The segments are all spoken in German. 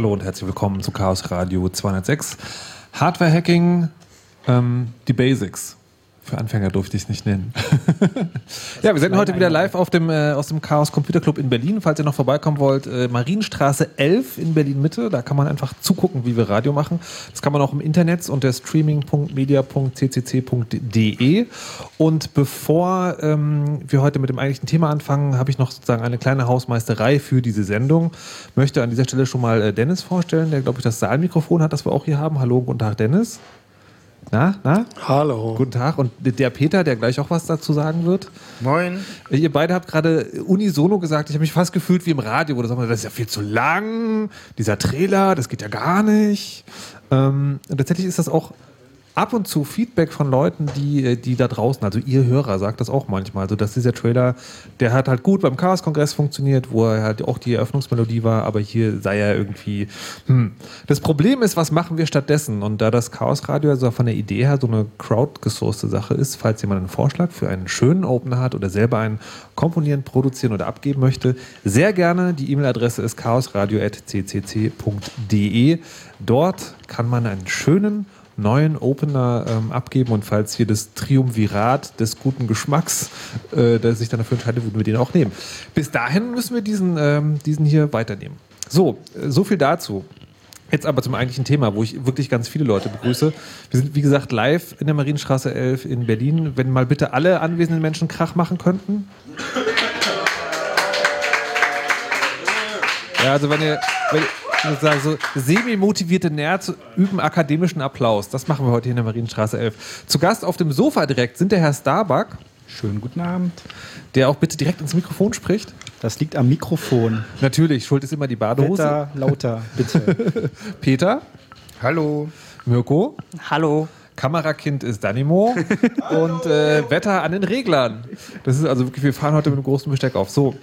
Hallo und herzlich willkommen zu Chaos Radio 206. Hardware Hacking, ähm, die Basics. Für Anfänger durfte ich es nicht nennen. ja, wir sind heute wieder live auf dem, äh, aus dem Chaos Computer Club in Berlin. Falls ihr noch vorbeikommen wollt, äh, Marienstraße 11 in Berlin Mitte. Da kann man einfach zugucken, wie wir Radio machen. Das kann man auch im Internet unter streaming.media.ccc.de. Und bevor ähm, wir heute mit dem eigentlichen Thema anfangen, habe ich noch sozusagen eine kleine Hausmeisterei für diese Sendung. Möchte an dieser Stelle schon mal äh, Dennis vorstellen, der, glaube ich, das Saalmikrofon hat, das wir auch hier haben. Hallo, guten Tag, Dennis. Na, na? Hallo. Guten Tag. Und der Peter, der gleich auch was dazu sagen wird. Moin. Ihr beide habt gerade unisono gesagt, ich habe mich fast gefühlt wie im Radio, wo das sagt, das ist ja viel zu lang, dieser Trailer, das geht ja gar nicht. Ähm, und tatsächlich ist das auch ab und zu Feedback von Leuten, die, äh, die da draußen, also ihr Hörer sagt das auch manchmal, also dass dieser Trailer, der hat halt gut beim Chaos-Kongress funktioniert, wo er halt auch die Eröffnungsmelodie war, aber hier sei er irgendwie, hm. Das Problem ist, was machen wir stattdessen? Und da das Chaos-Radio also von der Idee her so eine crowdgesourcete Sache ist, falls jemand einen Vorschlag für einen schönen Opener hat oder selber einen komponieren, produzieren oder abgeben möchte, sehr gerne. Die E-Mail-Adresse ist chaosradio.ccc.de. Dort kann man einen schönen neuen Opener ähm, abgeben und falls hier das Triumvirat des guten Geschmacks äh, der sich dann dafür entscheidet, würden wir den auch nehmen. Bis dahin müssen wir diesen, ähm, diesen hier weiternehmen. So, äh, so viel dazu. Jetzt aber zum eigentlichen Thema, wo ich wirklich ganz viele Leute begrüße. Wir sind, wie gesagt, live in der Marienstraße 11 in Berlin. Wenn mal bitte alle anwesenden Menschen Krach machen könnten. Ja, also wenn ihr, wenn, sozusagen so semi-motivierte Nerds üben akademischen Applaus. Das machen wir heute hier in der Marienstraße 11. Zu Gast auf dem Sofa direkt sind der Herr Starbuck. Schönen guten Abend. Der auch bitte direkt ins Mikrofon spricht. Das liegt am Mikrofon. Natürlich, Schuld ist immer die Badehose. Wetter, lauter, bitte. Peter. Hallo. Mirko. Hallo. Kamerakind ist Danimo und äh, Wetter an den Reglern. Das ist also wirklich, wir fahren heute mit einem großen Besteck auf. So,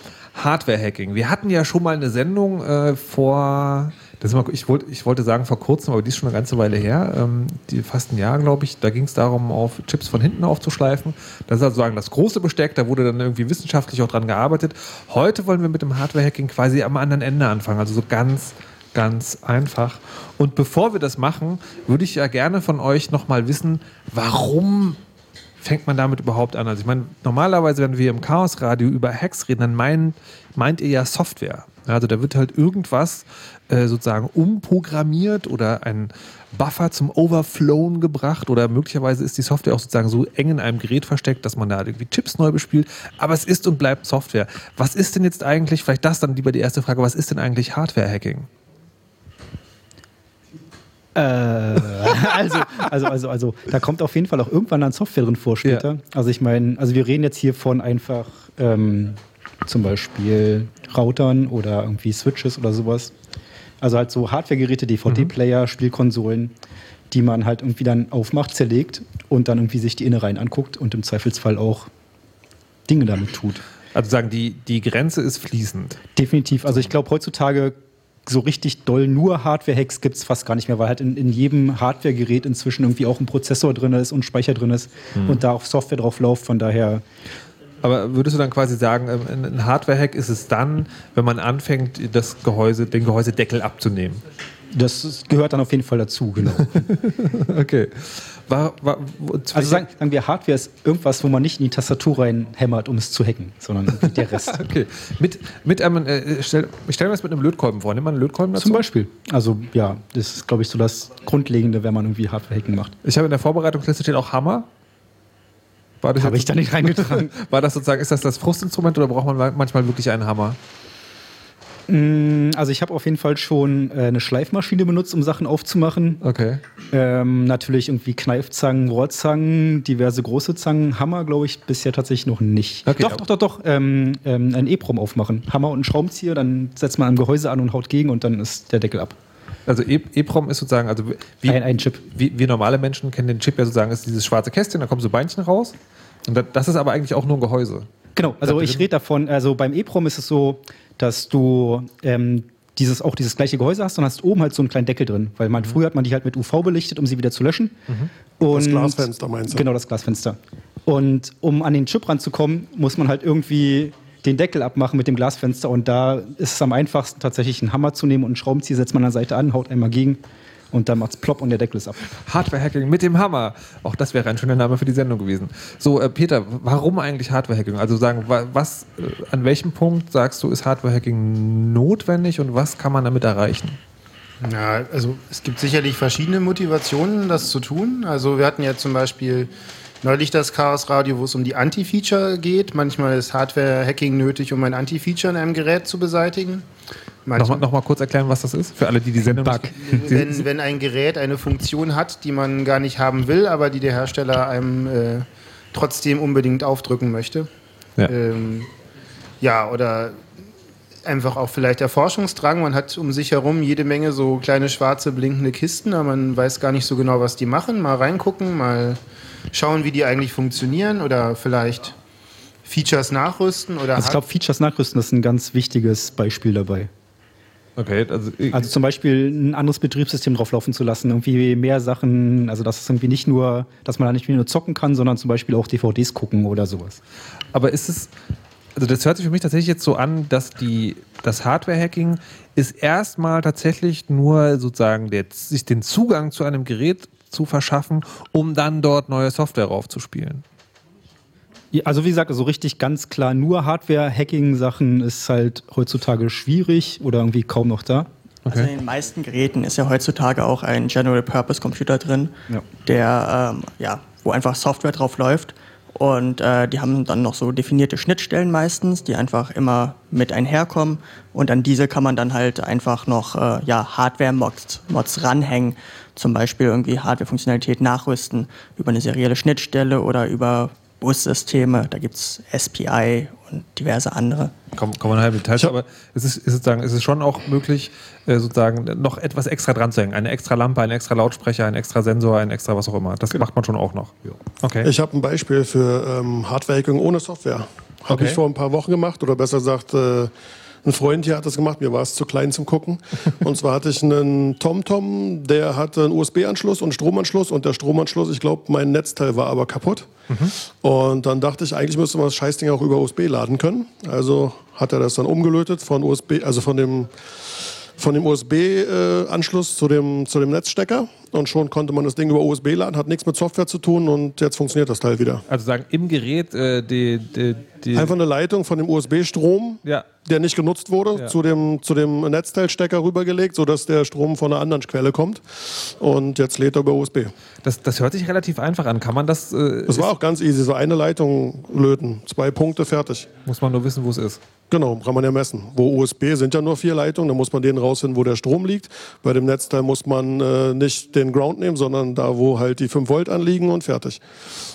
Hardware-Hacking. Wir hatten ja schon mal eine Sendung äh, vor, das mal, ich, wollt, ich wollte sagen vor kurzem, aber die ist schon eine ganze Weile her, ähm, die, fast ein Jahr, glaube ich. Da ging es darum, auf Chips von hinten aufzuschleifen. Das ist also sagen, das große Besteck, da wurde dann irgendwie wissenschaftlich auch dran gearbeitet. Heute wollen wir mit dem Hardware-Hacking quasi am anderen Ende anfangen, also so ganz ganz einfach. Und bevor wir das machen, würde ich ja gerne von euch nochmal wissen, warum fängt man damit überhaupt an? Also ich meine, normalerweise, wenn wir im Chaos-Radio über Hacks reden, dann meint, meint ihr ja Software. Also da wird halt irgendwas äh, sozusagen umprogrammiert oder ein Buffer zum Overflowen gebracht oder möglicherweise ist die Software auch sozusagen so eng in einem Gerät versteckt, dass man da irgendwie Chips neu bespielt. Aber es ist und bleibt Software. Was ist denn jetzt eigentlich, vielleicht das dann lieber die erste Frage, was ist denn eigentlich Hardware-Hacking? Äh, also, also, also, also, da kommt auf jeden Fall auch irgendwann dann Software drin vor später. Ja. Also ich meine, also wir reden jetzt hier von einfach ähm, zum Beispiel Routern oder irgendwie Switches oder sowas. Also halt so Hardware-Geräte, DVD-Player, mhm. Spielkonsolen, die man halt irgendwie dann aufmacht, zerlegt und dann irgendwie sich die Innereien anguckt und im Zweifelsfall auch Dinge damit tut. Also sagen, die, die Grenze ist fließend. Definitiv. Also ich glaube, heutzutage so richtig doll nur Hardware-Hacks gibt es fast gar nicht mehr, weil halt in, in jedem Hardware-Gerät inzwischen irgendwie auch ein Prozessor drin ist und Speicher drin ist mhm. und da auch Software drauf läuft. Von daher. Aber würdest du dann quasi sagen, ähm, ein Hardware-Hack ist es dann, wenn man anfängt, das Gehäuse, den Gehäusedeckel abzunehmen? Das gehört dann auf jeden Fall dazu, genau. okay. War, war, also sagen, sagen, wir, Hardware ist irgendwas, wo man nicht in die Tastatur reinhämmert, um es zu hacken, sondern der Rest. okay. Mit, mit einem, äh, stell, ich stelle mir das mit einem Lötkolben vor. Nimmt man einen Lötkolben dazu? Zum Beispiel. Also ja, das ist, glaube ich, so das Grundlegende, wenn man irgendwie Hardware-Hacken macht. Ich habe in der Vorbereitungsliste steht auch Hammer. Habe ich da nicht reingetragen. War das sozusagen, ist das das Frustinstrument oder braucht man manchmal wirklich einen Hammer? Mm, also ich habe auf jeden Fall schon äh, eine Schleifmaschine benutzt, um Sachen aufzumachen. Okay. Ähm, natürlich irgendwie Kneifzangen, Rohrzangen, diverse große Zangen. Hammer, glaube ich, bisher tatsächlich noch nicht. Okay, doch, doch, doch, doch. Ähm, ähm, ein EPROM aufmachen. Hammer und ein Schraubenzieher, dann setzt man ein Gehäuse an und haut gegen und dann ist der Deckel ab. Also e EPROM ist sozusagen, also wie, ein, ein Chip. Wie, wir normale Menschen kennen den Chip ja sozusagen, ist dieses schwarze Kästchen, da kommen so Beinchen raus. Und das ist aber eigentlich auch nur ein Gehäuse. Genau, also ich rede davon, also beim EPROM ist es so, dass du ähm, dieses, auch dieses gleiche Gehäuse hast und hast oben halt so einen kleinen Deckel drin. Weil man, mhm. früher hat man die halt mit UV belichtet, um sie wieder zu löschen. Mhm. Und das Glasfenster meinst du? Genau, das Glasfenster. Und um an den Chip ranzukommen, muss man halt irgendwie den Deckel abmachen mit dem Glasfenster und da ist es am einfachsten tatsächlich einen Hammer zu nehmen und einen Schraubenzieher setzt man an der Seite an, haut einmal gegen und dann macht's plopp und der Deckel ist ab. Hardware-Hacking mit dem Hammer. Auch das wäre ein schöner Name für die Sendung gewesen. So, äh, Peter, warum eigentlich Hardware-Hacking? Also sagen, was, äh, an welchem Punkt sagst du, ist Hardware-Hacking notwendig und was kann man damit erreichen? Ja, also es gibt sicherlich verschiedene Motivationen, das zu tun. Also wir hatten ja zum Beispiel neulich das Chaos Radio, wo es um die Anti-Feature geht. Manchmal ist Hardware-Hacking nötig, um ein Anti-Feature in einem Gerät zu beseitigen. Nochmal noch mal kurz erklären, was das ist, für alle, die die Sendung Bug. Wenn, wenn ein Gerät eine Funktion hat, die man gar nicht haben will, aber die der Hersteller einem äh, trotzdem unbedingt aufdrücken möchte. Ja. Ähm, ja, oder einfach auch vielleicht der Forschungsdrang. Man hat um sich herum jede Menge so kleine schwarze blinkende Kisten, aber man weiß gar nicht so genau, was die machen. Mal reingucken, mal schauen, wie die eigentlich funktionieren oder vielleicht Features nachrüsten oder. Also ich glaube, Features nachrüsten ist ein ganz wichtiges Beispiel dabei. Okay, also, also zum Beispiel ein anderes Betriebssystem drauflaufen zu lassen, irgendwie mehr Sachen, also dass es irgendwie nicht nur, dass man da nicht nur zocken kann, sondern zum Beispiel auch DVDs gucken oder sowas. Aber ist es, also das hört sich für mich tatsächlich jetzt so an, dass die, das Hardware-Hacking ist erstmal tatsächlich nur sozusagen der, sich den Zugang zu einem Gerät zu verschaffen, um dann dort neue Software raufzuspielen. Also wie gesagt, so also richtig ganz klar nur Hardware-Hacking-Sachen ist halt heutzutage schwierig oder irgendwie kaum noch da. Okay. Also in den meisten Geräten ist ja heutzutage auch ein General Purpose Computer drin, ja. der ähm, ja, wo einfach Software drauf läuft und äh, die haben dann noch so definierte Schnittstellen meistens, die einfach immer mit einherkommen und an diese kann man dann halt einfach noch äh, ja, Hardware-Mods Mods ranhängen, zum Beispiel irgendwie Hardware-Funktionalität nachrüsten über eine serielle Schnittstelle oder über Bussysteme, da gibt es SPI und diverse andere. Kommen komm halt mit Details, aber es ist, ist, sozusagen, es ist schon auch möglich, äh, sozusagen noch etwas extra dran zu hängen. Eine extra Lampe, ein extra Lautsprecher, ein extra Sensor, ein extra was auch immer. Das genau. macht man schon auch noch. Okay. Ich habe ein Beispiel für ähm, Hardware-Hacking ohne Software. Habe okay. ich vor ein paar Wochen gemacht oder besser gesagt, äh, ein Freund hier hat das gemacht, mir war es zu klein zum Gucken. Und zwar hatte ich einen TomTom, der hatte einen USB-Anschluss und Stromanschluss und der Stromanschluss, ich glaube, mein Netzteil war aber kaputt. Mhm. Und dann dachte ich, eigentlich müsste man das Scheißding auch über USB laden können. Also hat er das dann umgelötet von USB, also von dem von dem USB-Anschluss zu, dem, zu dem Netzstecker und schon konnte man das Ding über USB laden, hat nichts mit Software zu tun und jetzt funktioniert das Teil wieder. Also sagen im Gerät äh, die, die, die, Einfach eine Leitung von dem USB-Strom, ja. der nicht genutzt wurde, ja. zu, dem, zu dem Netzteilstecker rübergelegt, sodass der Strom von einer anderen Quelle kommt und jetzt lädt er über USB. Das, das hört sich relativ einfach an. Kann man das... Äh, das war auch ganz easy, so eine Leitung löten, zwei Punkte, fertig. Muss man nur wissen, wo es ist. Genau, kann man ja messen. Wo USB sind ja nur vier Leitungen, da muss man den rausfinden, wo der Strom liegt. Bei dem Netzteil muss man äh, nicht den Ground nehmen, sondern da, wo halt die 5 Volt anliegen und fertig.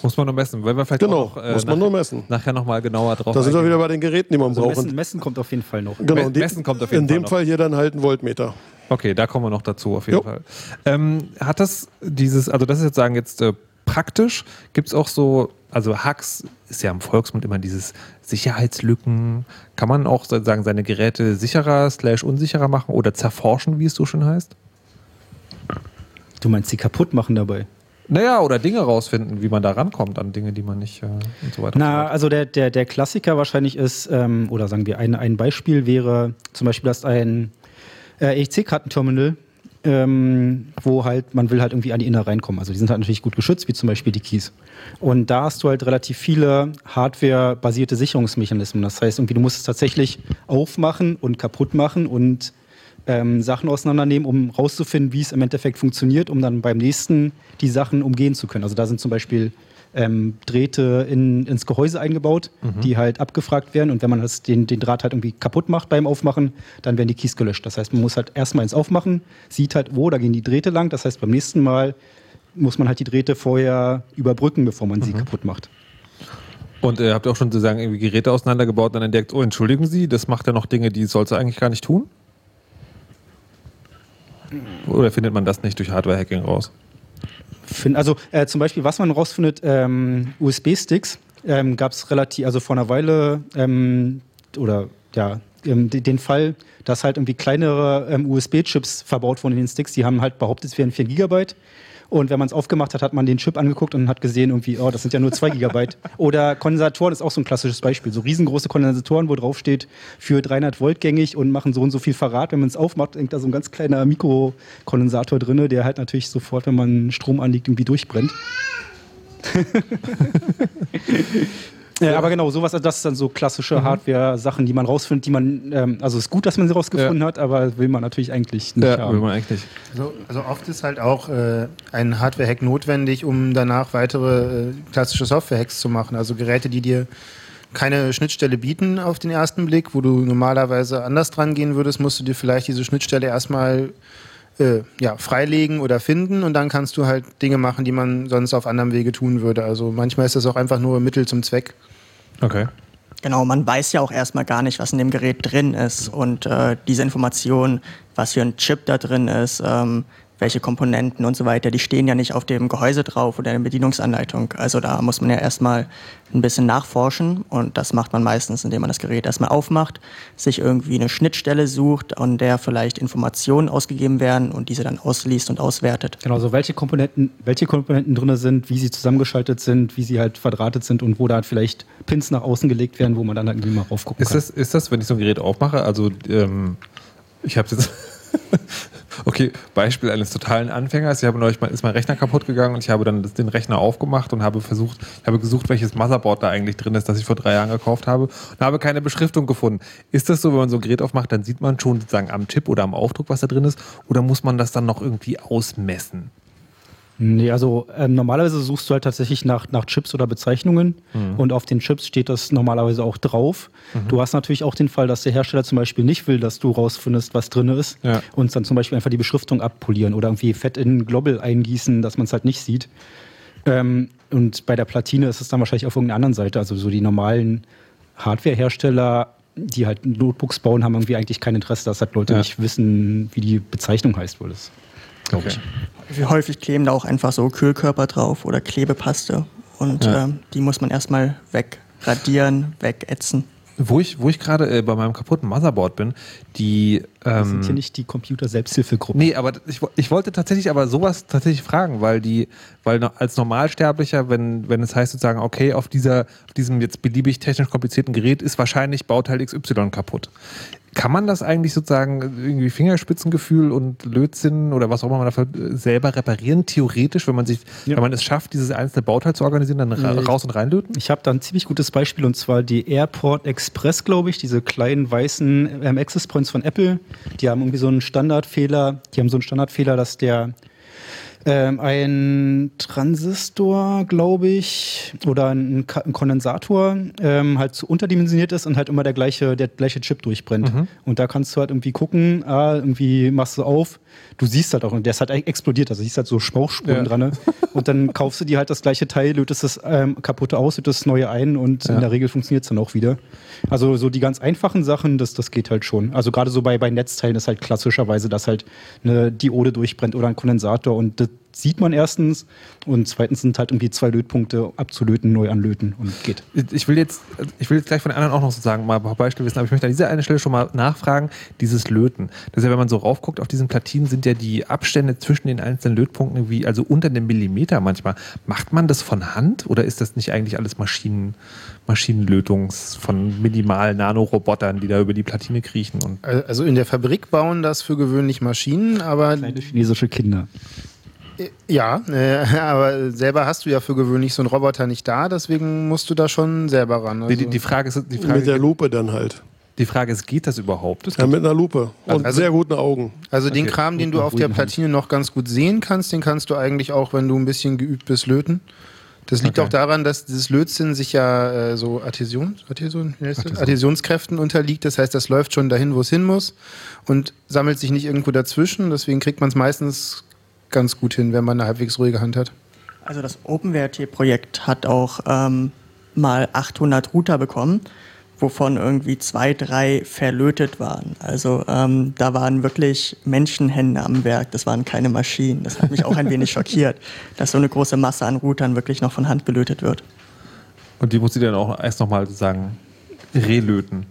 Muss man nur messen. Wenn wir vielleicht genau, auch noch, äh, muss man nach, nur messen. Nachher nochmal genauer drauf Da sind wir wieder bei den Geräten, die man also braucht. Messen, messen, kommt auf jeden Fall noch. Genau, messen kommt auf jeden in Fall dem noch. Fall hier dann halt ein Voltmeter. Okay, da kommen wir noch dazu auf jeden jo. Fall. Ähm, hat das dieses, also das ist jetzt sagen jetzt äh, praktisch, gibt es auch so also Hacks ist ja im Volksmund immer dieses Sicherheitslücken. Kann man auch sozusagen seine Geräte sicherer slash unsicherer machen oder zerforschen, wie es so schön heißt? Du meinst sie kaputt machen dabei? Naja, oder Dinge rausfinden, wie man da rankommt an Dinge, die man nicht äh, und so weiter. Na, also der, der, der Klassiker wahrscheinlich ist, ähm, oder sagen wir, ein, ein Beispiel wäre zum Beispiel, dass ein äh, EC-Kartenterminal ähm, wo halt, man will halt irgendwie an die Inner reinkommen. Also die sind halt natürlich gut geschützt, wie zum Beispiel die Keys. Und da hast du halt relativ viele Hardware-basierte Sicherungsmechanismen. Das heißt, irgendwie, du musst es tatsächlich aufmachen und kaputt machen und ähm, Sachen auseinandernehmen, um rauszufinden, wie es im Endeffekt funktioniert, um dann beim nächsten die Sachen umgehen zu können. Also da sind zum Beispiel ähm, Drähte in, ins Gehäuse eingebaut, mhm. die halt abgefragt werden. Und wenn man das, den, den Draht halt irgendwie kaputt macht beim Aufmachen, dann werden die Keys gelöscht. Das heißt, man muss halt erstmal ins Aufmachen, sieht halt, wo, da gehen die Drähte lang. Das heißt, beim nächsten Mal muss man halt die Drähte vorher überbrücken, bevor man sie mhm. kaputt macht. Und ihr habt auch schon sozusagen irgendwie Geräte auseinandergebaut und dann entdeckt, oh, entschuldigen Sie, das macht ja noch Dinge, die sollte eigentlich gar nicht tun? Oder findet man das nicht durch Hardware-Hacking raus? Finden. Also äh, zum Beispiel, was man rausfindet, ähm, USB-Sticks ähm, gab es relativ, also vor einer Weile ähm, oder ja, ähm, den Fall, dass halt irgendwie kleinere ähm, USB-Chips verbaut wurden in den Sticks, die haben halt behauptet, es wären 4 Gigabyte. Und wenn man es aufgemacht hat, hat man den Chip angeguckt und hat gesehen, irgendwie, oh, das sind ja nur 2 Gigabyte. Oder Kondensatoren ist auch so ein klassisches Beispiel. So riesengroße Kondensatoren, wo drauf steht, für 300 Volt gängig und machen so und so viel Verrat. Wenn man es aufmacht, hängt da so ein ganz kleiner Mikrokondensator drin, der halt natürlich sofort, wenn man Strom anliegt, irgendwie durchbrennt. Ja, aber genau, sowas, das ist dann so klassische mhm. Hardware-Sachen, die man rausfindet, die man, ähm, also es ist gut, dass man sie rausgefunden ja. hat, aber will man natürlich eigentlich nicht ja, haben. will man eigentlich. Also, also oft ist halt auch äh, ein Hardware-Hack notwendig, um danach weitere äh, klassische Software-Hacks zu machen. Also Geräte, die dir keine Schnittstelle bieten auf den ersten Blick, wo du normalerweise anders dran gehen würdest, musst du dir vielleicht diese Schnittstelle erstmal äh, ja, freilegen oder finden und dann kannst du halt Dinge machen, die man sonst auf anderem Wege tun würde. Also manchmal ist das auch einfach nur Mittel zum Zweck. Okay. Genau, man weiß ja auch erstmal gar nicht, was in dem Gerät drin ist. Und äh, diese Information, was für ein Chip da drin ist, ähm, welche Komponenten und so weiter, die stehen ja nicht auf dem Gehäuse drauf oder in der Bedienungsanleitung. Also da muss man ja erstmal ein bisschen nachforschen und das macht man meistens, indem man das Gerät erstmal aufmacht, sich irgendwie eine Schnittstelle sucht, an der vielleicht Informationen ausgegeben werden und diese dann ausliest und auswertet. Genau, so welche Komponenten, welche Komponenten drin sind, wie sie zusammengeschaltet sind, wie sie halt verdrahtet sind und wo da halt vielleicht Pins nach außen gelegt werden, wo man dann halt irgendwie mal raufgucken ist kann. Das, ist das, wenn ich so ein Gerät aufmache, also ähm, ich habe jetzt Okay, Beispiel eines totalen Anfängers. Ich habe neulich mal, ist mein Rechner kaputt gegangen und ich habe dann den Rechner aufgemacht und habe versucht, ich habe gesucht, welches Motherboard da eigentlich drin ist, das ich vor drei Jahren gekauft habe und habe keine Beschriftung gefunden. Ist das so, wenn man so ein Gerät aufmacht, dann sieht man schon sozusagen am Chip oder am Aufdruck, was da drin ist? Oder muss man das dann noch irgendwie ausmessen? Nee, also äh, normalerweise suchst du halt tatsächlich nach, nach Chips oder Bezeichnungen mhm. und auf den Chips steht das normalerweise auch drauf. Mhm. Du hast natürlich auch den Fall, dass der Hersteller zum Beispiel nicht will, dass du rausfindest, was drin ist ja. und dann zum Beispiel einfach die Beschriftung abpolieren oder irgendwie Fett in Global eingießen, dass man es halt nicht sieht. Ähm, und bei der Platine ist es dann wahrscheinlich auf irgendeiner anderen Seite, also so die normalen Hardware-Hersteller die halt Notebooks bauen, haben irgendwie eigentlich kein Interesse, dass halt Leute ja. nicht wissen, wie die Bezeichnung heißt wohl ist glaube okay. ich. Wie häufig kleben da auch einfach so Kühlkörper drauf oder Klebepaste. Und ja. ähm, die muss man erstmal wegradieren, wegätzen. Wo ich, wo ich gerade äh, bei meinem kaputten Motherboard bin, die. Ähm, das sind hier nicht die Computer-Selbsthilfegruppen. Nee, aber ich, ich wollte tatsächlich aber sowas tatsächlich fragen, weil die, weil als Normalsterblicher, wenn, wenn es heißt sozusagen, okay, auf dieser, auf diesem jetzt beliebig technisch komplizierten Gerät ist wahrscheinlich Bauteil XY kaputt. Kann man das eigentlich sozusagen irgendwie Fingerspitzengefühl und Lötzinn oder was auch immer man dafür selber reparieren, theoretisch, wenn man sich, ja. wenn man es schafft, dieses einzelne Bauteil zu organisieren, dann ra raus und reinlöten? Ich habe da ein ziemlich gutes Beispiel und zwar die Airport Express, glaube ich, diese kleinen weißen ähm, Access Points von Apple. Die haben irgendwie so einen Standardfehler, die haben so einen Standardfehler, dass der ähm, ein Transistor, glaube ich, oder ein, ein Kondensator ähm, halt zu unterdimensioniert ist und halt immer der gleiche, der gleiche Chip durchbrennt. Mhm. Und da kannst du halt irgendwie gucken, ah, irgendwie machst du auf, du siehst halt auch, und der ist halt explodiert, also siehst halt so Spauchspuren ja. dran. Ne? Und dann kaufst du dir halt das gleiche Teil, lötest das ähm, kaputte aus, lötest das neue ein und ja. in der Regel funktioniert es dann auch wieder. Also so die ganz einfachen Sachen, das, das geht halt schon. Also gerade so bei, bei Netzteilen ist halt klassischerweise, dass halt eine Diode durchbrennt oder ein Kondensator und das sieht man erstens und zweitens sind halt irgendwie zwei Lötpunkte abzulöten, neu anlöten und geht. Ich will jetzt, ich will jetzt gleich von den anderen auch noch sozusagen mal ein paar Beispiele wissen, aber ich möchte an dieser einen Stelle schon mal nachfragen, dieses Löten. Das ist ja, wenn man so raufguckt auf diesen Platinen, sind ja die Abstände zwischen den einzelnen Lötpunkten wie, also unter einem Millimeter manchmal. Macht man das von Hand oder ist das nicht eigentlich alles Maschinen, Maschinenlötungs von minimal Nanorobotern, die da über die Platine kriechen? Und also in der Fabrik bauen das für gewöhnlich Maschinen, aber. Kleine chinesische Kinder. Ja, äh, aber selber hast du ja für gewöhnlich so einen Roboter nicht da, deswegen musst du da schon selber ran. Also die, die, Frage ist, die Frage mit der Lupe dann halt. Die Frage ist, geht das überhaupt? Das ja, mit einer Lupe und also, sehr guten Augen. Also okay. den Kram, den du auf der Platine noch ganz gut sehen kannst, den kannst du eigentlich auch, wenn du ein bisschen geübt bist, löten. Das liegt okay. auch daran, dass dieses Lötzinn sich ja äh, so Adhäsion, Adhäsion, Adhäsion. Adhäsionskräften unterliegt. Das heißt, das läuft schon dahin, wo es hin muss und sammelt sich nicht irgendwo dazwischen. Deswegen kriegt man es meistens ganz gut hin, wenn man eine halbwegs ruhige Hand hat. Also das OpenWrt-Projekt hat auch ähm, mal 800 Router bekommen, wovon irgendwie zwei, drei verlötet waren. Also ähm, da waren wirklich Menschenhände am Werk, das waren keine Maschinen. Das hat mich auch ein wenig schockiert, dass so eine große Masse an Routern wirklich noch von Hand gelötet wird. Und die muss sie dann auch erst nochmal sozusagen relöten.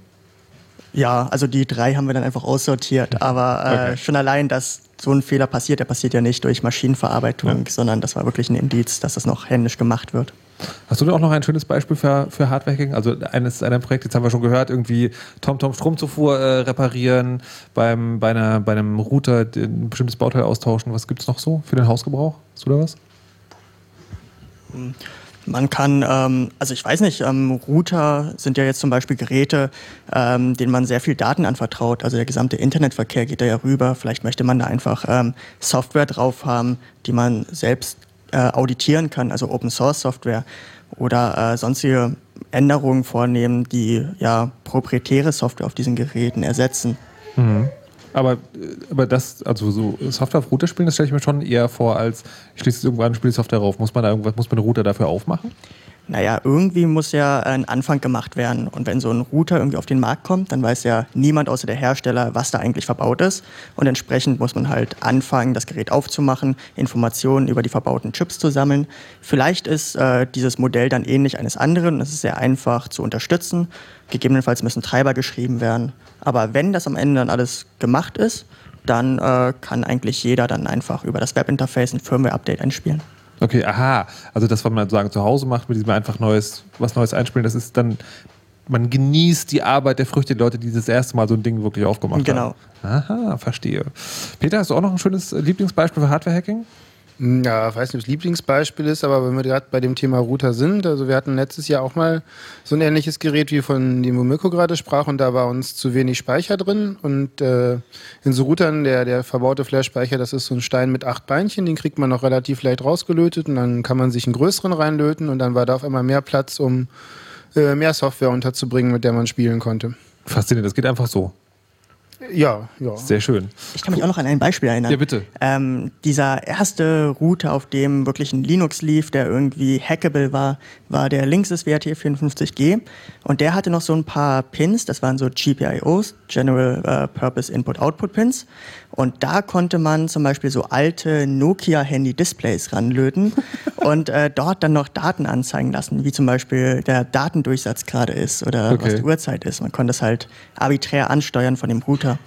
Ja, also die drei haben wir dann einfach aussortiert. Aber äh, okay. schon allein, dass so ein Fehler passiert, der passiert ja nicht durch Maschinenverarbeitung, ja. sondern das war wirklich ein Indiz, dass das noch händisch gemacht wird. Hast du da auch noch ein schönes Beispiel für, für Hardware-Hacking? Also eines einer Projekt, jetzt haben wir schon gehört, irgendwie TomTom Stromzufuhr äh, reparieren, beim, bei, einer, bei einem Router ein bestimmtes Bauteil austauschen. Was gibt es noch so für den Hausgebrauch? Hast du da was? Hm. Man kann, ähm, also ich weiß nicht, ähm, Router sind ja jetzt zum Beispiel Geräte, ähm, denen man sehr viel Daten anvertraut. Also der gesamte Internetverkehr geht da ja rüber. Vielleicht möchte man da einfach ähm, Software drauf haben, die man selbst äh, auditieren kann, also Open Source Software oder äh, sonstige Änderungen vornehmen, die ja proprietäre Software auf diesen Geräten ersetzen. Mhm. Aber, aber das, also so Software auf Router spielen, das stelle ich mir schon eher vor, als ich schließe irgendwo an, spiele Software drauf. Muss man da irgendwas, muss man eine Router dafür aufmachen? Naja, irgendwie muss ja ein Anfang gemacht werden. Und wenn so ein Router irgendwie auf den Markt kommt, dann weiß ja niemand außer der Hersteller, was da eigentlich verbaut ist. Und entsprechend muss man halt anfangen, das Gerät aufzumachen, Informationen über die verbauten Chips zu sammeln. Vielleicht ist äh, dieses Modell dann ähnlich eines anderen. Es ist sehr einfach zu unterstützen. Gegebenenfalls müssen Treiber geschrieben werden. Aber wenn das am Ende dann alles gemacht ist, dann äh, kann eigentlich jeder dann einfach über das Webinterface ein Firmware-Update einspielen. Okay, aha. Also das, was man sagen zu Hause macht, mit diesem einfach neues, was Neues einspielen, das ist dann, man genießt die Arbeit der Früchte, die Leute, die das erste Mal so ein Ding wirklich aufgemacht genau. haben. Genau. Aha, verstehe. Peter, hast du auch noch ein schönes Lieblingsbeispiel für Hardware-Hacking? Ja, ich weiß nicht, ob das Lieblingsbeispiel ist, aber wenn wir gerade bei dem Thema Router sind, also wir hatten letztes Jahr auch mal so ein ähnliches Gerät, wie von dem wo Mirko gerade sprach, und da war uns zu wenig Speicher drin. Und äh, in so Routern, der, der verbaute Flash-Speicher, das ist so ein Stein mit acht Beinchen, den kriegt man noch relativ leicht rausgelötet und dann kann man sich einen größeren reinlöten und dann war da auf einmal mehr Platz, um äh, mehr Software unterzubringen, mit der man spielen konnte. Faszinierend, das geht einfach so. Ja, ja. Sehr schön. Ich kann mich auch noch an ein Beispiel erinnern. Ja, bitte. Ähm, dieser erste Router, auf dem wirklich ein Linux lief, der irgendwie hackable war, war der Linksys WRT54G. Und der hatte noch so ein paar Pins, das waren so GPIOs, General uh, Purpose Input-Output Pins. Und da konnte man zum Beispiel so alte Nokia-Handy-Displays ranlöten und äh, dort dann noch Daten anzeigen lassen, wie zum Beispiel der Datendurchsatz gerade ist oder okay. was die Uhrzeit ist. Man konnte es halt arbiträr ansteuern von dem Router.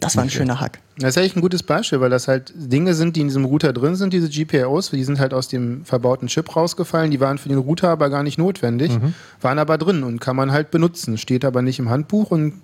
Das war ein okay. schöner Hack. Das ist eigentlich ein gutes Beispiel, weil das halt Dinge sind, die in diesem Router drin sind, diese GPIOs, die sind halt aus dem verbauten Chip rausgefallen, die waren für den Router aber gar nicht notwendig, mhm. waren aber drin und kann man halt benutzen, steht aber nicht im Handbuch und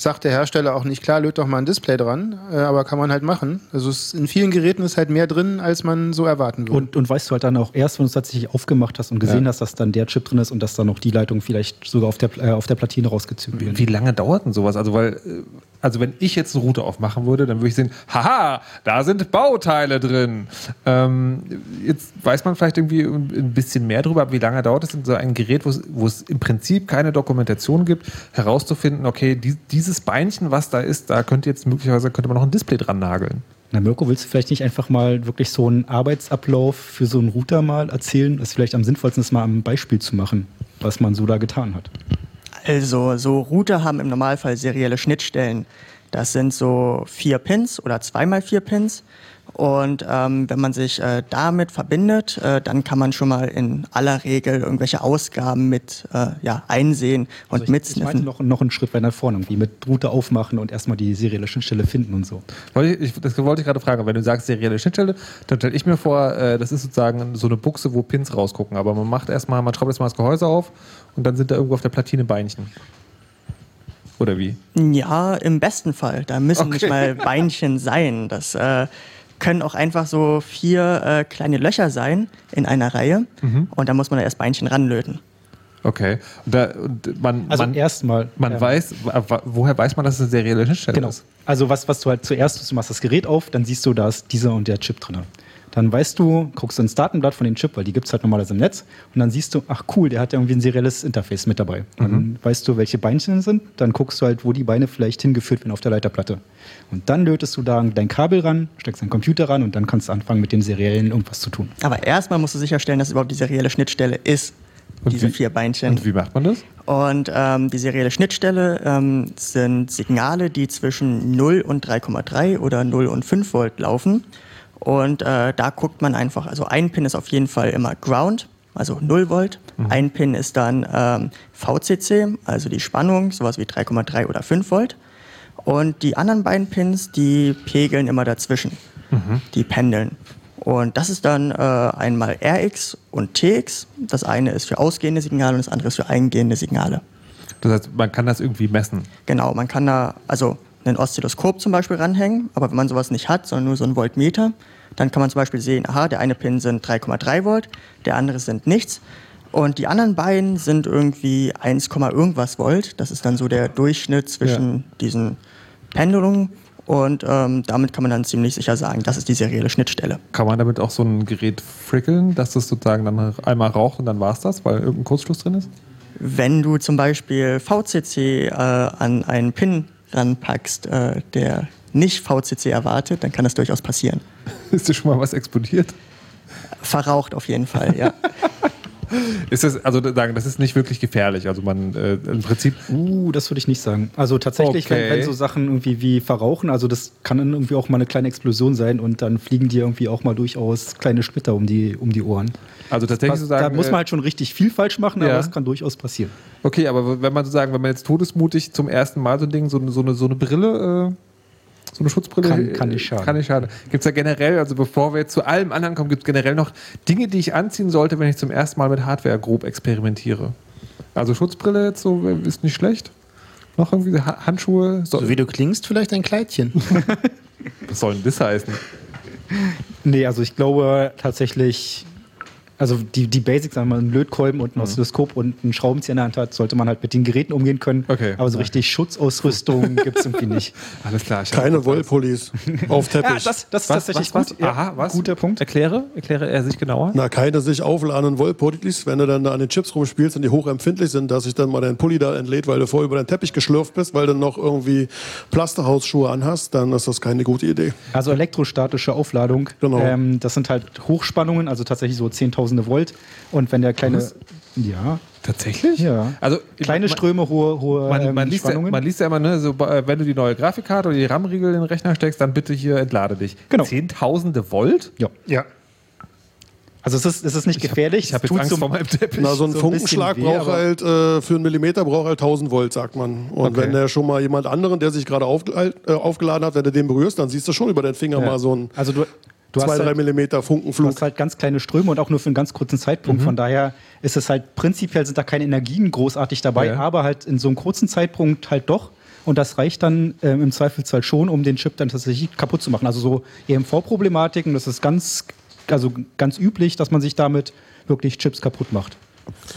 sagt der Hersteller auch nicht, klar, löt doch mal ein Display dran, äh, aber kann man halt machen. Also in vielen Geräten ist halt mehr drin, als man so erwarten würde. Und, und weißt du halt dann auch erst, wenn du es tatsächlich aufgemacht hast und gesehen ja. hast, dass dann der Chip drin ist und dass dann noch die Leitung vielleicht sogar auf der, äh, auf der Platine rausgezogen wird. Wie lange dauert denn sowas? Also, weil, äh, also wenn ich jetzt eine Route aufmachen würde, dann würde ich sehen, haha, da sind Bauteile drin. Ähm, jetzt weiß man vielleicht irgendwie ein bisschen mehr darüber, wie lange dauert es in so ein Gerät, wo es im Prinzip keine Dokumentation gibt, herauszufinden, okay, die, diese dieses Beinchen, was da ist, da könnte jetzt möglicherweise könnte man noch ein Display dran nageln. Na Mirko, willst du vielleicht nicht einfach mal wirklich so einen Arbeitsablauf für so einen Router mal erzählen? Das ist vielleicht am sinnvollsten, das mal am Beispiel zu machen, was man so da getan hat. Also, so Router haben im Normalfall serielle Schnittstellen. Das sind so vier Pins oder zweimal vier Pins. Und ähm, wenn man sich äh, damit verbindet, äh, dann kann man schon mal in aller Regel irgendwelche Ausgaben mit äh, ja, einsehen und also ich, mitsniffen. Ich meinte noch, noch einen Schritt weiter vorne, irgendwie mit Route aufmachen und erstmal die serielle Schnittstelle finden und so. das wollte ich gerade fragen. Wenn du sagst serielle Schnittstelle, dann stelle ich mir vor, äh, das ist sozusagen so eine Buchse, wo Pins rausgucken. Aber man macht erstmal, man schraubt erstmal das Gehäuse auf und dann sind da irgendwo auf der Platine Beinchen. Oder wie? Ja, im besten Fall. Da müssen okay. nicht mal Beinchen sein. Das äh, können auch einfach so vier äh, kleine Löcher sein in einer Reihe. Mhm. Und da muss man da erst Beinchen ranlöten. Okay. Und da, und man, also man, erstmal. Man ja. weiß, woher weiß man, dass es eine serielle Schnittstelle genau. ist? Also was, was du halt zuerst, du machst das Gerät auf, dann siehst du, da ist dieser und der Chip drin. Dann weißt du, guckst du ins Datenblatt von dem Chip, weil die gibt es halt normalerweise im Netz, und dann siehst du, ach cool, der hat ja irgendwie ein serielles Interface mit dabei. Dann mhm. weißt du, welche Beinchen sind, dann guckst du halt, wo die Beine vielleicht hingeführt werden auf der Leiterplatte. Und dann lötest du da dein Kabel ran, steckst deinen Computer ran und dann kannst du anfangen, mit dem seriellen irgendwas zu tun. Aber erstmal musst du sicherstellen, dass überhaupt die serielle Schnittstelle ist. Und diese wie, vier Beinchen. Und wie macht man das? Und ähm, die serielle Schnittstelle ähm, sind Signale, die zwischen 0 und 3,3 oder 0 und 5 Volt laufen. Und äh, da guckt man einfach, also ein Pin ist auf jeden Fall immer Ground, also 0 Volt. Mhm. Ein Pin ist dann ähm, VCC, also die Spannung, sowas wie 3,3 oder 5 Volt. Und die anderen beiden Pins, die pegeln immer dazwischen. Mhm. Die pendeln. Und das ist dann äh, einmal RX und TX. Das eine ist für ausgehende Signale und das andere ist für eingehende Signale. Das heißt, man kann das irgendwie messen? Genau, man kann da also ein Oszilloskop zum Beispiel ranhängen, aber wenn man sowas nicht hat, sondern nur so ein Voltmeter, dann kann man zum Beispiel sehen, aha, der eine Pin sind 3,3 Volt, der andere sind nichts. Und die anderen beiden sind irgendwie 1, irgendwas Volt. Das ist dann so der Durchschnitt zwischen ja. diesen Pendelungen. Und ähm, damit kann man dann ziemlich sicher sagen, das ist die serielle Schnittstelle. Kann man damit auch so ein Gerät frickeln, dass das sozusagen dann einmal raucht und dann war es das, weil irgendein Kurzschluss drin ist? Wenn du zum Beispiel VCC äh, an einen Pin ranpackst, äh, der nicht VCC erwartet, dann kann das durchaus passieren. Ist dir schon mal was explodiert? Verraucht auf jeden Fall, ja. Ist das, also sagen, das ist nicht wirklich gefährlich. Also man äh, im Prinzip. Uh, das würde ich nicht sagen. Also tatsächlich, okay. wenn, wenn, so Sachen irgendwie wie verrauchen, also das kann dann irgendwie auch mal eine kleine Explosion sein und dann fliegen dir irgendwie auch mal durchaus kleine Splitter um die, um die Ohren. Also tatsächlich Was, sagen, Da muss man halt schon richtig viel falsch machen, aber das kann durchaus passieren. Okay, aber wenn man so sagen, wenn man jetzt todesmutig zum ersten Mal so ein Ding, so, so, eine, so eine Brille. Äh so eine Schutzbrille kann, kann nicht schaden. Kann nicht schaden. Gibt es ja generell, also bevor wir jetzt zu allem anderen kommen, gibt es generell noch Dinge, die ich anziehen sollte, wenn ich zum ersten Mal mit Hardware grob experimentiere. Also Schutzbrille jetzt so ist nicht schlecht. Noch irgendwie Handschuhe. So, so wie du klingst, vielleicht ein Kleidchen. Was soll denn das heißen? Nee, also ich glaube tatsächlich, also die, die Basics, sagen wir mal, ein Lötkolben und ein mhm. Oszilloskop und einen Schraubenzieher in der Hand hat, sollte man halt mit den Geräten umgehen können. Okay. Aber so richtig Schutzausrüstung gibt es irgendwie nicht. Alles klar. Keine Wollpullis auf Teppich. Ja, das, das ist was, tatsächlich was, gut. Was? Aha, was? Guter Punkt. Erkläre, erkläre er sich genauer. Na, keine sich aufladenden Wollpullis, wenn du dann da an den Chips rumspielst und die hochempfindlich sind, dass sich dann mal dein Pulli da entlädt, weil du vorher über deinen Teppich geschlürft bist, weil du noch irgendwie Plasterhausschuhe anhast, dann ist das keine gute Idee. Also elektrostatische Aufladung. Genau. Ähm, das sind halt Hochspannungen, also tatsächlich so 10.000 Volt. Und wenn der kleine. Was? Ja. Tatsächlich? Ja. Also kleine man, Ströme, hohe, hohe man, man, ähm, liest ja, man liest ja immer, ne, so, äh, wenn du die neue Grafikkarte oder die RAM-Riegel in den Rechner steckst, dann bitte hier entlade dich. Genau. Zehntausende Volt? Ja. Ja. Also es ist, es ist nicht gefährlich. Ich habe hab jetzt Angst vor meinem Teppich. Na, so ein so Funkenschlag ein braucht halt, äh, für einen Millimeter braucht halt 1000 Volt, sagt man. Und okay. wenn der schon mal jemand anderen, der sich gerade äh, aufgeladen hat, wenn du den berührst, dann siehst du schon über den Finger ja. mal so ein... Also du, Du zwei, drei halt, Millimeter Funkenflug. Du hast halt ganz kleine Ströme und auch nur für einen ganz kurzen Zeitpunkt. Mhm. Von daher ist es halt prinzipiell sind da keine Energien großartig dabei, ja. aber halt in so einem kurzen Zeitpunkt halt doch. Und das reicht dann äh, im Zweifelsfall schon, um den Chip dann tatsächlich kaputt zu machen. Also so EMV-Problematiken, das ist ganz, also ganz üblich, dass man sich damit wirklich Chips kaputt macht.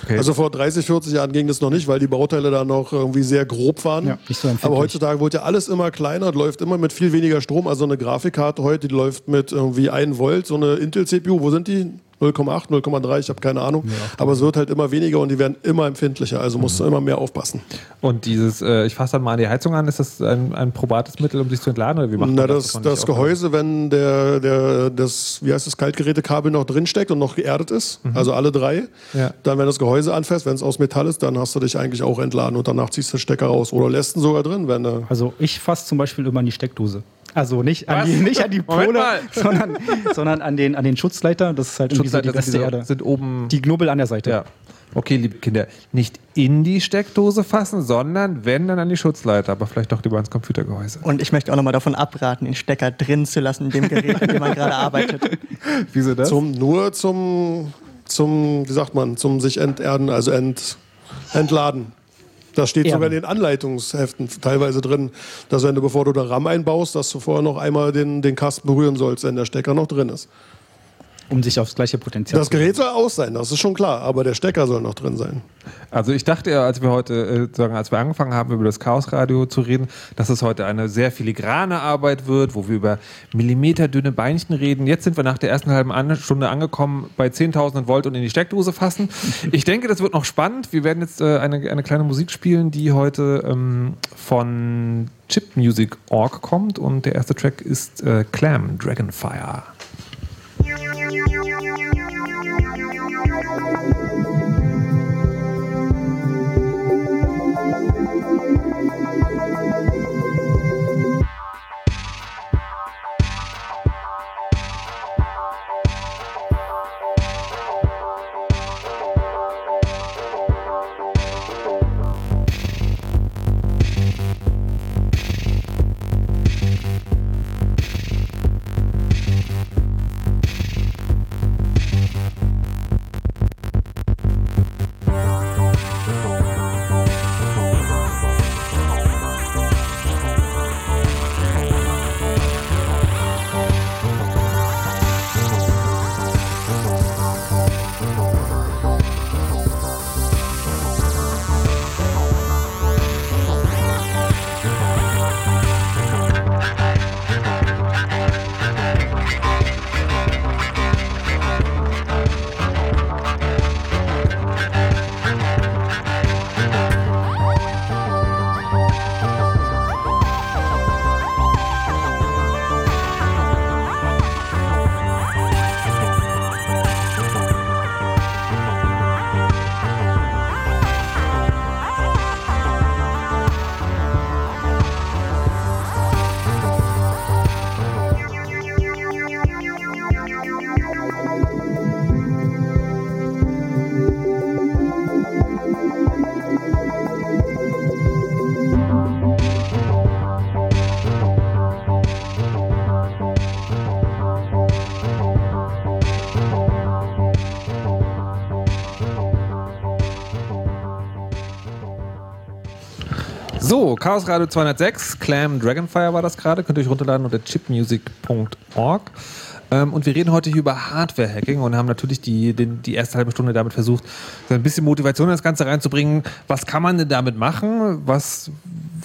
Okay. Also vor 30, 40 Jahren ging das noch nicht, weil die Bauteile da noch irgendwie sehr grob waren. Ja, so Aber heutzutage wird ja alles immer kleiner und läuft immer mit viel weniger Strom. Also eine Grafikkarte heute, die läuft mit irgendwie 1 Volt, so eine Intel-CPU, wo sind die? 0,8, 0,3, ich habe keine Ahnung. Ja, aber es wird halt immer weniger und die werden immer empfindlicher, also musst du immer mehr aufpassen. Und dieses, äh, ich fasse dann mal die Heizung an, ist das ein, ein probates Mittel, um sich zu entladen oder wie macht Na, das? Das, das Gehäuse, wenn der, der, das, wie heißt das, Kaltgerätekabel noch drinsteckt und noch geerdet ist, mhm. also alle drei, ja. dann wenn das Gehäuse anfasst, wenn es aus Metall ist, dann hast du dich eigentlich auch entladen und danach ziehst du den Stecker raus oder lässt ihn sogar drin, wenn du Also ich fasse zum Beispiel immer in die Steckdose. Also nicht an, die, nicht an die Pole, sondern, sondern an, den, an den Schutzleiter. Das ist halt irgendwie so die ganze Erde. Sind oben die Knubbel an der Seite. Ja. Okay, liebe Kinder, nicht in die Steckdose fassen, sondern wenn, dann an die Schutzleiter, aber vielleicht doch lieber ans Computergehäuse. Und ich möchte auch nochmal davon abraten, den Stecker drin zu lassen in dem Gerät, mit dem man gerade arbeitet. Wieso das? Zum, nur zum, zum, wie sagt man, zum sich enterden, also ent, entladen. Das steht ja. sogar in den Anleitungsheften teilweise drin, dass wenn du, bevor du da RAM einbaust, dass du vorher noch einmal den, den Kasten berühren sollst, wenn der Stecker noch drin ist um sich aufs gleiche Potenzial Das Gerät soll aus sein, das ist schon klar, aber der Stecker soll noch drin sein. Also ich dachte ja, als wir heute, äh, sagen, als wir angefangen haben, über das Chaosradio zu reden, dass es heute eine sehr filigrane Arbeit wird, wo wir über millimeterdünne Beinchen reden. Jetzt sind wir nach der ersten halben Stunde angekommen bei 10.000 Volt und in die Steckdose fassen. Ich denke, das wird noch spannend. Wir werden jetzt äh, eine, eine kleine Musik spielen, die heute ähm, von Chipmusic.org kommt und der erste Track ist äh, Clam, Dragonfire. So, Chaos Radio 206, Clam Dragonfire war das gerade. Könnt ihr euch runterladen unter chipmusic.org. Ähm, und wir reden heute hier über Hardware-Hacking und haben natürlich die, den, die erste halbe Stunde damit versucht, so ein bisschen Motivation in das Ganze reinzubringen. Was kann man denn damit machen? Was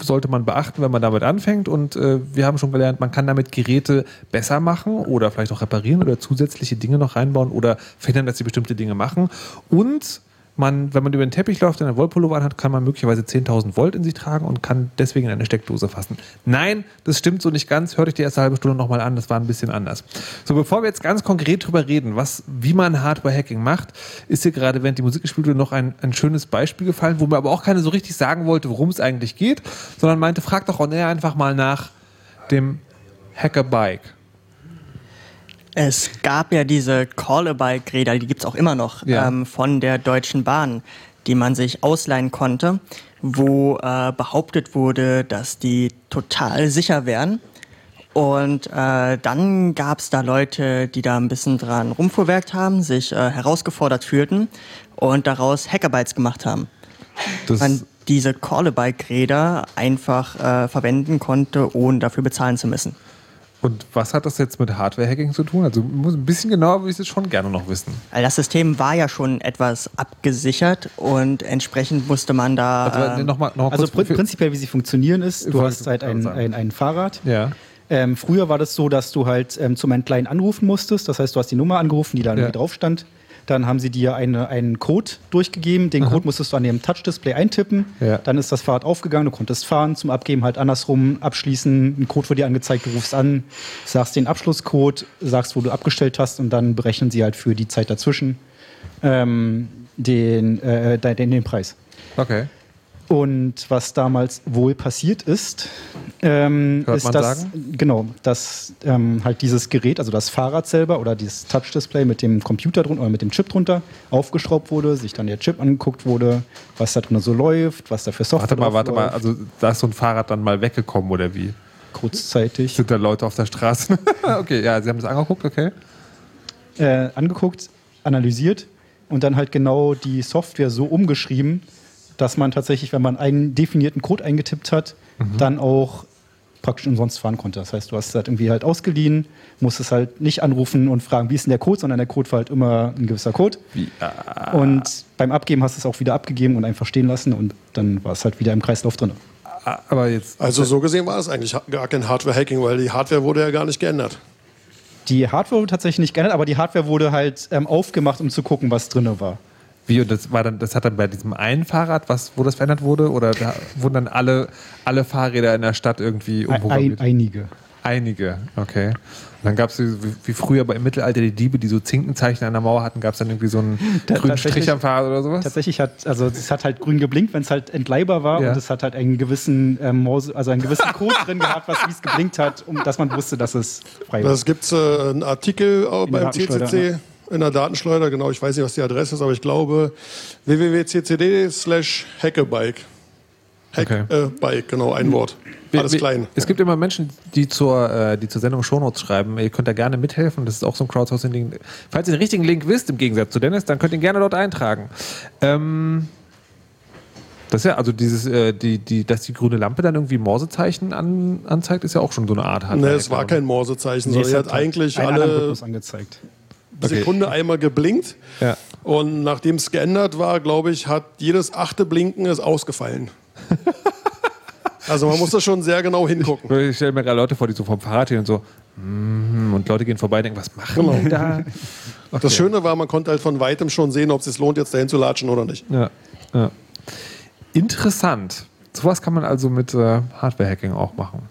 sollte man beachten, wenn man damit anfängt? Und äh, wir haben schon gelernt, man kann damit Geräte besser machen oder vielleicht auch reparieren oder zusätzliche Dinge noch reinbauen oder verhindern, dass sie bestimmte Dinge machen. Und man, wenn man über den Teppich läuft und einen Wollpullover anhat, kann man möglicherweise 10.000 Volt in sich tragen und kann deswegen in eine Steckdose fassen. Nein, das stimmt so nicht ganz. Hört euch die erste halbe Stunde nochmal an, das war ein bisschen anders. So, bevor wir jetzt ganz konkret drüber reden, was, wie man Hardware-Hacking macht, ist hier gerade, während die Musik gespielt wurde, noch ein, ein schönes Beispiel gefallen, wo mir aber auch keiner so richtig sagen wollte, worum es eigentlich geht, sondern meinte, frag doch on air einfach mal nach dem Hacker-Bike. Es gab ja diese Call-a-Bike-Räder, die gibt es auch immer noch, ja. ähm, von der Deutschen Bahn, die man sich ausleihen konnte, wo äh, behauptet wurde, dass die total sicher wären. Und äh, dann gab es da Leute, die da ein bisschen dran rumfuhrwerkt haben, sich äh, herausgefordert fühlten und daraus Hackerbytes gemacht haben. Das man diese Call-a-Bike-Räder einfach äh, verwenden konnte, ohne dafür bezahlen zu müssen. Und was hat das jetzt mit Hardware-Hacking zu tun? Also ein bisschen genauer würde ich es schon gerne noch wissen. Also das System war ja schon etwas abgesichert und entsprechend musste man da. Also, ähm, noch mal, noch also pr prinzipiell, wie sie funktionieren, ist, du hast halt ein, ein, ein Fahrrad. Ja. Ähm, früher war das so, dass du halt ähm, zum Entleihen anrufen musstest. Das heißt, du hast die Nummer angerufen, die da ja. drauf stand. Dann haben sie dir eine, einen Code durchgegeben. Den Aha. Code musstest du an dem Touch-Display eintippen. Ja. Dann ist das Fahrrad aufgegangen, du konntest fahren, zum Abgeben halt andersrum abschließen. Ein Code wird dir angezeigt, du rufst an, sagst den Abschlusscode, sagst, wo du abgestellt hast und dann berechnen sie halt für die Zeit dazwischen ähm, den, äh, den, den Preis. Okay. Und was damals wohl passiert ist, ähm, ist, dass sagen? genau, dass ähm, halt dieses Gerät, also das Fahrrad selber oder dieses Touch-Display mit dem Computer drunter oder mit dem Chip drunter aufgeschraubt wurde, sich dann der Chip angeguckt wurde, was da drin so läuft, was da für Software Warte mal, warte läuft. mal, also da ist so ein Fahrrad dann mal weggekommen oder wie? Kurzzeitig. Sind da Leute auf der Straße? okay, ja, Sie haben das angeguckt, okay. Äh, angeguckt, analysiert und dann halt genau die Software so umgeschrieben, dass man tatsächlich, wenn man einen definierten Code eingetippt hat, mhm. dann auch praktisch umsonst fahren konnte. Das heißt, du hast es halt irgendwie halt ausgeliehen, musstest halt nicht anrufen und fragen, wie ist denn der Code, sondern der Code war halt immer ein gewisser Code. Wie, ah. Und beim Abgeben hast du es auch wieder abgegeben und einfach stehen lassen und dann war es halt wieder im Kreislauf drin. Ah, aber jetzt also so gesehen war es eigentlich gar kein Hardware-Hacking, weil die Hardware wurde ja gar nicht geändert. Die Hardware wurde tatsächlich nicht geändert, aber die Hardware wurde halt ähm, aufgemacht, um zu gucken, was drin war. Wie, und das war dann, das hat dann bei diesem einen Fahrrad, was, wo das verändert wurde? Oder da wurden dann alle, alle Fahrräder in der Stadt irgendwie umprogrammiert? Ein, einige. Einige, okay. Und dann gab es wie, früher im Mittelalter die Diebe, die so Zinkenzeichen an der Mauer hatten, gab es dann irgendwie so einen grünen Strich am Fahrrad oder sowas? Tatsächlich hat, also es hat halt grün geblinkt, wenn es halt entleihbar war ja. und es hat halt einen gewissen ähm, also einen gewissen Code drin gehabt, was wie es geblinkt hat, um dass man wusste, dass es frei war. Das gibt es äh, einen Artikel beim TCC. Ja in der Datenschleuder, genau, ich weiß nicht, was die Adresse ist, aber ich glaube www.ccd slash hackabike. Hack, okay. äh, Bike, genau, ein Wort. Alles klein. Es gibt immer Menschen, die zur, äh, die zur Sendung Shownotes schreiben. Ihr könnt da gerne mithelfen. Das ist auch so ein Crowdsourcing-Ding. Falls ihr den richtigen Link wisst, im Gegensatz zu Dennis, dann könnt ihr ihn gerne dort eintragen. Ähm, das ist ja, also dieses, äh, die, die, dass die grüne Lampe dann irgendwie Morsezeichen an, anzeigt, ist ja auch schon so eine Art. Nee, es war kein Morsezeichen, sondern sie hat eigentlich alle. angezeigt. Sekunde okay. einmal geblinkt. Ja. Und nachdem es geändert war, glaube ich, hat jedes achte Blinken ist ausgefallen. also man muss da schon sehr genau hingucken. Ich, ich stelle mir gerade Leute vor, die so vom Fahrrad gehen und so mm, und Leute gehen vorbei und denken, was machen genau. die da? Okay. Das Schöne war, man konnte halt von weitem schon sehen, ob es sich lohnt, jetzt dahin zu latschen oder nicht. Ja. ja. Interessant. Sowas kann man also mit äh, Hardware-Hacking auch machen.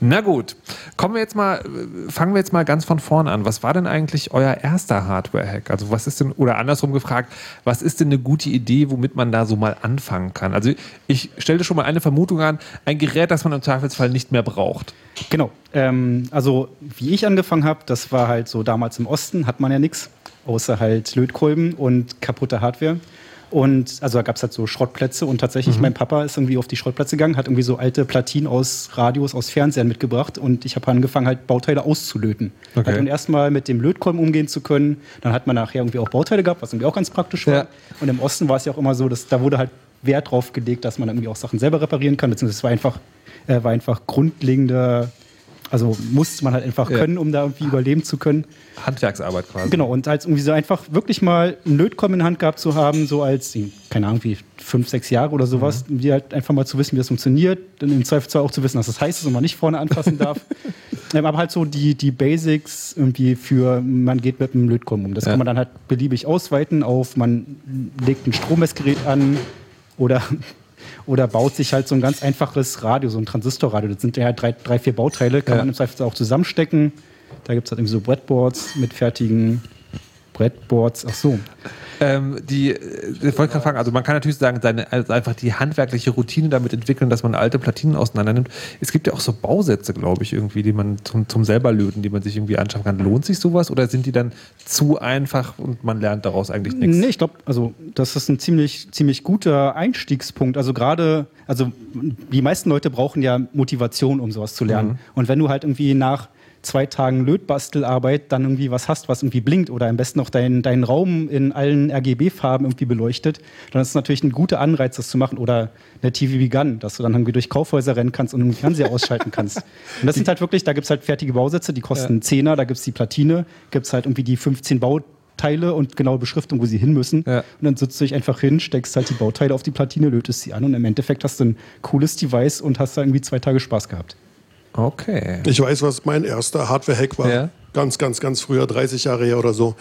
Na gut, kommen wir jetzt mal, fangen wir jetzt mal ganz von vorne an. Was war denn eigentlich euer erster Hardware-Hack? Also was ist denn, oder andersrum gefragt, was ist denn eine gute Idee, womit man da so mal anfangen kann? Also ich stelle schon mal eine Vermutung an, ein Gerät, das man im Zweifelsfall nicht mehr braucht. Genau. Ähm, also wie ich angefangen habe, das war halt so damals im Osten, hat man ja nichts, außer halt Lötkolben und kaputte Hardware. Und also da gab es halt so Schrottplätze und tatsächlich, mhm. mein Papa ist irgendwie auf die Schrottplätze gegangen, hat irgendwie so alte Platinen aus Radios, aus Fernsehern mitgebracht und ich habe angefangen, halt Bauteile auszulöten. Okay. Halt, und erstmal mit dem Lötkolben umgehen zu können. Dann hat man nachher irgendwie auch Bauteile gehabt, was irgendwie auch ganz praktisch war. Ja. Und im Osten war es ja auch immer so, dass da wurde halt Wert drauf gelegt, dass man irgendwie auch Sachen selber reparieren kann, beziehungsweise es war einfach, äh, war einfach grundlegende also musste man halt einfach ja. können, um da irgendwie überleben zu können. Handwerksarbeit quasi. Genau, und halt irgendwie so einfach wirklich mal einen Lötkolben in der Hand gehabt zu haben, so als, keine Ahnung, wie fünf, sechs Jahre oder sowas, mhm. die halt einfach mal zu wissen, wie das funktioniert, dann im Zweifelsfall auch zu wissen, dass das heißt, dass man nicht vorne anfassen darf. ähm, aber halt so die, die Basics irgendwie für, man geht mit einem Lötkolben um. Das ja. kann man dann halt beliebig ausweiten auf, man legt ein Strommessgerät an oder oder baut sich halt so ein ganz einfaches Radio, so ein Transistorradio. Das sind ja drei, drei vier Bauteile, kann ja. man im Zweifel auch zusammenstecken. Da gibt es halt irgendwie so Breadboards mit fertigen Breadboards. Ach so. Ähm, die, äh, ich wollte gerade fragen, also man kann natürlich sagen, seine, also einfach die handwerkliche Routine damit entwickeln, dass man alte Platinen auseinander nimmt. Es gibt ja auch so Bausätze, glaube ich, irgendwie, die man zum, zum selber löten, die man sich irgendwie anschauen kann. Lohnt sich sowas oder sind die dann zu einfach und man lernt daraus eigentlich nichts? Nee, ich glaube, also das ist ein ziemlich, ziemlich guter Einstiegspunkt. Also gerade, also die meisten Leute brauchen ja Motivation, um sowas zu lernen. Mhm. Und wenn du halt irgendwie nach zwei Tagen Lötbastelarbeit dann irgendwie was hast, was irgendwie blinkt oder am besten noch deinen dein Raum in allen RGB-Farben irgendwie beleuchtet, dann ist es natürlich ein guter Anreiz, das zu machen. Oder eine TV Gun, dass du dann irgendwie durch Kaufhäuser rennen kannst und einen Fernseher ausschalten kannst. Und das sind halt wirklich, da gibt es halt fertige Bausätze, die kosten ja. Zehner, da gibt es die Platine, gibt es halt irgendwie die 15 Bauteile und genaue Beschriftung, wo sie hin müssen. Ja. Und dann sitzt du dich einfach hin, steckst halt die Bauteile auf die Platine, lötest sie an und im Endeffekt hast du ein cooles Device und hast da irgendwie zwei Tage Spaß gehabt. Okay. Ich weiß, was mein erster Hardware-Hack war. Ja? Ganz, ganz, ganz früher, 30 Jahre her oder so.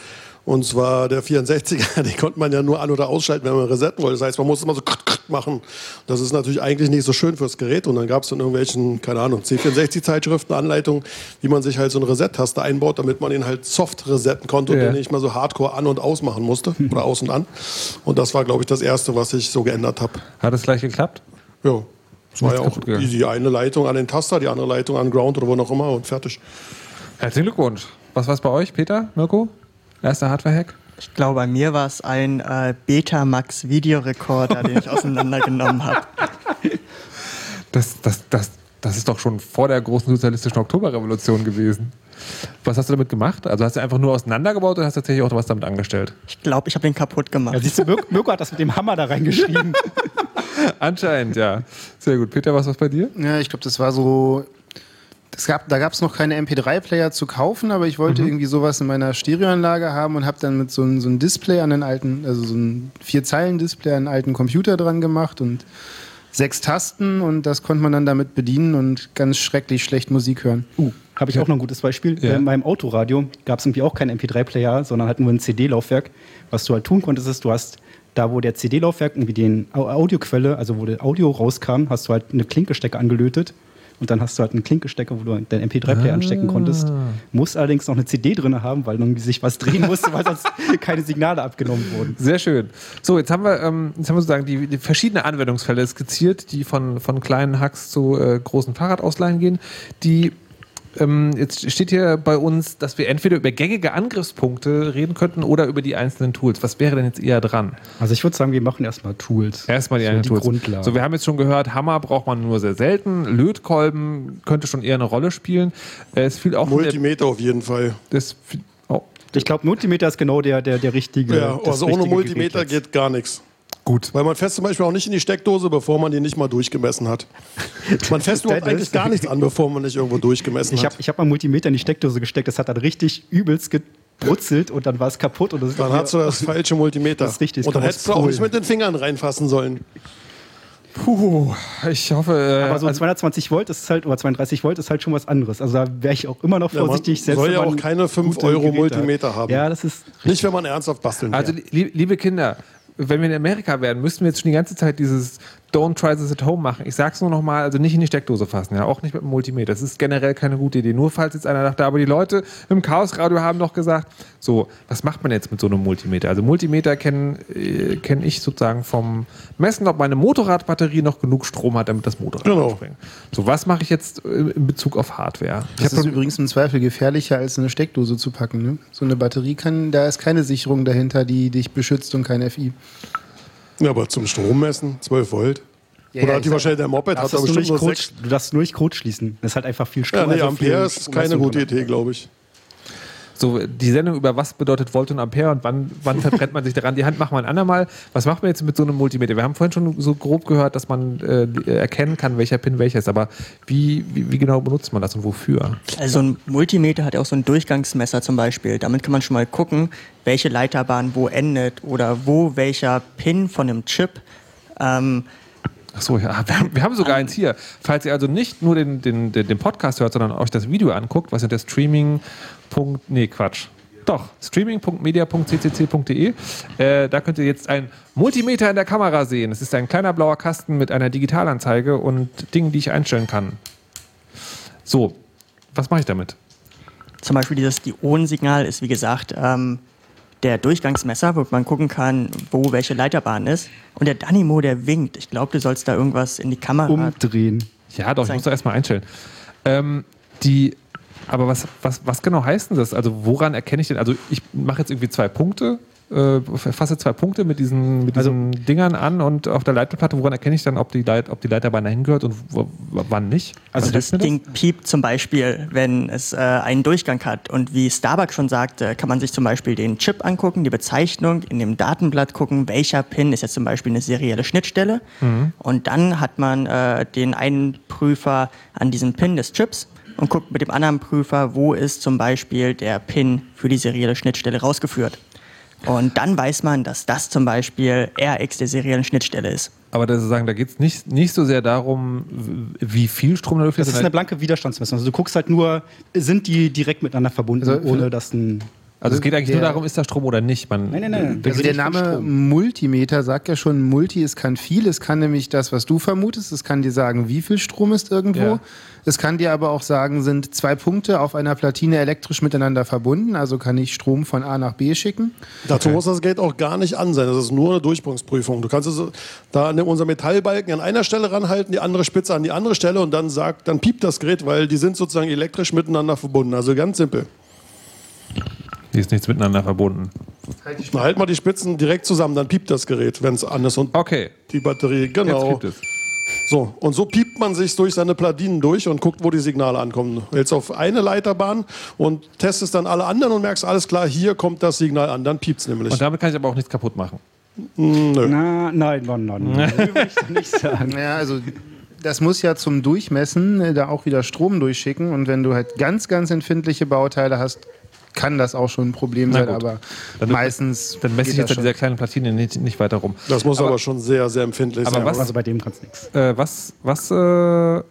Und zwar der 64er, den konnte man ja nur an- oder ausschalten, wenn man resetten wollte. Das heißt, man musste immer so machen. Das ist natürlich eigentlich nicht so schön fürs Gerät. Und dann gab es in irgendwelchen, keine Ahnung, C64-Zeitschriften, Anleitungen, wie man sich halt so eine Reset-Taste einbaut, damit man ihn halt soft resetten konnte ja. und den nicht mal so hardcore an- und ausmachen musste. Oder aus und an. Und das war, glaube ich, das Erste, was ich so geändert habe. Hat es gleich geklappt? Ja. Das war ja auch die eine Leitung an den Taster, die andere Leitung an Ground oder wo noch immer und fertig. Herzlichen Glückwunsch. Was war es bei euch, Peter, Mirko? Erster Hardware-Hack? Ich glaube, bei mir war es ein äh, Betamax Videorekorder, den ich auseinandergenommen habe. Das, das, das, das ist doch schon vor der großen sozialistischen Oktoberrevolution gewesen. Was hast du damit gemacht? Also hast du einfach nur auseinandergebaut oder hast du tatsächlich auch was damit angestellt? Ich glaube, ich habe den kaputt gemacht. Ja, siehst du, Mirko hat das mit dem Hammer da reingeschrieben. Anscheinend, ja. Sehr gut. Peter, was war bei dir? Ja, ich glaube, das war so. Das gab, da gab es noch keine MP3-Player zu kaufen, aber ich wollte mhm. irgendwie sowas in meiner Stereoanlage haben und habe dann mit so einem so ein Display an den alten, also so ein Vier-Zeilen-Display an einen alten Computer dran gemacht und sechs Tasten und das konnte man dann damit bedienen und ganz schrecklich schlecht Musik hören. Uh, habe ich ja. auch noch ein gutes Beispiel. Ja. In meinem Autoradio gab es irgendwie auch keinen MP3-Player, sondern halt nur ein CD-Laufwerk. Was du halt tun konntest, ist, du hast da, wo der CD-Laufwerk irgendwie die Audioquelle, also wo der Audio rauskam, hast du halt eine Klinkestecke angelötet und dann hast du halt einen Klinkestecker, wo du deinen MP3-Player ah. anstecken konntest. Muss allerdings noch eine CD drin haben, weil irgendwie sich was drehen musste, weil sonst keine Signale abgenommen wurden. Sehr schön. So, jetzt haben wir, ähm, jetzt haben wir sozusagen die, die verschiedenen Anwendungsfälle skizziert, die von, von kleinen Hacks zu äh, großen Fahrradausleihen gehen, die ähm, jetzt steht hier bei uns, dass wir entweder über gängige Angriffspunkte reden könnten oder über die einzelnen Tools. Was wäre denn jetzt eher dran? Also ich würde sagen, wir machen erstmal Tools. Erstmal die, so die Tools. Grundlage. So, wir haben jetzt schon gehört, Hammer braucht man nur sehr selten. Lötkolben könnte schon eher eine Rolle spielen. Äh, es fiel auch Multimeter auf jeden Fall. Das, oh. Ich glaube, Multimeter ist genau der, der, der richtige. Ja, also ohne Multimeter geht gar nichts. Gut. Weil man fässt zum Beispiel auch nicht in die Steckdose, bevor man die nicht mal durchgemessen hat. Man fässt überhaupt eigentlich gar nichts an, bevor man nicht irgendwo durchgemessen ich hab, hat. Ich habe mal Multimeter in die Steckdose gesteckt, das hat dann richtig übelst gebrutzelt und dann war es kaputt. Und das dann hast du das falsche Multimeter. Das ist richtig. Und dann hättest du auch nicht mit den Fingern reinfassen sollen. Puh, ich hoffe. Äh, Aber so also 220 Volt ist halt, oder 32 Volt ist halt schon was anderes. Also da wäre ich auch immer noch vorsichtig. Ja, man soll ja auch keine 5 Euro Multimeter haben. Ja, das ist. Nicht, wenn man ernsthaft basteln will. Also, liebe Kinder, wenn wir in Amerika wären, müssten wir jetzt schon die ganze Zeit dieses Don't try this at home machen. Ich sag's nur nochmal, also nicht in die Steckdose fassen, ja, auch nicht mit dem Multimeter. Das ist generell keine gute Idee. Nur falls jetzt einer dachte, aber die Leute im Chaosradio haben doch gesagt, so, was macht man jetzt mit so einem Multimeter? Also Multimeter kenne äh, kenn ich sozusagen vom Messen, ob meine Motorradbatterie noch genug Strom hat, damit das Motorrad genau. So, was mache ich jetzt äh, in Bezug auf Hardware? Das ist übrigens im Zweifel gefährlicher, als eine Steckdose zu packen. Ne? So eine Batterie kann, da ist keine Sicherung dahinter, die dich beschützt und kein FI. Ja, aber zum Strommessen, 12 Volt. Ja, Oder ja, hat die wahrscheinlich der Moped, hat aber bestimmt nur Code, Du darfst nur nicht Code schließen. Das ist halt einfach viel Strom. Ja, nee, also Ampere ist keine gute Idee, glaube ich. So die Sendung über was bedeutet Volt und Ampere und wann, wann verbrennt man sich daran die Hand, machen wir ein andermal. Was macht man jetzt mit so einem Multimeter? Wir haben vorhin schon so grob gehört, dass man äh, erkennen kann, welcher Pin welcher ist, aber wie, wie, wie, genau benutzt man das und wofür? Also ein Multimeter hat ja auch so ein Durchgangsmesser zum Beispiel. Damit kann man schon mal gucken, welche Leiterbahn wo endet oder wo welcher Pin von einem Chip ähm, Achso, ja, wir haben, sogar eins hier. Falls ihr also nicht nur den, den, den Podcast hört, sondern euch das Video anguckt, was ist der Streaming. Nee, Quatsch. Doch, streaming.media.ccc.de. Äh, da könnt ihr jetzt ein Multimeter in der Kamera sehen. Es ist ein kleiner blauer Kasten mit einer Digitalanzeige und Dingen, die ich einstellen kann. So, was mache ich damit? Zum Beispiel dieses Dionensignal ist, wie gesagt, ähm, der Durchgangsmesser, wo man gucken kann, wo welche Leiterbahn ist. Und der Dynamo, der winkt. Ich glaube, du sollst da irgendwas in die Kamera umdrehen. Ja, doch, ich muss da erstmal einstellen. Ähm, die, aber was, was, was genau heißt denn das? Also, woran erkenne ich denn? Also, ich mache jetzt irgendwie zwei Punkte äh, fasse zwei Punkte mit diesen, mit diesen also, Dingern an und auf der Leiterplatte, woran erkenne ich dann, ob die, Leit, ob die Leiterbahn dahin gehört und wo, wann nicht? Also das Ding das? piept zum Beispiel, wenn es äh, einen Durchgang hat und wie Starbucks schon sagte, kann man sich zum Beispiel den Chip angucken, die Bezeichnung, in dem Datenblatt gucken, welcher Pin ist jetzt zum Beispiel eine serielle Schnittstelle mhm. und dann hat man äh, den einen Prüfer an diesem Pin des Chips und guckt mit dem anderen Prüfer, wo ist zum Beispiel der Pin für die serielle Schnittstelle rausgeführt. Und dann weiß man, dass das zum Beispiel RX der seriellen Schnittstelle ist. Aber das sagen, da geht es nicht, nicht so sehr darum, wie viel Strom da fließt. Das ist eine blanke Widerstandsmessung. Also du guckst halt nur, sind die direkt miteinander verbunden, also ohne dass ein also es geht eigentlich der, nur darum, ist da Strom oder nicht. Man, nein, nein, nein. Also der Name Multimeter sagt ja schon, Multi, es kann viel. Es kann nämlich das, was du vermutest. Es kann dir sagen, wie viel Strom ist irgendwo. Ja. Es kann dir aber auch sagen, sind zwei Punkte auf einer Platine elektrisch miteinander verbunden. Also kann ich Strom von A nach B schicken. Dazu okay. muss das Gate auch gar nicht an sein. Das ist nur eine Durchbruchsprüfung. Du kannst es da an unser Metallbalken an einer Stelle ranhalten, die andere Spitze an die andere Stelle und dann sagt, dann piept das Gerät, weil die sind sozusagen elektrisch miteinander verbunden. Also ganz simpel. Die ist nichts miteinander verbunden. Halt, mal, halt mal die Spitzen direkt zusammen, dann piept das Gerät, wenn es an ist. Und okay. Die Batterie, genau. Jetzt piept es. So, und so piept man sich durch seine Platinen durch und guckt, wo die Signale ankommen. Jetzt auf eine Leiterbahn und testest dann alle anderen und merkst, alles klar, hier kommt das Signal an, dann piept es nämlich. Und damit kann ich aber auch nichts kaputt machen. Nö. Na, nein, nein, nein. nein. Will ich nicht sagen. Ja, also das muss ja zum Durchmessen äh, da auch wieder Strom durchschicken und wenn du halt ganz, ganz empfindliche Bauteile hast, kann das auch schon ein Problem sein, aber dann, meistens. Dann messe ich jetzt an dieser kleinen Platine nicht, nicht weiter rum. Das muss aber, aber schon sehr, sehr empfindlich aber sein. Was, also bei dem kann es nichts. Äh, was, was, äh,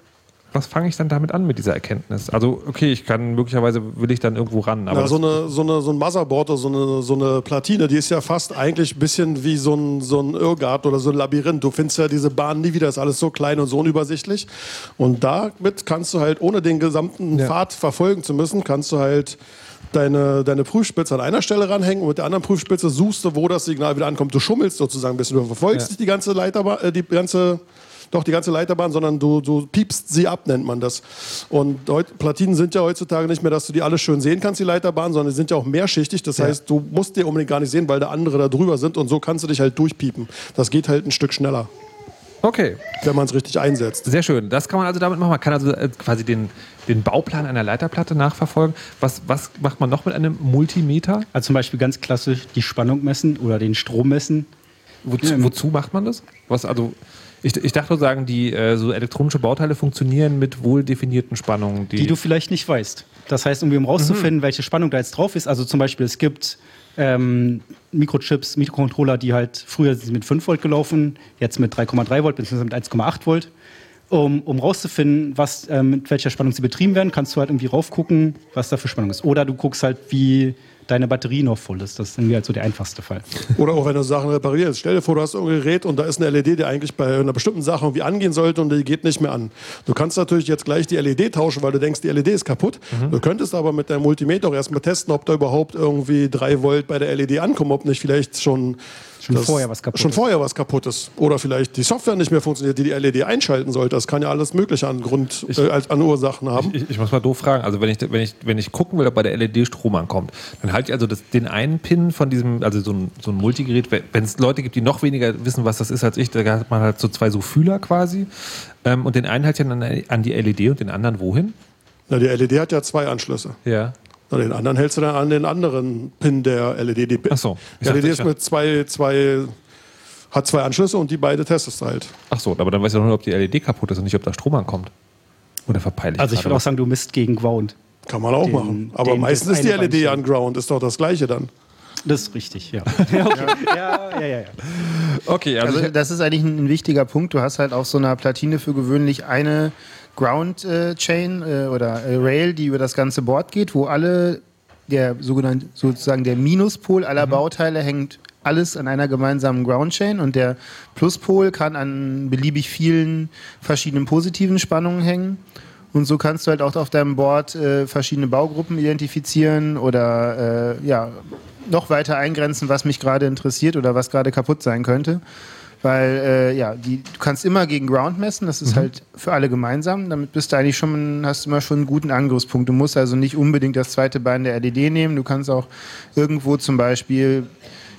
was fange ich dann damit an mit dieser Erkenntnis? Also, okay, ich kann möglicherweise will ich dann irgendwo ran. Aber ja, so, eine, so, eine, so ein Motherboard oder so eine, so eine Platine, die ist ja fast eigentlich ein bisschen wie so ein, so ein Irrgarten oder so ein Labyrinth. Du findest ja diese Bahn nie wieder, ist alles so klein und so unübersichtlich. Und damit kannst du halt, ohne den gesamten ja. Pfad verfolgen zu müssen, kannst du halt deine, deine Prüfspitze an einer Stelle ranhängen und mit der anderen Prüfspitze suchst du, wo das Signal wieder ankommt. Du schummelst sozusagen ein bisschen. Du verfolgst ja. nicht die ganze Leiterbahn, äh, die ganze doch die ganze Leiterbahn, sondern du, du piepst sie ab, nennt man das. Und Platinen sind ja heutzutage nicht mehr, dass du die alle schön sehen kannst, die Leiterbahn, sondern die sind ja auch mehrschichtig. Das ja. heißt, du musst dir unbedingt gar nicht sehen, weil da andere da drüber sind und so kannst du dich halt durchpiepen. Das geht halt ein Stück schneller. Okay. Wenn man es richtig einsetzt. Sehr schön. Das kann man also damit machen. Man kann also äh, quasi den, den Bauplan einer Leiterplatte nachverfolgen. Was, was macht man noch mit einem Multimeter? Also zum Beispiel ganz klassisch die Spannung messen oder den Strom messen. Wozu, ja. wozu macht man das? Was also ich, ich dachte sagen, die äh, so elektronische Bauteile funktionieren mit wohl definierten Spannungen. Die, die, du vielleicht nicht weißt. Das heißt, um herauszufinden, mhm. welche Spannung da jetzt drauf ist, also zum Beispiel, es gibt ähm, Mikrochips, Mikrocontroller, die halt früher sind mit 5 Volt gelaufen, jetzt mit 3,3 Volt bzw. mit 1,8 Volt. Um, um rauszufinden, was, ähm, mit welcher Spannung sie betrieben werden, kannst du halt irgendwie raufgucken, was da für Spannung ist. Oder du guckst halt, wie deine Batterie noch voll ist. Das ist irgendwie halt so der einfachste Fall. Oder auch wenn du Sachen reparierst. Stell dir vor, du hast ein Gerät und da ist eine LED, die eigentlich bei einer bestimmten Sache irgendwie angehen sollte und die geht nicht mehr an. Du kannst natürlich jetzt gleich die LED tauschen, weil du denkst, die LED ist kaputt. Mhm. Du könntest aber mit deinem Multimeter auch erstmal testen, ob da überhaupt irgendwie 3 Volt bei der LED ankommen, ob nicht vielleicht schon Schon vorher was kaputt Schon vorher was kaputt ist. Oder vielleicht die Software nicht mehr funktioniert, die die LED einschalten sollte. Das kann ja alles Mögliche an Grund, ich, äh, an Ursachen haben. Ich, ich, muss mal doof fragen. Also wenn ich, wenn ich, wenn ich gucken will, ob bei der LED Strom ankommt, dann halte ich also das, den einen Pin von diesem, also so ein, so ein Multigerät, wenn es Leute gibt, die noch weniger wissen, was das ist als ich, da hat man halt so zwei so Fühler quasi. Ähm, und den einen halt ja an, an die LED und den anderen wohin? Na, die LED hat ja zwei Anschlüsse. Ja. Na, den anderen hältst du dann an den anderen Pin der LED. Die Ach so. Die LED ist mit zwei, zwei, hat zwei Anschlüsse und die beide testest du halt. Ach so, aber dann weißt du doch nur, ob die LED kaputt ist und nicht, ob da Strom ankommt. Oder verpeile ich Also ich würde auch sagen, du misst gegen Ground. Kann man auch Den- machen. Aber den- meistens ist die LED Beinchen. an Ground, ist doch das gleiche dann. Das ist richtig, ja. ja, okay. ja, ja, ja, ja. Okay, also, Also das ist eigentlich ein, ein wichtiger Punkt. Du hast halt auf so einer Platine für gewöhnlich eine Ground äh, Chain äh, oder äh, Rail, die über das ganze Board geht, wo alle der sogenannte sozusagen der Minuspol aller Bauteile hängt alles an einer gemeinsamen Ground Chain und der Pluspol kann an beliebig vielen verschiedenen positiven Spannungen hängen. Und so kannst du halt auch auf deinem Board äh, verschiedene Baugruppen identifizieren oder äh, ja, noch weiter eingrenzen, was mich gerade interessiert oder was gerade kaputt sein könnte. Weil äh, ja, die, du kannst immer gegen Ground messen, das ist halt für alle gemeinsam. Damit bist du eigentlich schon, hast du immer schon einen guten Angriffspunkt. Du musst also nicht unbedingt das zweite Bein der LED nehmen. Du kannst auch irgendwo zum Beispiel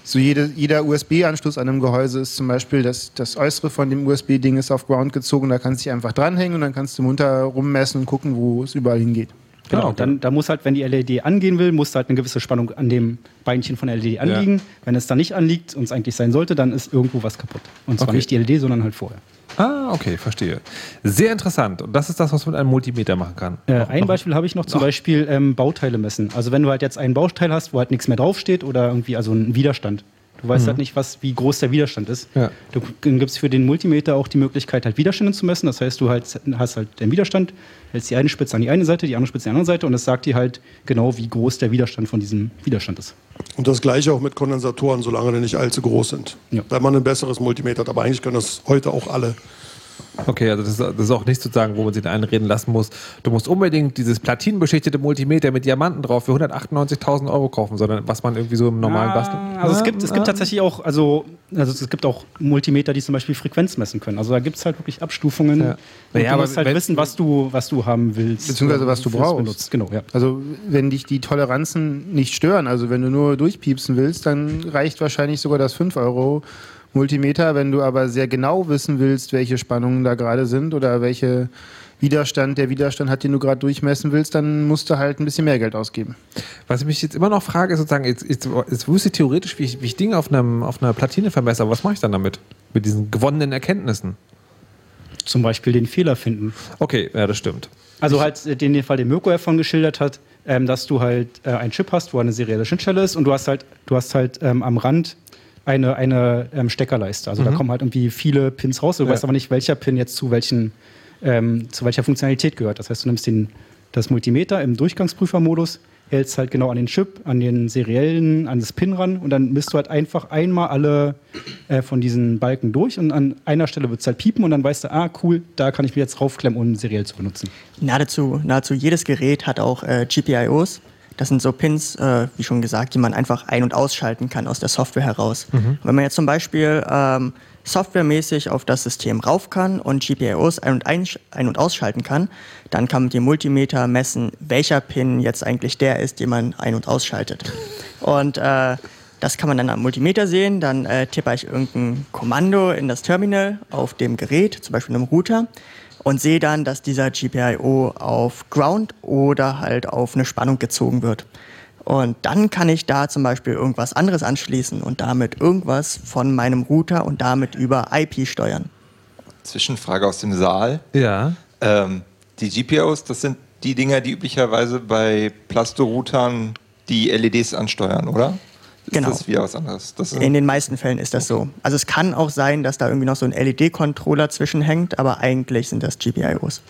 so jede, jeder USB-Anschluss an einem Gehäuse ist zum Beispiel, das, das Äußere von dem USB-Ding ist auf Ground gezogen, da kannst du dich einfach dranhängen und dann kannst du munter rummessen und gucken, wo es überall hingeht. Genau, okay. dann da muss halt, wenn die LED angehen will, muss da halt eine gewisse Spannung an dem Beinchen von der LED anliegen. Wenn es da nicht anliegt und es eigentlich sein sollte, dann ist irgendwo was kaputt. Und zwar Okay. nicht die LED, sondern halt vorher. ah, okay, verstehe. Sehr interessant. Und das ist das, was man mit einem Multimeter machen kann. Äh, Noch- ein noch- Beispiel habe ich noch, zum Beispiel ähm, Bauteile messen. Also wenn du halt jetzt ein Bauteil hast, wo halt nichts mehr draufsteht oder irgendwie, also ein Widerstand. Du weißt halt nicht, was, wie groß der Widerstand ist. Ja. Du dann gibt es für den Multimeter auch die Möglichkeit, halt Widerstände zu messen. Das heißt, du halt, hast halt den Widerstand, hältst die eine Spitze an die eine Seite, die andere Spitze an die andere Seite und das sagt dir halt genau, wie groß der Widerstand von diesem Widerstand ist. Und das gleiche auch mit Kondensatoren, solange die nicht allzu groß sind. Ja. Wenn man ein besseres Multimeter hat. Aber eigentlich können das heute auch alle. Okay, also das ist, das ist auch nicht sozusagen, wo man sich einreden lassen muss. Du musst unbedingt dieses platinenbeschichtete Multimeter mit Diamanten drauf für 198.000 Euro kaufen, sondern was man irgendwie so im normalen Bastel. Also es gibt, es gibt tatsächlich auch, also, also es gibt auch Multimeter, die zum Beispiel Frequenz messen können. Also da gibt es halt wirklich Abstufungen. Ja. Naja, du aber musst halt wenn- wissen, was du, was du haben willst. Beziehungsweise was du brauchst. Benutzt. Genau, ja. Also wenn dich die Toleranzen nicht stören, also wenn du nur durchpiepsen willst, dann reicht wahrscheinlich sogar das 5 Euro Multimeter. Wenn du aber sehr genau wissen willst, welche Spannungen da gerade sind oder welche Widerstand der Widerstand hat, den du gerade durchmessen willst, dann musst du halt ein bisschen mehr Geld ausgeben. Was ich mich jetzt immer noch frage, ist sozusagen, jetzt, jetzt, jetzt wüsste ich theoretisch, wie ich, wie ich Dinge auf, einem, auf einer Platine vermesse, aber was mache ich dann damit? Mit diesen gewonnenen Erkenntnissen? Zum Beispiel den Fehler finden. Okay, ja, das stimmt. Also halt äh, den, den Fall, den Mirko davon geschildert hat, ähm, dass du halt äh, einen Chip hast, wo eine serielle Schnittstelle ist und du hast halt, du hast halt ähm, am Rand eine, eine ähm, Steckerleiste. Also da kommen halt irgendwie viele Pins raus. Du Ja. weißt aber nicht, welcher Pin jetzt zu welchen, ähm, zu welcher Funktionalität gehört. Das heißt, du nimmst den, das Multimeter im Durchgangsprüfermodus, hältst halt genau an den Chip, an den seriellen, an das Pin ran und dann misst du halt einfach einmal alle äh, von diesen Balken durch und an einer Stelle wird es halt piepen und dann weißt du, ah cool, da kann ich mir jetzt raufklemmen, um seriell zu benutzen. Nahezu, nahezu jedes Gerät hat auch äh, GPIOs. Das sind so Pins, äh, wie schon gesagt, die man einfach ein- und ausschalten kann aus der Software heraus. Wenn man jetzt zum Beispiel ähm, softwaremäßig auf das System rauf kann und GPIOs ein- und, einsch- ein und ausschalten kann, dann kann man mit dem Multimeter messen, welcher Pin jetzt eigentlich der ist, den man ein- und ausschaltet. Und äh, das kann man dann am Multimeter sehen. Dann äh, tippe ich irgendein Kommando in das Terminal auf dem Gerät, zum Beispiel einem Router, und sehe dann, dass dieser GPIO auf Ground oder halt auf eine Spannung gezogen wird. Und dann kann ich da zum Beispiel irgendwas anderes anschließen und damit irgendwas von meinem Router und damit über IP steuern. Zwischenfrage aus dem Saal. Ja. Ähm, die GPOs, das sind die Dinger, die üblicherweise bei Plastoroutern die LEDs ansteuern, oder? Ist Genau. das wieder was anderes? In den meisten Fällen ist das so. Also es kann auch sein, dass da irgendwie noch so ein LED-Controller zwischenhängt, aber eigentlich sind das GPIOs.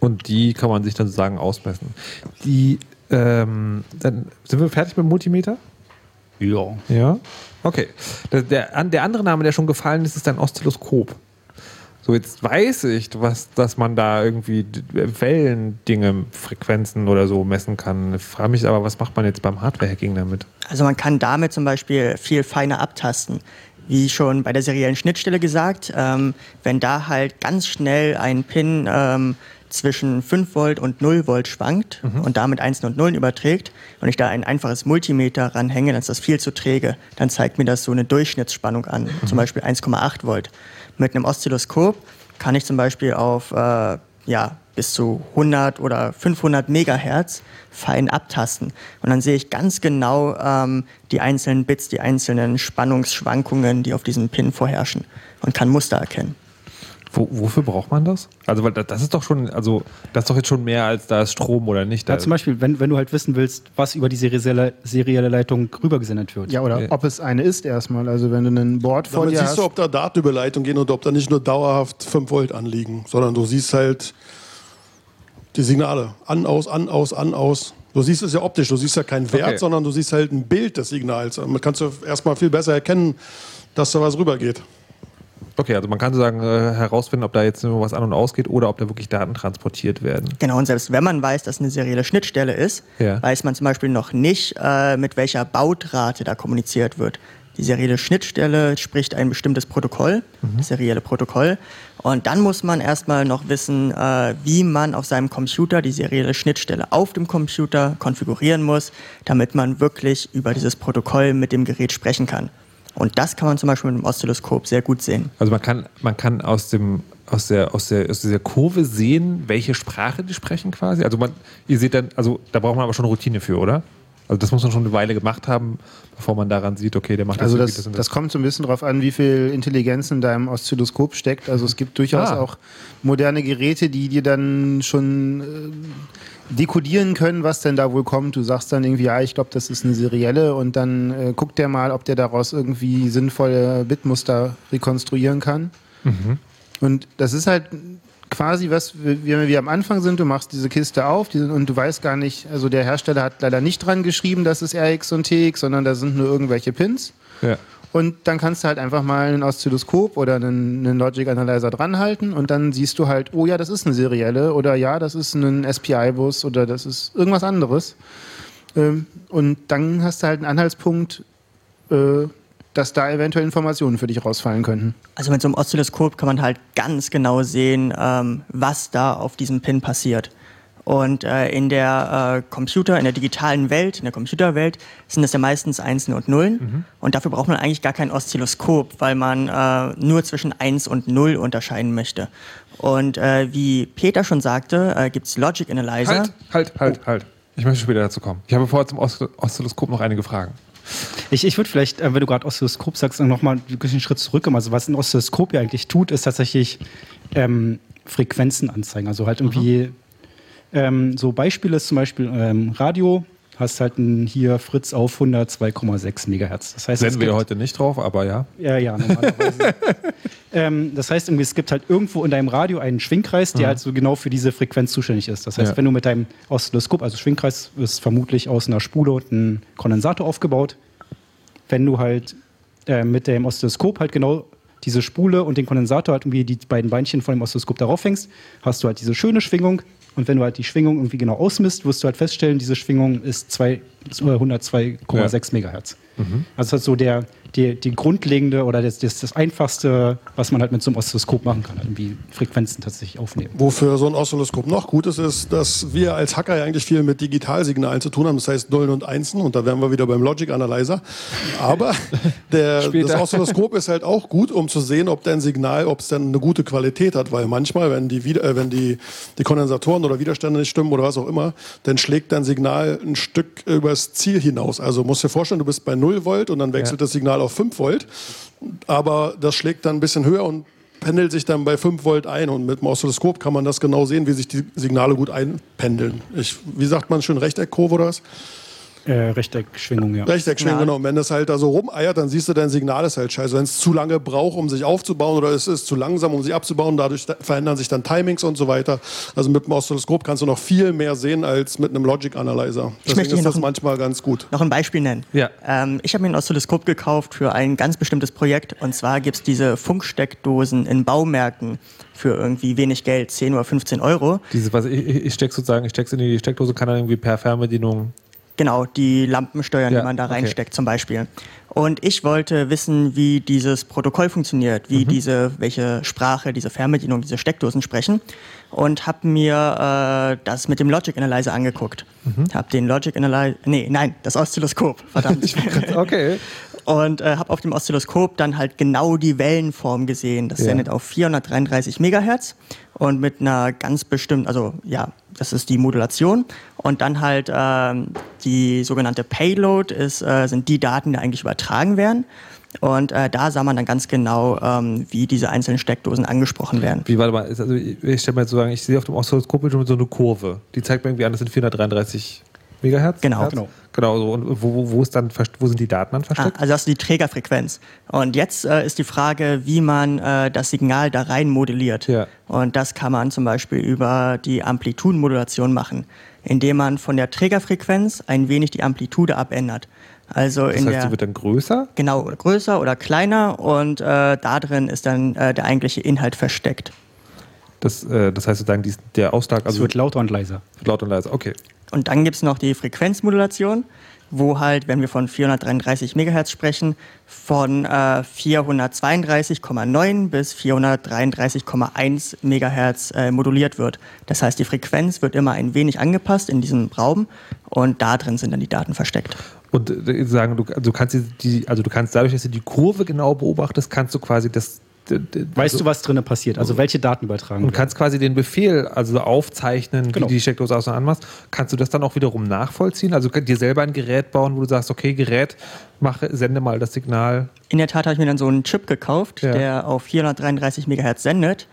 Und die kann man sich dann sozusagen ausmessen. Die, ähm, dann sind wir fertig mit dem Multimeter? Ja. Ja. Okay. Der, der, der andere Name, der schon gefallen ist, ist ein Oszilloskop. So, jetzt weiß ich, was, dass man da irgendwie Wellendinge, Frequenzen oder so messen kann. Ich frage mich aber, was macht man jetzt beim Hardware-Hacking damit? Also man kann damit zum Beispiel viel feiner abtasten. Wie schon bei der seriellen Schnittstelle gesagt, ähm, wenn da halt ganz schnell ein Pin ähm, zwischen 5 Volt und 0 Volt schwankt und damit Einsen und Nullen überträgt und ich da ein einfaches Multimeter ranhänge, dann ist das viel zu träge. Dann zeigt mir das so eine Durchschnittsspannung an, zum Beispiel 1,8 Volt. Mit einem Oszilloskop kann ich zum Beispiel auf äh, ja, bis zu 100 oder 500 Megahertz fein abtasten. Und dann sehe ich ganz genau ähm, die einzelnen Bits, die einzelnen Spannungsschwankungen, die auf diesem Pin vorherrschen und kann Muster erkennen. Wo, wofür braucht man das? Also, weil das ist doch schon, also das ist doch jetzt schon mehr als da ist Strom oder nicht. Ja, zum Beispiel, wenn, wenn du halt wissen willst, was über die serielle, serielle Leitung rübergesendet wird. Ja, oder ja. ob es eine ist erstmal. Also wenn du ein Board vor Damit dir siehst hast. du, ob da Datenüberleitung gehen und ob da nicht nur dauerhaft 5 Volt anliegen, sondern du siehst halt die Signale. An, aus, an, aus, an, aus. Du siehst es ja optisch, du siehst ja keinen Wert, okay. sondern du siehst halt ein Bild des Signals. Man kannst du erstmal viel besser erkennen, dass da was rübergeht. Okay, also man kann sozusagen äh, herausfinden, ob da jetzt nur was an und ausgeht oder ob da wirklich Daten transportiert werden. Genau, und selbst wenn man weiß, dass eine serielle Schnittstelle ist, ja. weiß man zum Beispiel noch nicht, äh, mit welcher Bautrate da kommuniziert wird. Die serielle Schnittstelle spricht ein bestimmtes Protokoll, mhm. das serielle Protokoll. Und dann muss man erstmal noch wissen, äh, wie man auf seinem Computer die serielle Schnittstelle auf dem Computer konfigurieren muss, damit man wirklich über dieses Protokoll mit dem Gerät sprechen kann. Und das kann man zum Beispiel mit dem Oszilloskop sehr gut sehen. Also man kann, man kann aus, dem, aus, der, aus, der, aus dieser Kurve sehen, welche Sprache die sprechen quasi. Also man, ihr seht dann, also da braucht man aber schon Routine für, oder? Also das muss man schon eine Weile gemacht haben, bevor man daran sieht, okay, der macht das. Also das, das, das, das kommt so ein bisschen darauf an, wie viel Intelligenz in deinem Oszilloskop steckt. Also es gibt durchaus ah. auch moderne Geräte, die dir dann schon äh, dekodieren können, was denn da wohl kommt. Du sagst dann irgendwie, ja, ich glaube, das ist eine serielle und dann äh, guckt der mal, ob der daraus irgendwie sinnvolle Bitmuster rekonstruieren kann. Mhm. Und das ist halt quasi was, wie wir am Anfang sind, du machst diese Kiste auf die, und du weißt gar nicht, also der Hersteller hat leider nicht dran geschrieben, das ist RX und TX, sondern da sind nur irgendwelche Pins. Ja. Und dann kannst du halt einfach mal ein Oszilloskop oder einen, einen Logic Analyzer dranhalten und dann siehst du halt, oh ja, das ist eine serielle oder ja, das ist ein SPI-Bus oder das ist irgendwas anderes. Ähm, und dann hast du halt einen Anhaltspunkt, äh, dass da eventuell Informationen für dich rausfallen könnten. Also mit so einem Oszilloskop kann man halt ganz genau sehen, ähm, was da auf diesem Pin passiert. Und äh, in der äh, Computer, in der digitalen Welt, in der Computerwelt sind das ja meistens Einsen und Nullen. Mhm. Und dafür braucht man eigentlich gar kein Oszilloskop, weil man äh, nur zwischen 1 und 0 unterscheiden möchte. Und äh, wie Peter schon sagte, äh, gibt es Logic Analyzer. Halt, halt, halt, oh. halt. Ich möchte später dazu kommen. Ich habe vorher zum Oszilloskop noch einige Fragen. Ich, ich würde vielleicht, äh, wenn du gerade Oszilloskop sagst, nochmal einen Schritt zurück. Also was ein Oszilloskop ja eigentlich tut, ist tatsächlich ähm, Frequenzen anzeigen. Also halt irgendwie mhm. Ähm, so Beispiele ist zum Beispiel ähm, Radio, hast halt ein, hier Fritz auf 102,6 Megahertz. Das heißt, Senden wir heute nicht drauf, aber ja. Ja, ja, normalerweise. ähm, das heißt, es gibt halt irgendwo in deinem Radio einen Schwingkreis, der mhm. halt so genau für diese Frequenz zuständig ist. Das heißt, ja. wenn du mit deinem Oszilloskop, also Schwingkreis ist vermutlich aus einer Spule und einem Kondensator aufgebaut, wenn du halt äh, mit dem Oszilloskop halt genau diese Spule und den Kondensator halt irgendwie die beiden Beinchen von dem Oszilloskop darauf hängst, hast du halt diese schöne Schwingung und wenn du halt die Schwingung irgendwie genau ausmisst, wirst du halt feststellen, diese Schwingung ist 102,6 ja. Megahertz. Mhm. Also das ist so der, die, die grundlegende oder das, das, das einfachste, was man halt mit so einem Oszilloskop machen kann, irgendwie Frequenzen tatsächlich aufnehmen. Wofür so ein Oszilloskop noch gut ist, ist, dass wir als Hacker ja eigentlich viel mit Digitalsignalen zu tun haben, das heißt Nullen und Einsen und da wären wir wieder beim Logic Analyzer. Aber der, das Oszilloskop ist halt auch gut, um zu sehen, ob dein Signal, ob es dann eine gute Qualität hat, weil manchmal, wenn die, äh, wenn die, die Kondensatoren oder Widerstände nicht stimmen oder was auch immer, dann schlägt dein Signal ein Stück übers Ziel hinaus. Also musst dir vorstellen, du bist bei 0 Volt und dann wechselt ja. das Signal auf 5 Volt. Aber das schlägt dann ein bisschen höher und pendelt sich dann bei 5 Volt ein. Und mit dem Oszilloskop kann man das genau sehen, wie sich die Signale gut einpendeln. Ich, wie sagt man schön, Rechteckkurve oder was? Äh, Rechteckschwingung, ja. Rechteckschwingung, ja. genau. Und wenn das halt da so rumeiert, dann siehst du, dein Signal ist halt scheiße. Wenn es zu lange braucht, um sich aufzubauen oder es ist zu langsam, um sich abzubauen, dadurch verändern sich dann Timings und so weiter. Also mit dem Oszilloskop kannst du noch viel mehr sehen als mit einem Logic Analyzer. Deswegen ist das ein, manchmal ganz gut. Noch ein Beispiel nennen. Ja. Ähm, ich habe mir ein Oszilloskop gekauft für ein ganz bestimmtes Projekt. Und zwar gibt es diese Funksteckdosen in Baumärkten für irgendwie wenig Geld, 10 oder 15 Euro. Diese, was ich, ich stecke sozusagen, ich stecke es in die Steckdose, kann dann irgendwie per Fernbedienung Genau, die Lampen steuern, ja, die man da reinsteckt okay. zum Beispiel. Und ich wollte wissen, wie dieses Protokoll funktioniert, wie mhm. diese, welche Sprache diese Fernbedienung, diese Steckdosen sprechen. Und habe mir äh, das mit dem Logic Analyzer angeguckt. Mhm. Habe den Logic Analyzer, nee, nein, das Oszilloskop, verdammt. okay. Und äh, habe auf dem Oszilloskop dann halt genau die Wellenform gesehen. Das Ja. sendet auf 433 Megahertz und mit einer ganz bestimmten, also ja, das ist die Modulation und dann halt ähm, die sogenannte Payload ist, äh, sind die Daten, die eigentlich übertragen werden. Und äh, da sah man dann ganz genau, ähm, wie diese einzelnen Steckdosen angesprochen werden. Wie, warte mal, also ich stelle mir jetzt so sagen, ich sehe auf dem Oszilloskop schon so eine Kurve. Die zeigt mir irgendwie an, das sind 433 Megahertz. Genau. Hertz? Genau. Genau, so. und wo, wo, ist dann, wo sind die Daten dann Ah, versteckt? also das ist die Trägerfrequenz. Und jetzt äh, ist die Frage, wie man äh, das Signal da rein modelliert. Ja. Und das kann man zum Beispiel über die Amplitudenmodulation machen, indem man von der Trägerfrequenz ein wenig die Amplitude abändert. Also das in heißt, der sie wird dann größer? genau größer oder kleiner und äh, da drin ist dann äh, der eigentliche Inhalt versteckt. Das, äh, das heißt sozusagen, die, der Ausschlag, Es also wird lauter und leiser. laut und leise. Okay. Und dann gibt es noch die Frequenzmodulation, wo halt, wenn wir von 433 Megahertz sprechen, von äh, 432,9 bis 433,1 Megahertz äh, moduliert wird. Das heißt, die Frequenz wird immer ein wenig angepasst in diesem Raum und da drin sind dann die Daten versteckt. Und äh, sagen, du, du kannst die, also du kannst dadurch, dass du die Kurve genau beobachtest, kannst du quasi das. Weißt also, du, was drinnen passiert? Also welche Daten übertragen Und werden? kannst quasi den Befehl, also aufzeichnen, Genau. wie die Steckdose aus und anmachst. Kannst du das dann auch wiederum nachvollziehen? Also könnt dir selber ein Gerät bauen, wo du sagst, okay, Gerät, mache, sende mal das Signal. In der Tat habe ich mir dann so einen Chip gekauft, Ja. der auf 433 Megahertz sendet.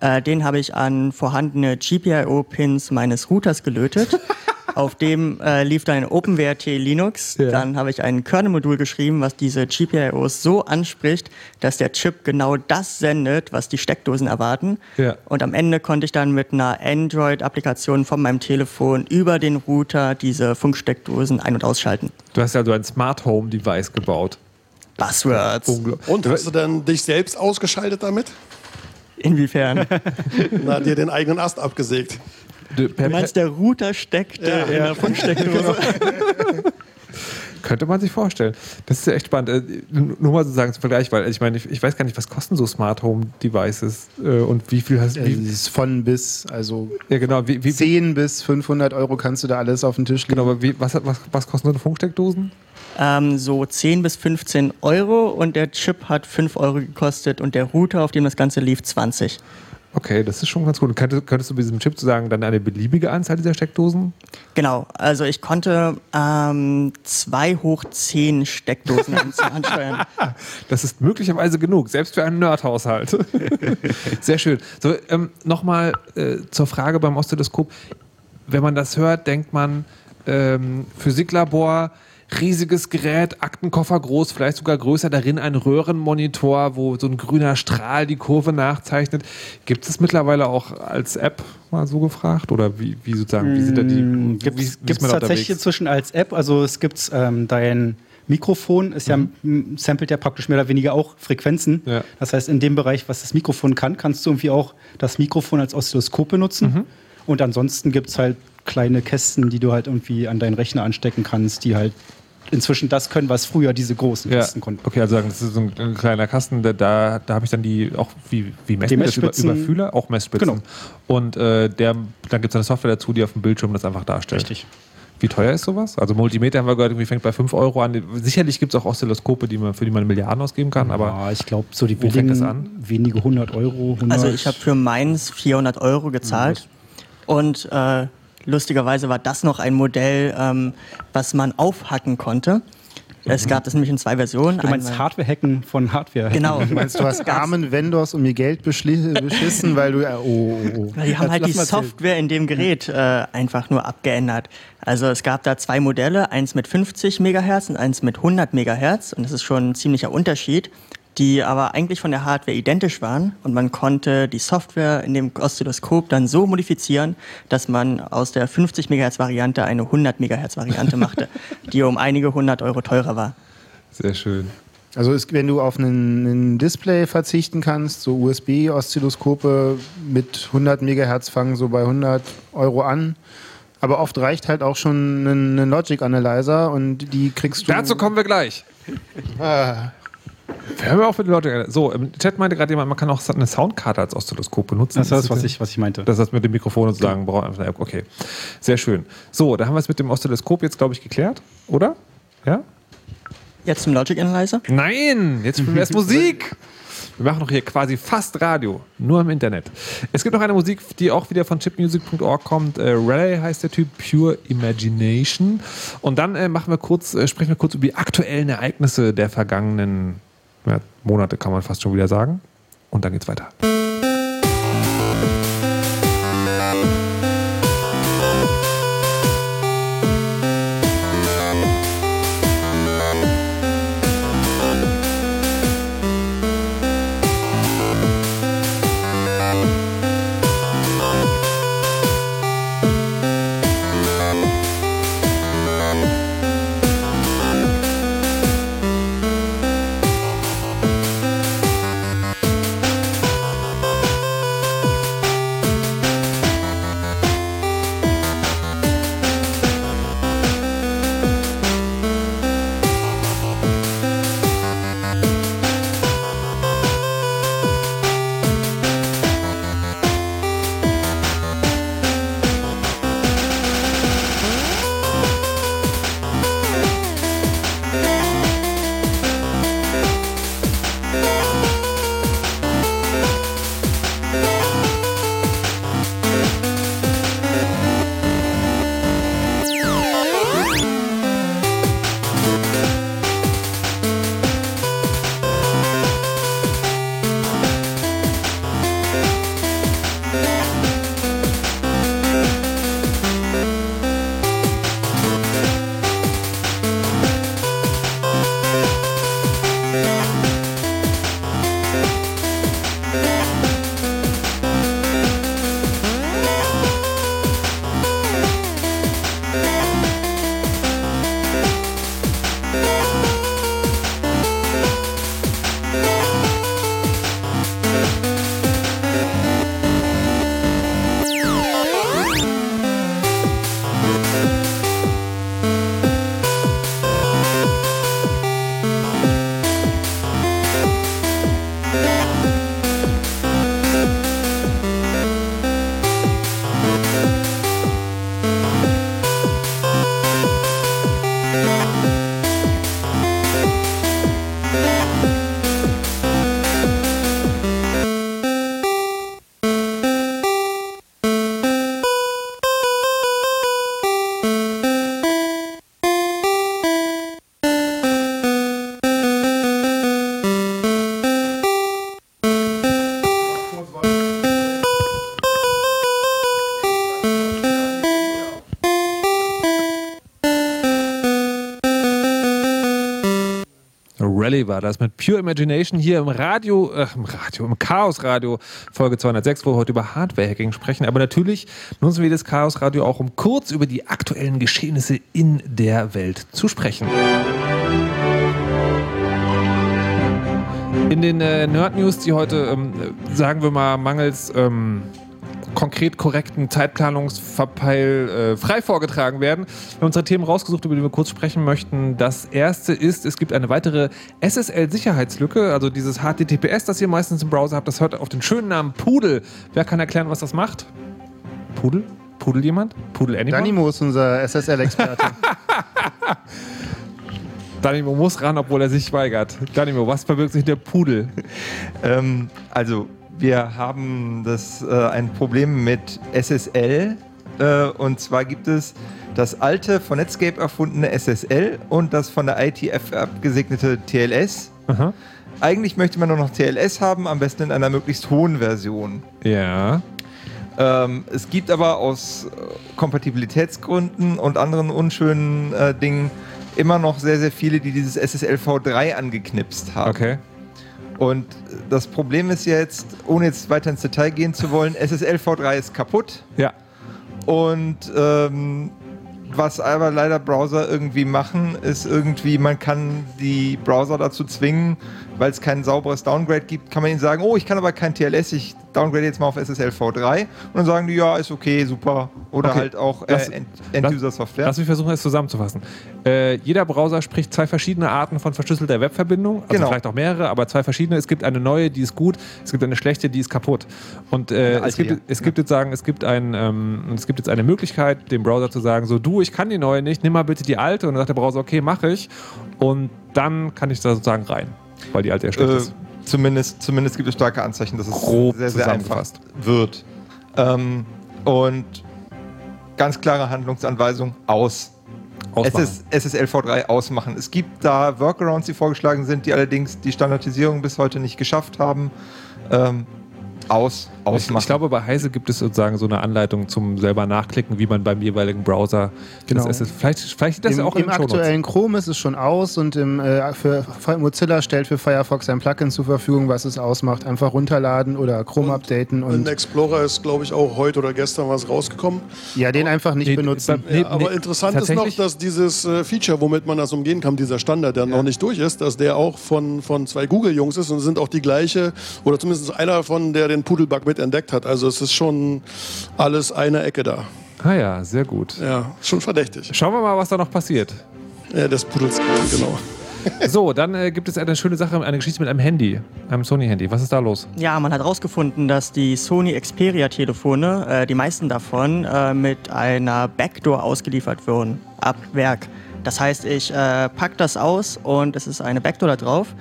Äh, den habe ich an vorhandene GPIO-Pins meines Routers gelötet. Auf dem äh, lief dann ein OpenWrt Linux. Ja. Dann habe ich ein Kernel-Modul geschrieben, was diese GPIOs so anspricht, dass der Chip genau das sendet, was die Steckdosen erwarten. Ja. Und am Ende konnte ich dann mit einer Android-Applikation von meinem Telefon über den Router diese Funksteckdosen ein- und ausschalten. Du hast ja so ein Smart Home Device gebaut. Buzzwords. Und hast du dann dich selbst ausgeschaltet damit? Inwiefern? Na, dir den eigenen Ast abgesägt. Du, per, Du meinst, der Router steckt äh, in der Funksteckdose? Könnte man sich vorstellen. Das ist ja echt spannend. Äh, Nur mal sozusagen zum Vergleich, weil ich meine, ich, ich weiß gar nicht, was kosten so Smart Home Devices äh, und wie viel hast Es wie, ist von bis, also Ja, genau. Wie, wie, 10 bis 500 Euro kannst du da alles auf den Tisch legen. genau aber wie, was, was, was kosten so eine Funksteckdosen? Ähm, so 10 bis 15 Euro und der Chip hat 5 Euro gekostet und der Router, auf dem das Ganze lief, 20. Okay, das ist schon ganz gut. Könntest, könntest du mit diesem Chip sozusagen dann eine beliebige Anzahl dieser Steckdosen? Genau, also ich konnte ähm, 2 hoch 10 Steckdosen an- ansteuern. Das ist möglicherweise genug, selbst für einen Nerdhaushalt. Sehr schön. So, ähm, nochmal äh, zur Frage beim Oszilloskop. Wenn man das hört, denkt man, ähm, Physiklabor, riesiges Gerät, Aktenkoffer groß, vielleicht sogar größer, darin ein Röhrenmonitor, wo so ein grüner Strahl die Kurve nachzeichnet. Gibt es mittlerweile auch als App mal so gefragt? Oder wie, wie sozusagen, wie sind da die. Mm, Gibt es tatsächlich inzwischen als App. Also es gibt ähm, dein Mikrofon, ist ja, m- samplet ja praktisch mehr oder weniger auch Frequenzen. Ja. Das heißt, in dem Bereich, was das Mikrofon kann, kannst du irgendwie auch das Mikrofon als Oszilloskop benutzen. Und ansonsten gibt es halt kleine Kästen, die du halt irgendwie an deinen Rechner anstecken kannst, die halt inzwischen das können, was früher diese großen Ja, Kästen konnten. okay, also sagen, das ist so ein, ein kleiner Kasten, da, da, da habe ich dann die, auch wie, wie messen Die über, Messspitzen. über Fühler? Auch Messspitzen. Genau. Und äh, der, dann gibt es eine Software dazu, die auf dem Bildschirm das einfach darstellt. Richtig. Wie teuer ist sowas? Also Multimeter haben wir gehört, irgendwie fängt bei 5 Euro an. Sicherlich gibt es auch Oszilloskope, die man, für die man Milliarden ausgeben kann, aber ja, ich glaube, so die wo fängt das an? wenige hundert Euro. 100, Also ich habe für meins 400 Euro gezahlt und äh, lustigerweise war das noch ein Modell, ähm, was man aufhacken konnte. Es gab das nämlich in zwei Versionen. Du meinst Hardware-Hacken von Hardware. Genau. Du meinst, du hast armen Vendors um ihr Geld beschissen, weil du. ja, Oh, oh, oh. Die haben halt Lass die mal erzählen. Software in dem Gerät äh, einfach nur abgeändert. Also es gab da zwei Modelle, eins mit 50 Megahertz und eins mit 100 Megahertz. Und das ist schon ein ziemlicher Unterschied, die aber eigentlich von der Hardware identisch waren. Und man konnte die Software in dem Oszilloskop dann so modifizieren, dass man aus der 50 Megahertz Variante eine 100 Megahertz Variante machte, die um einige hundert Euro teurer war. sehr schön. Also es, wenn du auf einen, einen Display verzichten kannst, so USB-Oszilloskope mit 100 Megahertz fangen so bei 100 Euro an. Aber oft reicht halt auch schon ein, ein Logic Analyzer und die kriegst du. Dazu kommen wir gleich. Hören wir auf mit den Leuten. So, im Chat meinte gerade jemand, man kann auch eine Soundkarte als Oszilloskop benutzen. Das ist das, was ich, was ich meinte. Das heißt mit dem Mikrofon sozusagen. braucht einfach eine App. Okay, sehr schön. So, da haben wir es mit dem Oszilloskop jetzt, glaube ich, geklärt, oder? Ja? Jetzt zum Logic Analyzer? Nein, jetzt spielen wir erst Musik. Wir machen doch hier quasi fast Radio, nur im Internet. Es gibt noch eine Musik, die auch wieder von chipmusic.org kommt. Äh, Raleigh heißt der Typ, Pure Imagination. Und dann äh, machen wir kurz, äh, sprechen wir kurz über die aktuellen Ereignisse der vergangenen Monate, kann man fast schon wieder sagen. Und dann geht's weiter. Das mit Pure Imagination hier im Radio, äh, im Radio, im Chaos Radio, Folge 206, wo wir heute über Hardware-Hacking sprechen. Aber natürlich nutzen wir das Chaos Radio auch, um kurz über die aktuellen Geschehnisse in der Welt zu sprechen. In den äh, Nerd News, die heute, ähm, sagen wir mal, mangels ähm, konkret korrekten Zeitplanungsverpeil äh, frei vorgetragen werden. Wir haben unsere Themen rausgesucht, über die wir kurz sprechen möchten. Das erste ist, es gibt eine weitere SSL-Sicherheitslücke, also dieses HTTPS, das ihr meistens im Browser habt. Das hört auf den schönen Namen Pudel. Wer kann erklären, was das macht? Pudel? Pudel jemand? Pudel Animal? Danimo ist unser SSL-Experte. Danimo muss ran, obwohl er sich weigert. Danimo, was verbirgt sich der Pudel? ähm, also wir haben das, äh, ein Problem mit SSL. Äh, und zwar gibt es das alte, von Netscape erfundene SSL und das von der ITF abgesegnete TLS. Aha. Eigentlich möchte man nur noch TLS haben, am besten in einer möglichst hohen Version. Ja. Ähm, es gibt aber aus äh, Kompatibilitätsgründen und anderen unschönen äh, Dingen immer noch sehr, sehr viele, die dieses SSL V3 angeknipst haben. Okay. Und das Problem ist jetzt, ohne jetzt weiter ins Detail gehen zu wollen, SSL V3 ist kaputt. Ja. Und ähm, was aber leider Browser irgendwie machen, ist irgendwie, man kann die Browser dazu zwingen, weil es kein sauberes Downgrade gibt, kann man ihnen sagen, oh, ich kann aber kein TLS, ich downgrade jetzt mal auf SSL V3 und dann sagen die, ja, ist okay, super. Oder Okay. halt auch Lass- äh, End-User-Software. Lass mich versuchen, es zusammenzufassen. Äh, jeder Browser spricht zwei verschiedene Arten von verschlüsselter Webverbindung, also Genau. vielleicht auch mehrere, aber zwei verschiedene. Es gibt eine neue, die ist gut, es gibt eine schlechte, die ist kaputt. Und äh, es gibt, es gibt jetzt sagen, es gibt, ein, ähm, es gibt jetzt eine Möglichkeit, dem Browser zu sagen, so du, ich kann die neue nicht, nimm mal bitte die alte. Und dann sagt der Browser, okay, mache ich. Und dann kann ich da sozusagen rein, weil die alte ja schlecht äh, ist. zumindest, zumindest gibt es starke Anzeichen, dass es Grob sehr, sehr einfach wird. Ähm, und ganz klare Handlungsanweisung aus. Ausmachen. SS, SSL V3 ausmachen. Es gibt da Workarounds, die vorgeschlagen sind, die allerdings die Standardisierung bis heute nicht geschafft haben. Ähm, aus, ausmachen. ich glaube, bei Heise gibt es sozusagen so eine Anleitung zum selber nachklicken, wie man beim jeweiligen Browser Genau. das SS vielleicht, vielleicht das Im, auch im aktuellen Chrome ist es schon aus und im, äh, für, Mozilla stellt für Firefox ein Plugin zur Verfügung, was es ausmacht. Einfach runterladen oder Chrome updaten Und und Explorer ist, glaube ich, auch heute oder gestern was rausgekommen. ja, den einfach nicht Nee, benutzen. Nee, ja, aber nee, interessant ist noch, dass dieses äh, Feature, womit man das umgehen kann, dieser Standard, der noch nicht durch ist, dass der auch von, von zwei Google-Jungs ist und sind auch die gleiche, oder zumindest einer von, der den Pudelbug mit entdeckt hat. Also es ist schon alles eine Ecke da. Ah ja, sehr gut. Ja, schon verdächtig. Schauen wir mal, was da noch passiert. Ja, des Pudels, genau. So, dann äh, gibt es eine schöne Sache, eine Geschichte mit einem Handy, einem Sony-Handy. Was ist da los? Ja, man hat herausgefunden, dass die Sony Xperia-Telefone, äh, die meisten davon, äh, mit einer Backdoor ausgeliefert wurden, ab Werk. Das heißt, ich äh, pack das aus und es ist eine Backdoor da drauf.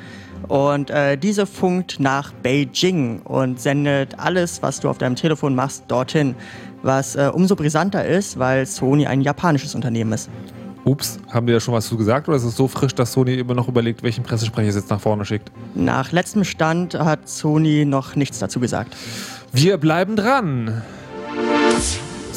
Und äh, diese funkt nach Beijing und sendet alles, was du auf deinem Telefon machst, dorthin. Was äh, umso brisanter ist, weil Sony ein japanisches Unternehmen ist. Ups, haben die da schon was zu gesagt oder ist es so frisch, dass Sony immer noch überlegt, welchen Pressesprecher es jetzt nach vorne schickt? Nach letztem Stand hat Sony noch nichts dazu gesagt. Wir bleiben dran.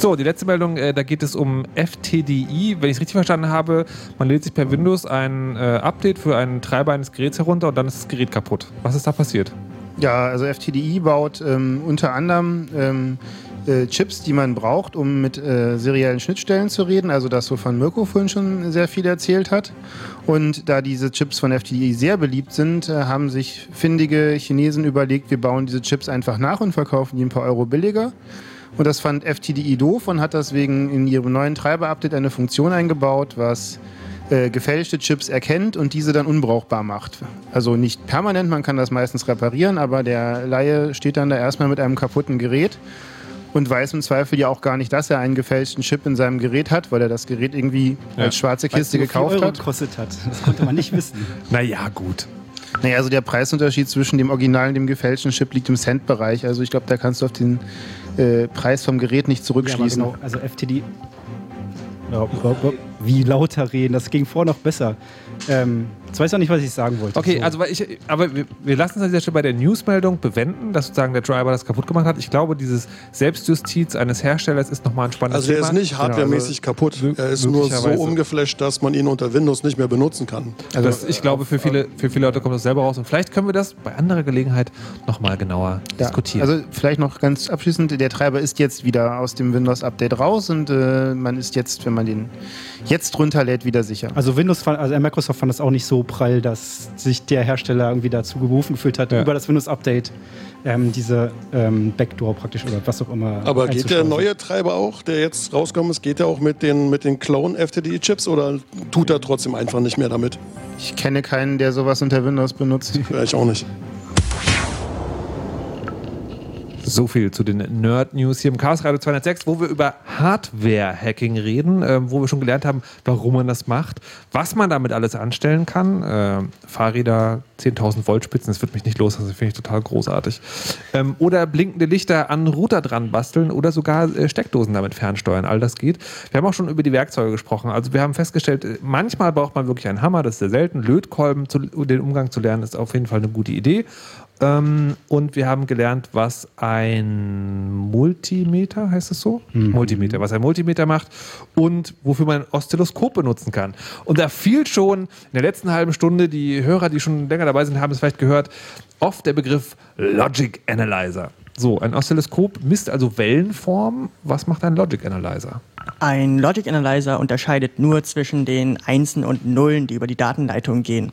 So, die letzte Meldung, äh, da geht es um FTDI. Wenn ich es richtig verstanden habe, man lädt sich per Windows ein äh, Update für einen Treiber eines Geräts herunter und dann ist das Gerät kaputt. Was ist da passiert? Ja, also FTDI baut ähm, unter anderem ähm, äh, Chips, die man braucht, um mit äh, seriellen Schnittstellen zu reden, also das, wovon Mirko vorhin schon sehr viel erzählt hat. Und da diese Chips von FTDI sehr beliebt sind, äh, haben sich findige Chinesen überlegt, wir bauen diese Chips einfach nach und verkaufen die ein paar Euro billiger. Und das fand FTDI doof und hat deswegen in ihrem neuen Treiber-Update eine Funktion eingebaut, was äh, gefälschte Chips erkennt und diese dann unbrauchbar macht. Also nicht permanent, man kann das meistens reparieren, aber der Laie steht dann da erstmal mit einem kaputten Gerät und weiß im Zweifel ja auch gar nicht, dass er einen gefälschten Chip in seinem Gerät hat, weil er das Gerät irgendwie Ja. als schwarze Kiste gekauft 4 Euro hat. gekostet hat. Das konnte man nicht wissen. Naja, gut. Naja, also der Preisunterschied zwischen dem Original und dem gefälschten Chip liegt im Cent-Bereich. Also ich glaube, da kannst du auf den äh, Preis vom Gerät nicht Ja, aber zurückschließen. genau. Also FTD. Ja, wie lauter reden, das ging vor noch besser. Ähm, jetzt weiß ich auch nicht, was ich sagen wollte. Okay, So. also ich, aber wir, wir lassen es an dieser Stelle bei der Newsmeldung bewenden, dass sozusagen der Driver das kaputt gemacht hat. Ich glaube, dieses Selbstjustiz eines Herstellers ist nochmal ein spannendes Also er Thema. ist nicht hardwaremäßig kaputt. Er ist nur so umgeflasht, dass man ihn unter Windows nicht mehr benutzen kann. Also das, ich glaube, für viele, für viele Leute kommt das selber raus. Und vielleicht können wir das bei anderer Gelegenheit nochmal genauer Ja, diskutieren. Also vielleicht noch ganz abschließend, der Treiber ist jetzt wieder aus dem Windows-Update raus und äh, man ist jetzt, wenn man den jetzt runterlädt, wieder sicher. Also Windows fand, also Microsoft fand das auch nicht so prall, dass sich der Hersteller irgendwie dazu berufen gefühlt hat, Ja. über das Windows-Update ähm, diese ähm, Backdoor praktisch oder was auch immer. Aber geht der neue Treiber auch, der jetzt rausgekommen ist, geht der auch mit den, mit den Clone-FTDI-Chips oder tut er trotzdem einfach nicht mehr damit? Ich kenne keinen, der sowas unter Windows benutzt. Ja, ich auch nicht. So viel zu den Nerd-News hier im Chaos Radio 206, wo wir über Hardware-Hacking reden, ähm, wo wir schon gelernt haben, warum man das macht, was man damit alles anstellen kann. Ähm, Fahrräder, 10.000 Volt Spitzen, das wird mich nicht los, das finde ich total großartig. Ähm, oder blinkende Lichter an Router dran basteln oder sogar äh, Steckdosen damit fernsteuern. All das geht. Wir haben auch schon über die Werkzeuge gesprochen. Also wir haben festgestellt, äh, manchmal braucht man wirklich einen Hammer, das ist sehr selten. Lötkolben, zu, den Umgang zu lernen, ist auf jeden Fall eine gute Idee. Ähm, und wir haben gelernt, was ein Multimeter, heißt es so? Multimeter, was ein Multimeter macht und wofür man ein Oszilloskop benutzen kann. Und da fiel schon in der letzten halben Stunde, die Hörer, die schon länger dabei sind, haben es vielleicht gehört, oft der Begriff Logic Analyzer. So, ein Oszilloskop misst also Wellenformen. Was macht ein Logic Analyzer? Ein Logic Analyzer unterscheidet nur zwischen den Einsen und Nullen, die über die Datenleitung gehen.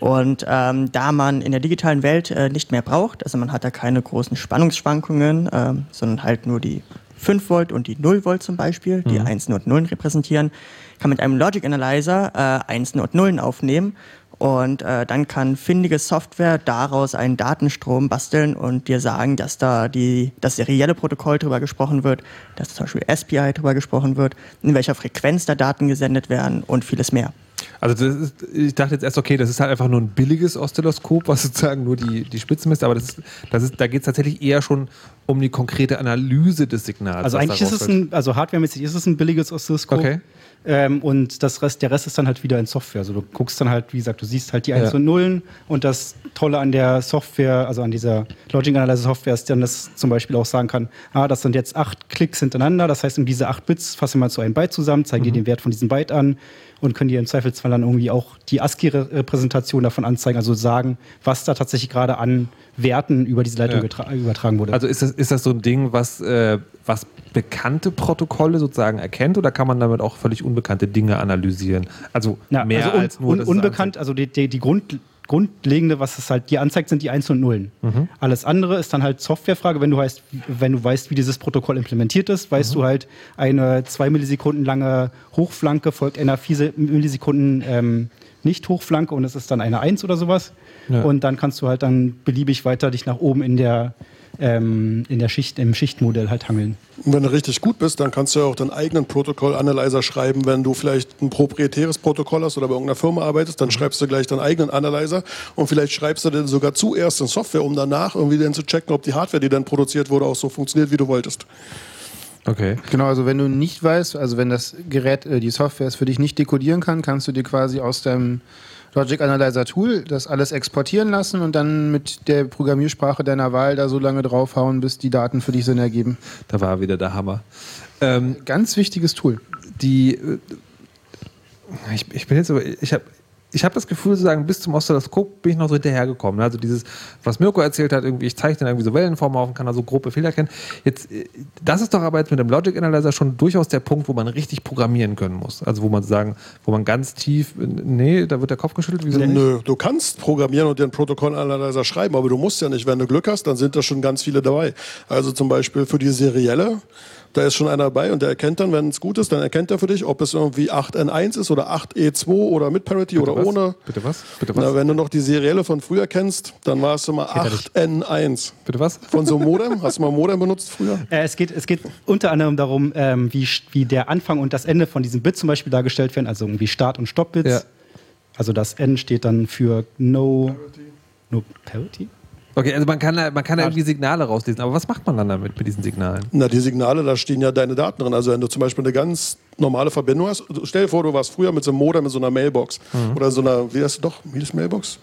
Und ähm, da man in der digitalen Welt äh, nicht mehr braucht, also man hat da keine großen Spannungsschwankungen, äh, sondern halt nur die 5 Volt und die 0 Volt zum Beispiel, die mhm. Einsen und Nullen repräsentieren, kann mit einem Logic Analyzer äh, Einsen und Nullen aufnehmen und äh, dann kann findige Software daraus einen Datenstrom basteln und dir sagen, dass da die, das serielle Protokoll drüber gesprochen wird, dass zum Beispiel SPI drüber gesprochen wird, in welcher Frequenz da Daten gesendet werden und vieles mehr. Also ist, ich dachte jetzt erst, okay, das ist halt einfach nur ein billiges Oszilloskop, was sozusagen nur die, die Spitzen misst, aber das ist, das ist, da geht es tatsächlich eher schon um die konkrete Analyse des Signals. Also eigentlich ist es ein, also hardwaremäßig ist es ein billiges Oszilloskop. Okay. Ähm, und das Rest, der Rest ist dann halt wieder in Software. Also du guckst dann halt, wie gesagt, du siehst halt die 1 ja. und Nullen und das Tolle an der Software, also an dieser Logic Analyzer Software ist dann, dass zum Beispiel auch sagen kann, ah, das sind jetzt acht Klicks hintereinander, das heißt, um diese acht Bits fassen wir mal zu einem Byte zusammen, zeigen mhm. dir den Wert von diesem Byte an und können dir im Zweifelsfall dann irgendwie auch die ASCII-Repräsentation davon anzeigen, also sagen, was da tatsächlich gerade an Werten über diese Leitung ja. übertragen wurde. Also ist das, ist das so ein Ding, was, äh, was bekannte Protokolle sozusagen erkennt oder kann man damit auch völlig unbekannte Dinge analysieren? Also ja, mehr also un, als nur un, unbekannt, also die, die, die Grund, Grundlegende, was es halt dir anzeigt, sind die Eins und Nullen. Mhm. Alles andere ist dann halt Softwarefrage. Wenn du weißt, wenn du weißt, wie dieses Protokoll implementiert ist, weißt mhm. du halt, eine zwei Millisekunden lange Hochflanke folgt einer vier Millisekunden ähm, Nicht-Hochflanke und es ist dann eine Eins oder sowas. Ja. Und dann kannst du halt dann beliebig weiter dich nach oben in der ähm, in der Schicht, im Schichtmodell halt hangeln. Und wenn du richtig gut bist, dann kannst du ja auch deinen eigenen Protokoll-Analyzer schreiben. Wenn du vielleicht ein proprietäres Protokoll hast oder bei irgendeiner Firma arbeitest, dann mhm. schreibst du gleich deinen eigenen Analyzer und vielleicht schreibst du den sogar zuerst in Software, um danach irgendwie dann zu checken, ob die Hardware, die dann produziert wurde, auch so funktioniert, wie du wolltest. Okay. Genau, also wenn du nicht weißt, also wenn das Gerät, äh, die Software es für dich nicht dekodieren kann, kannst du dir quasi aus deinem Logic Analyzer Tool, das alles exportieren lassen und dann mit der Programmiersprache deiner Wahl da so lange draufhauen, bis die Daten für dich Sinn ergeben. Da war wieder der Hammer. Ähm, Ganz wichtiges Tool. Die, äh, ich, ich bin jetzt aber, ich habe ich habe das Gefühl, sozusagen, bis zum Oszilloskop bin ich noch so hinterhergekommen. Also dieses, was Mirko erzählt hat, irgendwie, ich zeichne irgendwie so Wellenformen auf und kann da so grobe Fehler erkennen. Jetzt, äh, das ist doch aber jetzt mit dem Logic Analyzer schon durchaus der Punkt, wo man richtig programmieren können muss. Also wo man sagen, wo man ganz tief, nee, da wird der Kopf geschüttelt. Wieso Nö, du kannst programmieren und dir einen Protokoll-Analyzer schreiben, aber du musst ja nicht, wenn du Glück hast, dann sind da schon ganz viele dabei. Also zum Beispiel für die serielle da ist schon einer dabei und der erkennt dann, wenn es gut ist, dann erkennt er für dich, ob es irgendwie 8N1 ist oder 8E2 oder mit Parity Bitte oder was? ohne. Bitte was? Bitte was? Na, wenn du noch die serielle von früher kennst, dann war es immer 8N1. Bitte was? Von so einem Modem. Hast du mal Modem benutzt früher? Äh, es, geht, es geht unter anderem darum, ähm, wie, wie der Anfang und das Ende von diesem Bit zum Beispiel dargestellt werden, also irgendwie Start- und Stopp-Bits. Ja. Also das N steht dann für No Parity. No Parity? Okay, also man kann, man kann ja irgendwie Signale rauslesen, aber was macht man dann damit mit diesen Signalen? Na, die Signale, da stehen ja deine Daten drin. Also wenn du zum Beispiel eine ganz normale Verbindung hast, stell dir vor, du warst früher mit so einem Modem mit so einer Mailbox mhm. oder so einer, wie heißt du doch, wie ist Mailbox?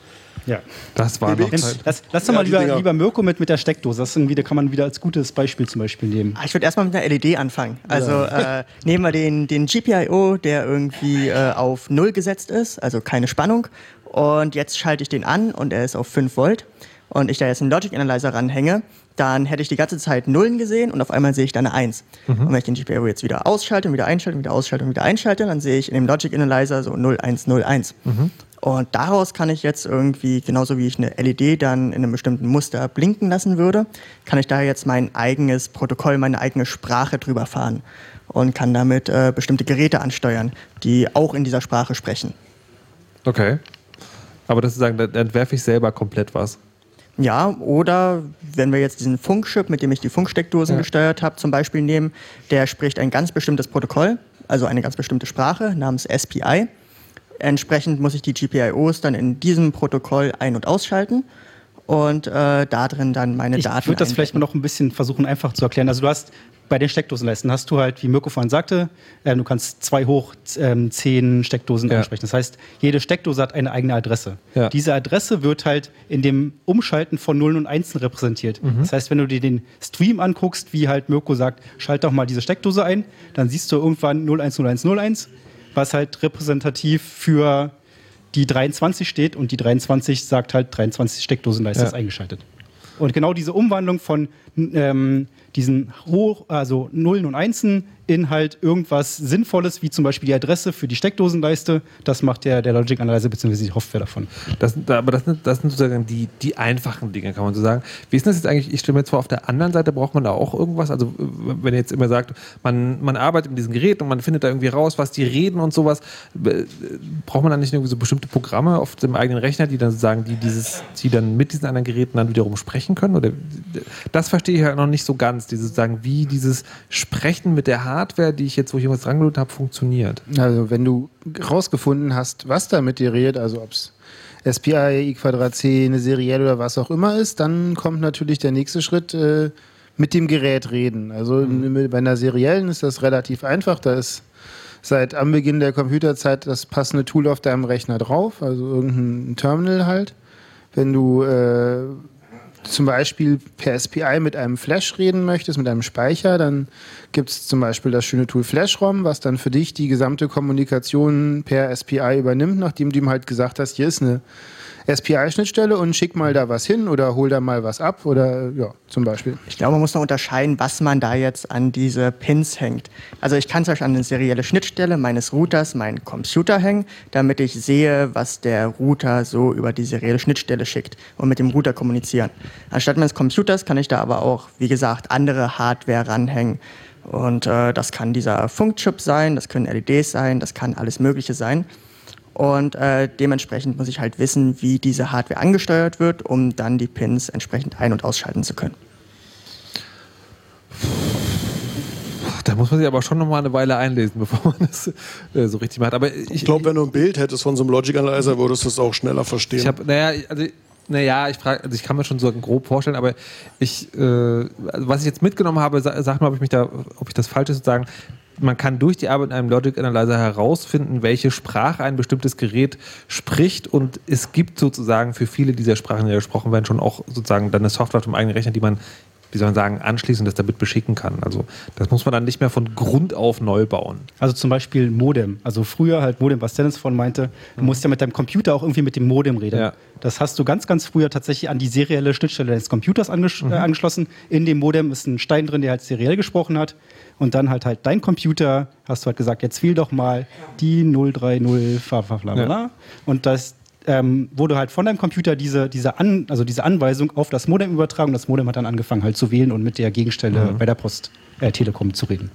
Ja. Das war noch Zeit. Lass, lass doch mal ja, lieber, lieber Mirko mit, mit der Steckdose. Das irgendwie, da kann man wieder als gutes Beispiel zum Beispiel nehmen. Ah, ich würde erstmal mit einer LED anfangen. Also ja. äh, nehmen wir den, den GPIO, der irgendwie äh, auf 0 gesetzt ist, also keine Spannung. Und jetzt schalte ich den an und er ist auf 5 Volt und ich da jetzt einen Logic Analyzer ranhänge, dann hätte ich die ganze Zeit Nullen gesehen und auf einmal sehe ich da eine 1. Mhm. Und wenn ich den GPIO jetzt wieder ausschalte und wieder einschalte und wieder ausschalte und wieder einschalte, dann sehe ich in dem Logic Analyzer so 0, 1, 0, 1. Mhm. Und daraus kann ich jetzt irgendwie, genauso wie ich eine LED dann in einem bestimmten Muster blinken lassen würde, kann ich da jetzt mein eigenes Protokoll, meine eigene Sprache drüber fahren und kann damit äh, bestimmte Geräte ansteuern, die auch in dieser Sprache sprechen. Okay. Aber das ist sagen, dann entwerfe ich selber komplett was. Ja, oder wenn wir jetzt diesen Funkchip, mit dem ich die Funksteckdosen ja. gesteuert habe, zum Beispiel nehmen, der spricht ein ganz bestimmtes Protokoll, also eine ganz bestimmte Sprache namens SPI. Entsprechend muss ich die GPIOs dann in diesem Protokoll ein- und ausschalten und äh, da drin dann meine ich Daten. Ich würde das vielleicht mal noch ein bisschen versuchen, einfach zu erklären. Also du hast bei den Steckdosenleisten hast du halt, wie Mirko vorhin sagte, äh, du kannst zwei hoch ähm, zehn Steckdosen ja. ansprechen. Das heißt, jede Steckdose hat eine eigene Adresse. Ja. Diese Adresse wird halt in dem Umschalten von Nullen und Einsen repräsentiert. Mhm. Das heißt, wenn du dir den Stream anguckst, wie halt Mirko sagt, schalt doch mal diese Steckdose ein, dann siehst du irgendwann 010101, was halt repräsentativ für die 23 steht und die 23 sagt halt 23 Steckdosenleiste ja. ist eingeschaltet. Und genau diese Umwandlung von ähm, diesen hoch, also Nullen und Einsen in halt irgendwas Sinnvolles, wie zum Beispiel die Adresse für die Steckdosenleiste. Das macht der, der Logic Analyzer bzw. die Software davon. Das, aber das sind, das sind sozusagen die, die einfachen Dinge, kann man so sagen. Wie ist das jetzt eigentlich? Ich stelle mir jetzt vor, auf der anderen Seite braucht man da auch irgendwas. Also, wenn ihr jetzt immer sagt, man, man arbeitet mit diesem Gerät und man findet da irgendwie raus, was die reden und sowas, braucht man dann nicht irgendwie so bestimmte Programme auf dem eigenen Rechner, die dann sagen, die dieses, die dann mit diesen anderen Geräten dann wiederum sprechen können? Oder das verstehe ich halt noch nicht so ganz, dieses sagen, wie dieses Sprechen mit der Hardware die ich jetzt, wo ich irgendwas dran habe, funktioniert. Also wenn du rausgefunden hast, was da mit dir redet, also ob es SPI, I Quadrat C, eine serielle oder was auch immer ist, dann kommt natürlich der nächste Schritt, äh, mit dem Gerät reden. Also mhm. bei einer seriellen ist das relativ einfach. Da ist seit am Beginn der Computerzeit das passende Tool auf deinem Rechner drauf, also irgendein Terminal halt. Wenn du äh, zum Beispiel per SPI mit einem Flash reden möchtest, mit einem Speicher, dann gibt es zum Beispiel das schöne Tool FlashROM, was dann für dich die gesamte Kommunikation per SPI übernimmt, nachdem du ihm halt gesagt hast, hier ist eine SPI-Schnittstelle und schick mal da was hin oder hol da mal was ab oder ja, zum Beispiel. Ich glaube, man muss noch unterscheiden, was man da jetzt an diese Pins hängt. Also ich kann zum Beispiel an eine serielle Schnittstelle meines Routers meinen Computer hängen, damit ich sehe, was der Router so über die serielle Schnittstelle schickt und mit dem Router kommunizieren. Anstatt meines Computers kann ich da aber auch, wie gesagt, andere Hardware ranhängen. Und äh, das kann dieser Funkchip sein, das können LEDs sein, das kann alles Mögliche sein. Und äh, dementsprechend muss ich halt wissen, wie diese Hardware angesteuert wird, um dann die Pins entsprechend ein- und ausschalten zu können. Da muss man sich aber schon noch mal eine Weile einlesen, bevor man das äh, so richtig macht. Aber ich, ich glaube, wenn du ein Bild hättest von so einem Logic Analyzer, würdest du es auch schneller verstehen. Ich habe, naja, also naja, ich frage, also ich kann mir schon so grob vorstellen, aber ich, äh, also was ich jetzt mitgenommen habe, sag, sag mal, ob ich mich da, ob ich das falsch ist, sagen, man kann durch die Arbeit in einem Logic Analyzer herausfinden, welche Sprache ein bestimmtes Gerät spricht und es gibt sozusagen für viele dieser Sprachen, die gesprochen werden, schon auch sozusagen dann eine Software dem eigenen Rechner, die man wie soll man sagen, anschließend das damit beschicken kann. Also das muss man dann nicht mehr von Grund auf neu bauen. Also zum Beispiel Modem. Also früher halt Modem, was Dennis von meinte, du musst ja mit deinem Computer auch irgendwie mit dem Modem reden. Ja. Das hast du ganz, ganz früher tatsächlich an die serielle Schnittstelle des Computers angesch mhm. äh, angeschlossen. In dem Modem ist ein Stein drin, der halt seriell gesprochen hat. Und dann halt halt dein Computer, hast du halt gesagt, jetzt wähl doch mal die 030 bla bla bla. Ja. Und das, ähm, wurde halt von deinem Computer diese, diese, An, also diese Anweisung auf das Modem übertragen. Das Modem hat dann angefangen halt zu wählen und mit der Gegenstelle mhm. bei der Post äh, Telekom zu reden.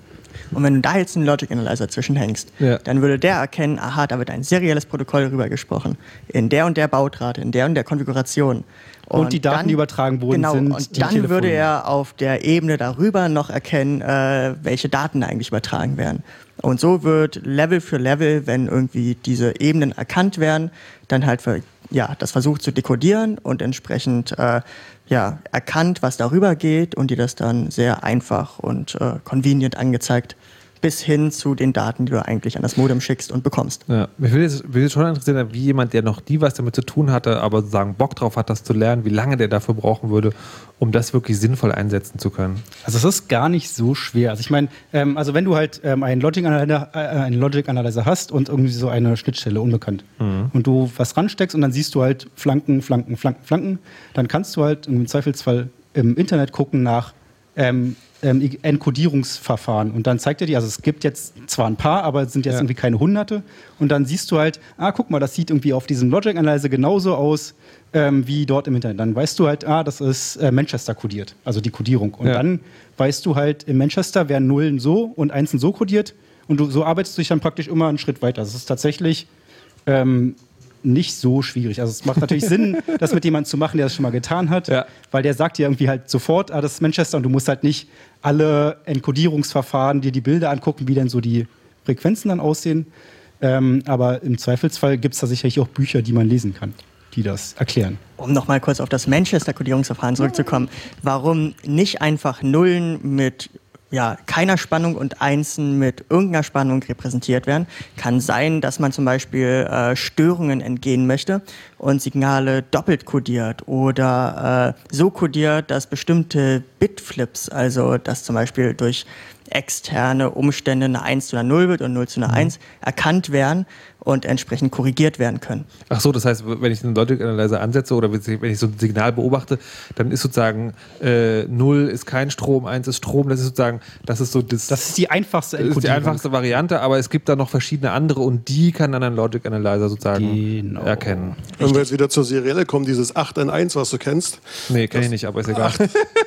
Und wenn du da jetzt einen Logic Analyzer zwischenhängst, ja. dann würde der erkennen, aha, da wird ein serielles Protokoll rübergesprochen. In der und der Bautrate, in der und der Konfiguration. Und, und die Daten, dann, die übertragen wurden, genau, sind. Und dann Telefone. würde er auf der Ebene darüber noch erkennen, äh, welche Daten eigentlich übertragen werden. Und so wird Level für Level, wenn irgendwie diese Ebenen erkannt werden, dann halt für, ja, das versucht zu dekodieren und entsprechend äh, ja, erkannt, was darüber geht und dir das dann sehr einfach und äh, convenient angezeigt bis hin zu den Daten, die du eigentlich an das Modem schickst und bekommst. Ja, mich würde jetzt, würde schon interessieren, wie jemand, der noch nie was damit zu tun hatte, aber sozusagen Bock drauf hat, das zu lernen, wie lange der dafür brauchen würde, um das wirklich sinnvoll einsetzen zu können. Also es ist gar nicht so schwer. Also ich meine, ähm, also wenn du halt ähm, einen Logic Analyzer, äh, einen Logic Analyzer hast und irgendwie so eine Schnittstelle unbekannt mhm. und du was ransteckst und dann siehst du halt Flanken, Flanken, Flanken, Flanken, dann kannst du halt im Zweifelsfall im Internet gucken nach ähm, ähm, Enkodierungsverfahren. Und dann zeigt er dir, also es gibt jetzt zwar ein paar, aber es sind jetzt ja. irgendwie keine Hunderte. Und dann siehst du halt, ah, guck mal, das sieht irgendwie auf diesem Logic Analyzer genauso aus ähm, wie dort im Internet. Dann weißt du halt, ah, das ist äh, Manchester kodiert, also die Kodierung. Und ja. dann weißt du halt, in Manchester werden Nullen so und Einsen so kodiert. Und du, so arbeitest du dich dann praktisch immer einen Schritt weiter. Das ist tatsächlich ähm, nicht so schwierig. Also es macht natürlich Sinn, das mit jemandem zu machen, der das schon mal getan hat, ja. weil der sagt dir irgendwie halt sofort, ah, das ist Manchester und du musst halt nicht alle Enkodierungsverfahren dir die Bilder angucken, wie denn so die Frequenzen dann aussehen. Ähm, aber im Zweifelsfall gibt es da sicherlich auch Bücher, die man lesen kann, die das erklären. Um nochmal kurz auf das Manchester-Kodierungsverfahren zurückzukommen, warum nicht einfach Nullen mit ja, keiner Spannung und Einsen mit irgendeiner Spannung repräsentiert werden. Kann sein, dass man zum Beispiel äh, Störungen entgehen möchte und Signale doppelt kodiert oder äh, so kodiert, dass bestimmte Bitflips, also dass zum Beispiel durch externe Umstände eine 1 zu einer 0 wird und 0 zu einer 1 mhm. erkannt werden und entsprechend korrigiert werden können. Ach so, das heißt, wenn ich einen Logic Analyzer ansetze oder wenn ich so ein Signal beobachte, dann ist sozusagen äh, 0 ist kein Strom, 1 ist Strom. Das ist sozusagen, das ist so das. Das ist die einfachste Das ist die einfachste Variante, aber es gibt da noch verschiedene andere und die kann dann ein Logic Analyzer sozusagen genau. erkennen. Wenn wir jetzt wieder zur Serielle kommen, dieses 8 n 1, was du kennst. Nee, kenne ich nicht, aber ist egal. 8,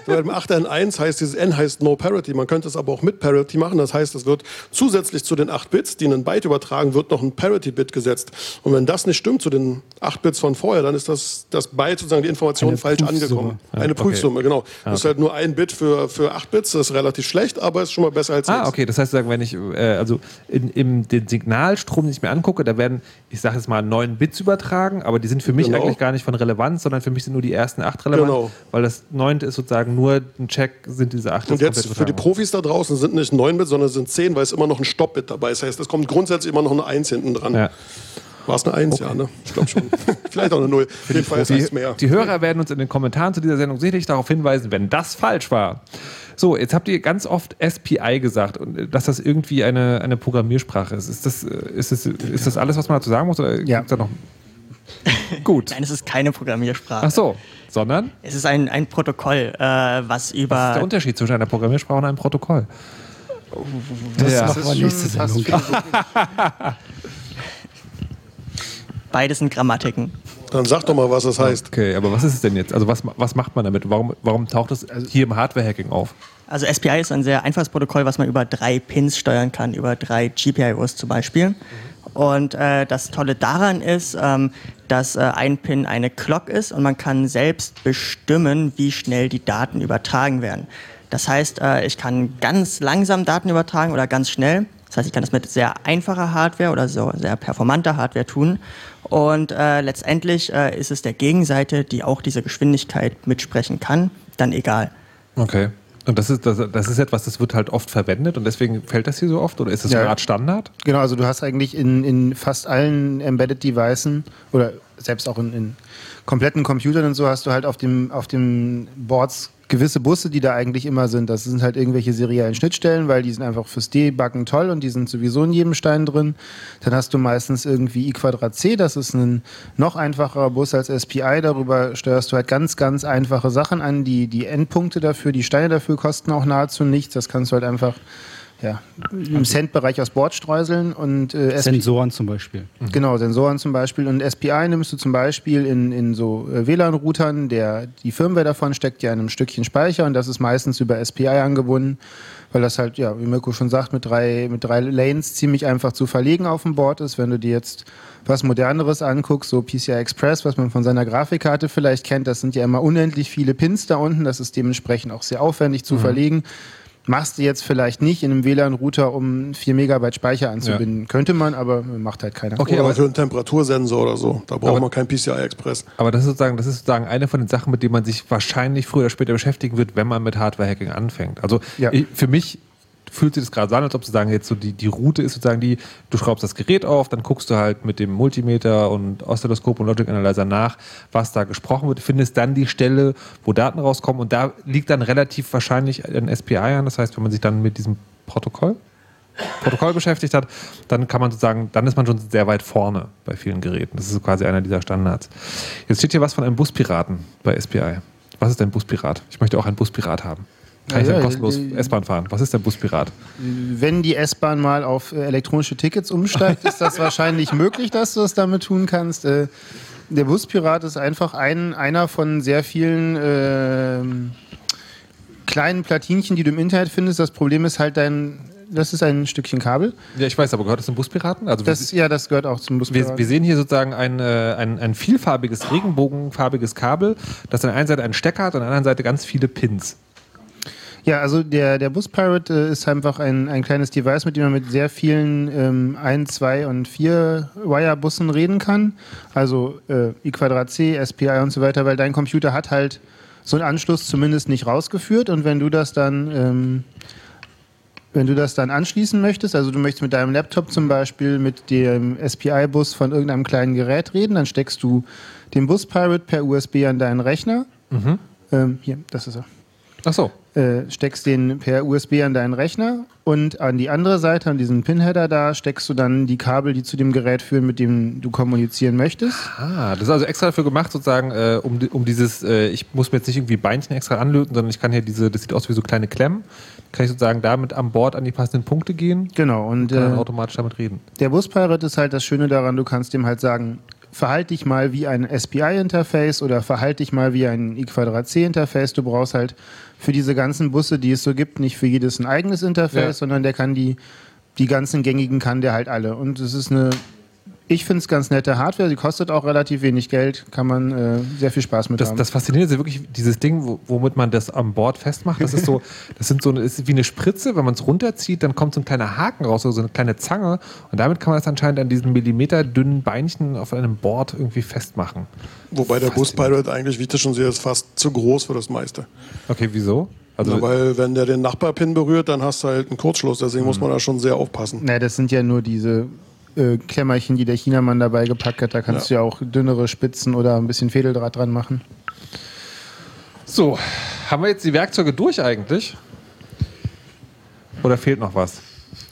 beim 8 n 1 heißt dieses N heißt No Parity. Man könnte es aber auch mit Parity machen. Das heißt, es wird zusätzlich zu den 8 Bits, die einen Byte übertragen, wird noch ein Parity-Bit gesetzt. Und wenn das nicht stimmt zu den 8 Bits von vorher, dann ist das, das Byte sozusagen die Information Eine falsch angekommen. Ja, Eine Prüfsumme, okay. genau. Ah, das ist halt nur ein Bit für, für 8 Bits, das ist relativ schlecht, aber ist schon mal besser als Ah, okay, das heißt, wenn ich äh, also in, in den Signalstrom, den ich mir angucke, da werden, ich sage jetzt mal, 9 Bits übertragen, aber die sind für mich genau. eigentlich gar nicht von Relevanz, sondern für mich sind nur die ersten 8 relevant, genau. weil das 9. ist sozusagen nur ein Check, sind diese 8 Und jetzt für die Profis da draußen sind nicht 9 Bit, sondern sind 10, weil es immer noch ein Stopp-Bit dabei ist. Das heißt, es kommt grundsätzlich immer noch eine 1 hinten dran. Ja. War es eine 1, okay. ja, ne? Ich glaube schon. Vielleicht auch eine 0. Auf jeden Fall ist es mehr. Die Hörer werden uns in den Kommentaren zu dieser Sendung sicherlich darauf hinweisen, wenn das falsch war. So, jetzt habt ihr ganz oft SPI gesagt und dass das irgendwie eine, eine Programmiersprache ist. Ist das, ist, das, ist das alles, was man dazu sagen muss? Oder ja. da noch? Gut. Nein, es ist keine Programmiersprache. Ach so, sondern? Es ist ein, ein Protokoll, äh, was über. Was ist der Unterschied zwischen einer Programmiersprache und einem Protokoll? Das ja. machen wir nächste Sendung. Beides sind Grammatiken. Dann sag doch mal, was das heißt. Okay, aber was ist es denn jetzt? Also was, was macht man damit? Warum, warum taucht es hier im Hardware-Hacking auf? Also SPI ist ein sehr einfaches Protokoll, was man über drei Pins steuern kann, über drei GPIOs zum Beispiel. Und äh, das Tolle daran ist, ähm, dass äh, ein Pin eine Clock ist und man kann selbst bestimmen, wie schnell die Daten übertragen werden. Das heißt, äh, ich kann ganz langsam Daten übertragen oder ganz schnell. Das heißt, ich kann das mit sehr einfacher Hardware oder so sehr performanter Hardware tun. Und äh, letztendlich äh, ist es der Gegenseite, die auch diese Geschwindigkeit mitsprechen kann, dann egal. Okay. Und das ist, das, das, ist etwas, das wird halt oft verwendet und deswegen fällt das hier so oft oder ist das ja. Art Standard? Genau, also du hast eigentlich in, in fast allen Embedded Devices oder selbst auch in, in kompletten Computern und so hast du halt auf dem, auf dem Boards gewisse Busse, die da eigentlich immer sind. Das sind halt irgendwelche seriellen Schnittstellen, weil die sind einfach fürs Debuggen toll und die sind sowieso in jedem Stein drin. Dann hast du meistens irgendwie i Quadrat C, das ist ein noch einfacherer Bus als SPI. Darüber steuerst du halt ganz, ganz einfache Sachen an. Die, die Endpunkte dafür, die Steine dafür kosten auch nahezu nichts. Das kannst du halt einfach ja, im Cent-Bereich aus Bord streuseln und äh, Sensoren zum Beispiel. Mhm. Genau, Sensoren zum Beispiel. Und SPI nimmst du zum Beispiel in, in so äh, WLAN-Routern, der die Firmware davon steckt ja in einem Stückchen Speicher und das ist meistens über SPI angebunden, weil das halt, ja, wie Mirko schon sagt, mit drei, mit drei Lanes ziemlich einfach zu verlegen auf dem Board ist. Wenn du dir jetzt was Moderneres anguckst, so PCI Express, was man von seiner Grafikkarte vielleicht kennt, das sind ja immer unendlich viele Pins da unten. Das ist dementsprechend auch sehr aufwendig zu mhm. verlegen machst du jetzt vielleicht nicht in einem WLAN-Router, um 4 Megabyte Speicher anzubinden. Ja. Könnte man, aber macht halt keiner. Okay, oder aber für einen Temperatursensor oder so. Da braucht man keinen PCI Express. Aber das ist, sozusagen, das ist sozusagen eine von den Sachen, mit denen man sich wahrscheinlich früher oder später beschäftigen wird, wenn man mit Hardware-Hacking anfängt. Also ja. ich, für mich fühlt sich das gerade so an, als ob sozusagen jetzt so die, die Route ist sozusagen die, du schraubst das Gerät auf, dann guckst du halt mit dem Multimeter und Oszilloskop und Logic Analyzer nach, was da gesprochen wird, findest dann die Stelle, wo Daten rauskommen und da liegt dann relativ wahrscheinlich ein SPI an. Das heißt, wenn man sich dann mit diesem Protokoll Protokoll beschäftigt hat, dann kann man sozusagen, dann ist man schon sehr weit vorne bei vielen Geräten. Das ist quasi einer dieser Standards. Jetzt steht hier was von einem Buspiraten bei SPI. Was ist ein Buspirat? Ich möchte auch einen Buspirat haben. Kann ich dann kostenlos S-Bahn fahren? Was ist der Buspirat? Wenn die S-Bahn mal auf äh, elektronische Tickets umsteigt, ist das wahrscheinlich möglich, dass du das damit tun kannst. Äh, der Buspirat ist einfach ein, einer von sehr vielen äh, kleinen Platinchen, die du im Internet findest. Das Problem ist halt dein das ist ein Stückchen Kabel. Ja, ich weiß, aber gehört das zum Buspiraten? Also das, ja, das gehört auch zum Buspiraten. Wir, wir sehen hier sozusagen ein, äh, ein, ein vielfarbiges, regenbogenfarbiges Kabel, das an der einen Seite einen Stecker hat und an der anderen Seite ganz viele Pins. Ja, also der, der Bus Pirate äh, ist einfach ein, ein kleines Device, mit dem man mit sehr vielen ähm, 1, 2 und 4 Wire-Bussen reden kann. Also äh, I Quadrat C, SPI und so weiter, weil dein Computer hat halt so einen Anschluss zumindest nicht rausgeführt und wenn du das dann ähm, wenn du das dann anschließen möchtest, also du möchtest mit deinem Laptop zum Beispiel mit dem SPI-Bus von irgendeinem kleinen Gerät reden, dann steckst du den Bus Pirate per USB an deinen Rechner. Mhm. Ähm, hier, das ist er. Ach so. Äh, steckst den per USB an deinen Rechner und an die andere Seite, an diesen Pinheader da, steckst du dann die Kabel, die zu dem Gerät führen, mit dem du kommunizieren möchtest. Ah, das ist also extra dafür gemacht, sozusagen, äh, um, um dieses, äh, ich muss mir jetzt nicht irgendwie Beinchen extra anlöten, sondern ich kann hier diese, das sieht aus wie so kleine Klemmen, kann ich sozusagen damit an Bord an die passenden Punkte gehen. Genau. Und, und dann äh, automatisch damit reden. Der Buspirate ist halt das Schöne daran, du kannst dem halt sagen, verhalte dich mal wie ein SPI-Interface oder verhalte dich mal wie ein I2C-Interface. Du brauchst halt für diese ganzen Busse, die es so gibt, nicht für jedes ein eigenes Interface, ja. sondern der kann die, die ganzen gängigen kann der halt alle. Und es ist eine ich finde es ganz nette Hardware, sie kostet auch relativ wenig Geld, kann man äh, sehr viel Spaß mit das, haben. Das Faszinierende ist wirklich dieses Ding, womit man das am Bord festmacht. Das ist so, das sind so ist wie eine Spritze, wenn man es runterzieht, dann kommt so ein kleiner Haken raus, so eine kleine Zange und damit kann man es anscheinend an diesen millimeterdünnen Beinchen auf einem Board irgendwie festmachen. Wobei der Bus Pirate eigentlich, wie ich das schon sehe, ist fast zu groß für das meiste. Okay, wieso? Also ja, weil wenn der den Nachbarpin berührt, dann hast du halt einen Kurzschluss. Deswegen mhm. muss man da schon sehr aufpassen. Naja, das sind ja nur diese äh, Klemmerchen, die der Chinamann dabei gepackt hat. Da kannst ja. du ja auch dünnere Spitzen oder ein bisschen Fädeldraht dran machen. So, haben wir jetzt die Werkzeuge durch eigentlich? Oder fehlt noch was?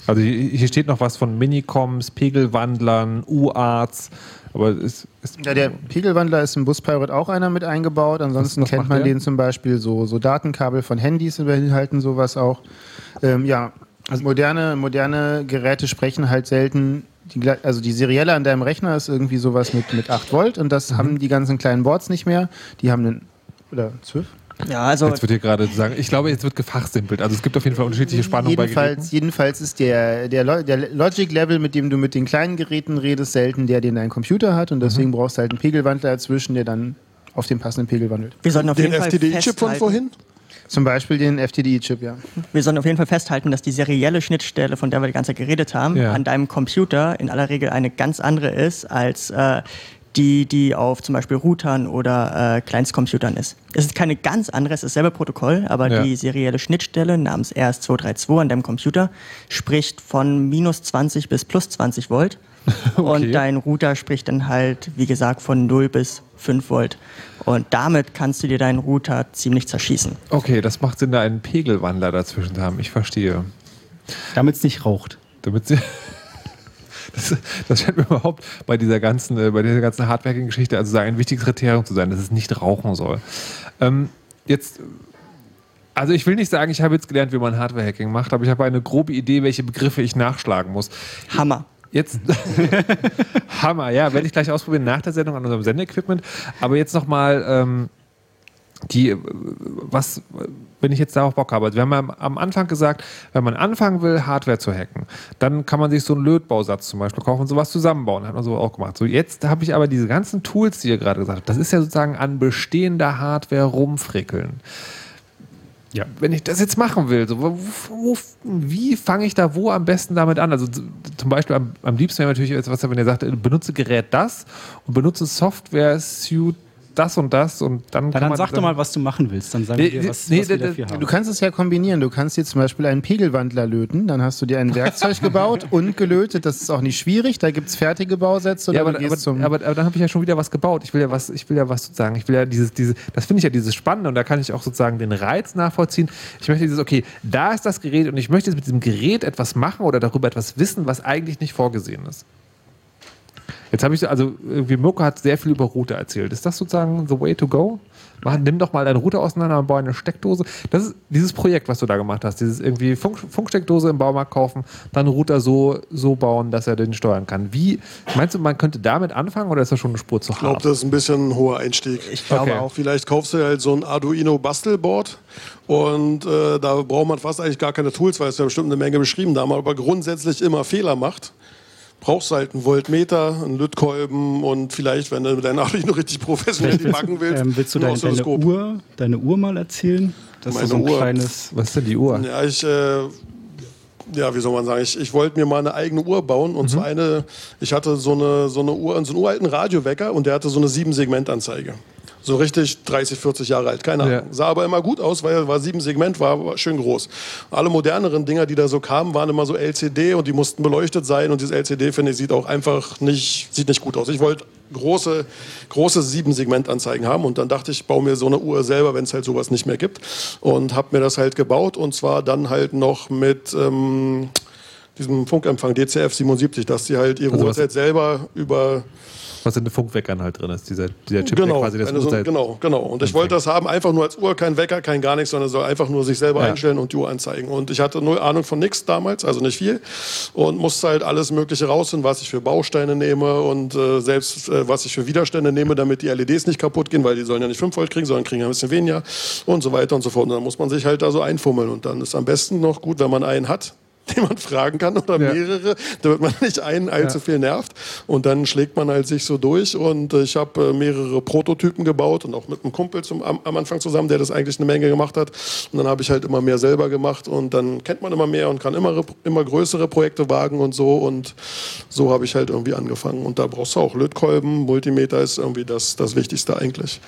Also hier steht noch was von Minicoms, Pegelwandlern, U-Arts. Aber ist, ist ja, der Pegelwandler ist im Buspirate auch einer mit eingebaut. Ansonsten was, was kennt man der? den zum Beispiel so, so Datenkabel von Handys beinhalten sowas auch. Ähm, ja, also moderne, moderne Geräte sprechen halt selten die, also die Serielle an deinem Rechner ist irgendwie sowas mit, mit 8 Volt und das mhm. haben die ganzen kleinen Boards nicht mehr. Die haben einen, oder 12? Ja, also jetzt wird hier gerade sagen, ich glaube, jetzt wird gefachsimpelt. Also es gibt auf jeden Fall unterschiedliche Spannungen jedenfalls, bei Geräten. Jedenfalls ist der, der, der Logic-Level, mit dem du mit den kleinen Geräten redest, selten der, den dein Computer hat und deswegen mhm. brauchst du halt einen Pegelwandler dazwischen, der dann auf den passenden Pegel wandelt. Wir sollten auf den FTDI-Chip von vorhin? Zum Beispiel den FTDI-Chip, ja. Wir sollen auf jeden Fall festhalten, dass die serielle Schnittstelle, von der wir die ganze Zeit geredet haben, ja. an deinem Computer in aller Regel eine ganz andere ist als äh, die, die auf zum Beispiel Routern oder äh, Kleinstcomputern ist. Es ist keine ganz andere, es ist dasselbe Protokoll, aber ja. die serielle Schnittstelle namens RS232 an deinem Computer spricht von minus 20 bis plus 20 Volt. okay. Und dein Router spricht dann halt, wie gesagt, von 0 bis 5 Volt. Und damit kannst du dir deinen Router ziemlich zerschießen. Okay, das macht Sinn, da einen Pegelwandler dazwischen zu haben. Ich verstehe. Damit es nicht raucht. Damit sie. Das, das scheint mir überhaupt bei dieser ganzen, äh, bei dieser ganzen Hardware-Geschichte also ein wichtiges Kriterium zu sein, dass es nicht rauchen soll. Ähm, jetzt also ich will nicht sagen, ich habe jetzt gelernt, wie man Hardware-Hacking macht, aber ich habe eine grobe Idee, welche Begriffe ich nachschlagen muss. Hammer. Jetzt Hammer, ja, werde ich gleich ausprobieren nach der Sendung an unserem Sendeequipment. Aber jetzt nochmal ähm, die, was, wenn ich jetzt darauf Bock habe. Also wir haben am Anfang gesagt, wenn man anfangen will, Hardware zu hacken, dann kann man sich so einen Lötbausatz zum Beispiel kaufen und sowas zusammenbauen. Hat man so auch gemacht. So, jetzt habe ich aber diese ganzen Tools, die ihr gerade gesagt habt, das ist ja sozusagen an bestehender Hardware rumfrickeln. Ja. Wenn ich das jetzt machen will, so, wo, wo, wie fange ich da wo am besten damit an? Also zum Beispiel am, am liebsten wäre natürlich, was wenn ihr sagt, benutze Gerät das und benutze Software Suite das und das und dann. Ja, dann sag doch mal, was du machen willst. Dann sagen nee, wir, was, nee, was wir dafür haben. Du kannst es ja kombinieren. Du kannst dir zum Beispiel einen Pegelwandler löten. Dann hast du dir ein Werkzeug gebaut und gelötet. Das ist auch nicht schwierig. Da gibt es fertige Bausätze. Ja, aber, aber, aber, aber, dann habe ich ja schon wieder was gebaut. Ich will ja was, ich will ja was sozusagen. Ich will ja dieses, diese, das finde ich ja dieses Spannende und da kann ich auch sozusagen den Reiz nachvollziehen. Ich möchte dieses, okay, da ist das Gerät und ich möchte jetzt mit diesem Gerät etwas machen oder darüber etwas wissen, was eigentlich nicht vorgesehen ist. Jetzt habe ich, also irgendwie Mirko hat sehr viel über Router erzählt. Ist das sozusagen the way to go? Mach, nimm doch mal deine Router auseinander und baue eine Steckdose. Das ist dieses Projekt, was du da gemacht hast. Dieses irgendwie Funk, Funksteckdose im Baumarkt kaufen, dann einen Router so, so bauen, dass er den steuern kann. Wie, meinst du, man könnte damit anfangen oder ist das schon eine Spur zu hart? Ich glaube, das ist ein bisschen ein hoher Einstieg. Ich glaube okay. auch. Vielleicht kaufst du halt so ein Arduino Bastelboard und äh, da braucht man fast eigentlich gar keine Tools, weil es ja bestimmt eine Menge beschrieben da, aber grundsätzlich immer Fehler macht brauchst halt einen Voltmeter, einen Lütkolben und vielleicht, wenn du mit deiner Arduino richtig professionell debuggen willst, ähm, willst du dein, deine, Uhr, deine Uhr mal erzählen? Das Meine ist so ein Uhr. kleines. Was ist denn die Uhr? Ja, ich. Äh, ja, wie soll man sagen, ich, ich wollte mir mal eine eigene Uhr bauen und mhm. zwar eine, ich hatte so eine, so eine Uhr, so einen uralten Radiowecker und der hatte so eine Sieben-Segment-Anzeige. So richtig 30, 40 Jahre alt, keine Ahnung. Ja. Sah aber immer gut aus, weil er war sieben Segment, war, war schön groß. Alle moderneren Dinger, die da so kamen, waren immer so LCD und die mussten beleuchtet sein. Und dieses LCD, finde ich, sieht auch einfach nicht, sieht nicht gut aus. Ich wollte große, große Sieben-Segment-Anzeigen haben. Und dann dachte ich, ich baue mir so eine Uhr selber, wenn es halt sowas nicht mehr gibt. Und habe mir das halt gebaut. Und zwar dann halt noch mit ähm, diesem Funkempfang DCF 77, dass die halt ihre also Uhrzeit selber über was in den Funkweckern halt drin ist, dieser, dieser Chip, genau, quasi das so, Genau, genau. Und ich wollte das haben, einfach nur als Uhr, kein Wecker, kein gar nichts, sondern soll einfach nur sich selber ja. einstellen und die Uhr anzeigen. Und ich hatte null Ahnung von nichts damals, also nicht viel. Und musste halt alles Mögliche rausfinden, was ich für Bausteine nehme und äh, selbst äh, was ich für Widerstände nehme, damit die LEDs nicht kaputt gehen, weil die sollen ja nicht 5 Volt kriegen, sondern kriegen ja ein bisschen weniger und so weiter und so fort. Und dann muss man sich halt da so einfummeln. Und dann ist am besten noch gut, wenn man einen hat, den man fragen kann oder ja. mehrere, damit man nicht einen allzu ja. viel nervt. Und dann schlägt man halt sich so durch. Und ich habe äh, mehrere Prototypen gebaut und auch mit einem Kumpel zum, am, am, Anfang zusammen, der das eigentlich eine Menge gemacht hat. Und dann habe ich halt immer mehr selber gemacht und dann kennt man immer mehr und kann immer, immer größere Projekte wagen und so. Und so habe ich halt irgendwie angefangen. Und da brauchst du auch Lötkolben, Multimeter ist irgendwie das, das Wichtigste eigentlich.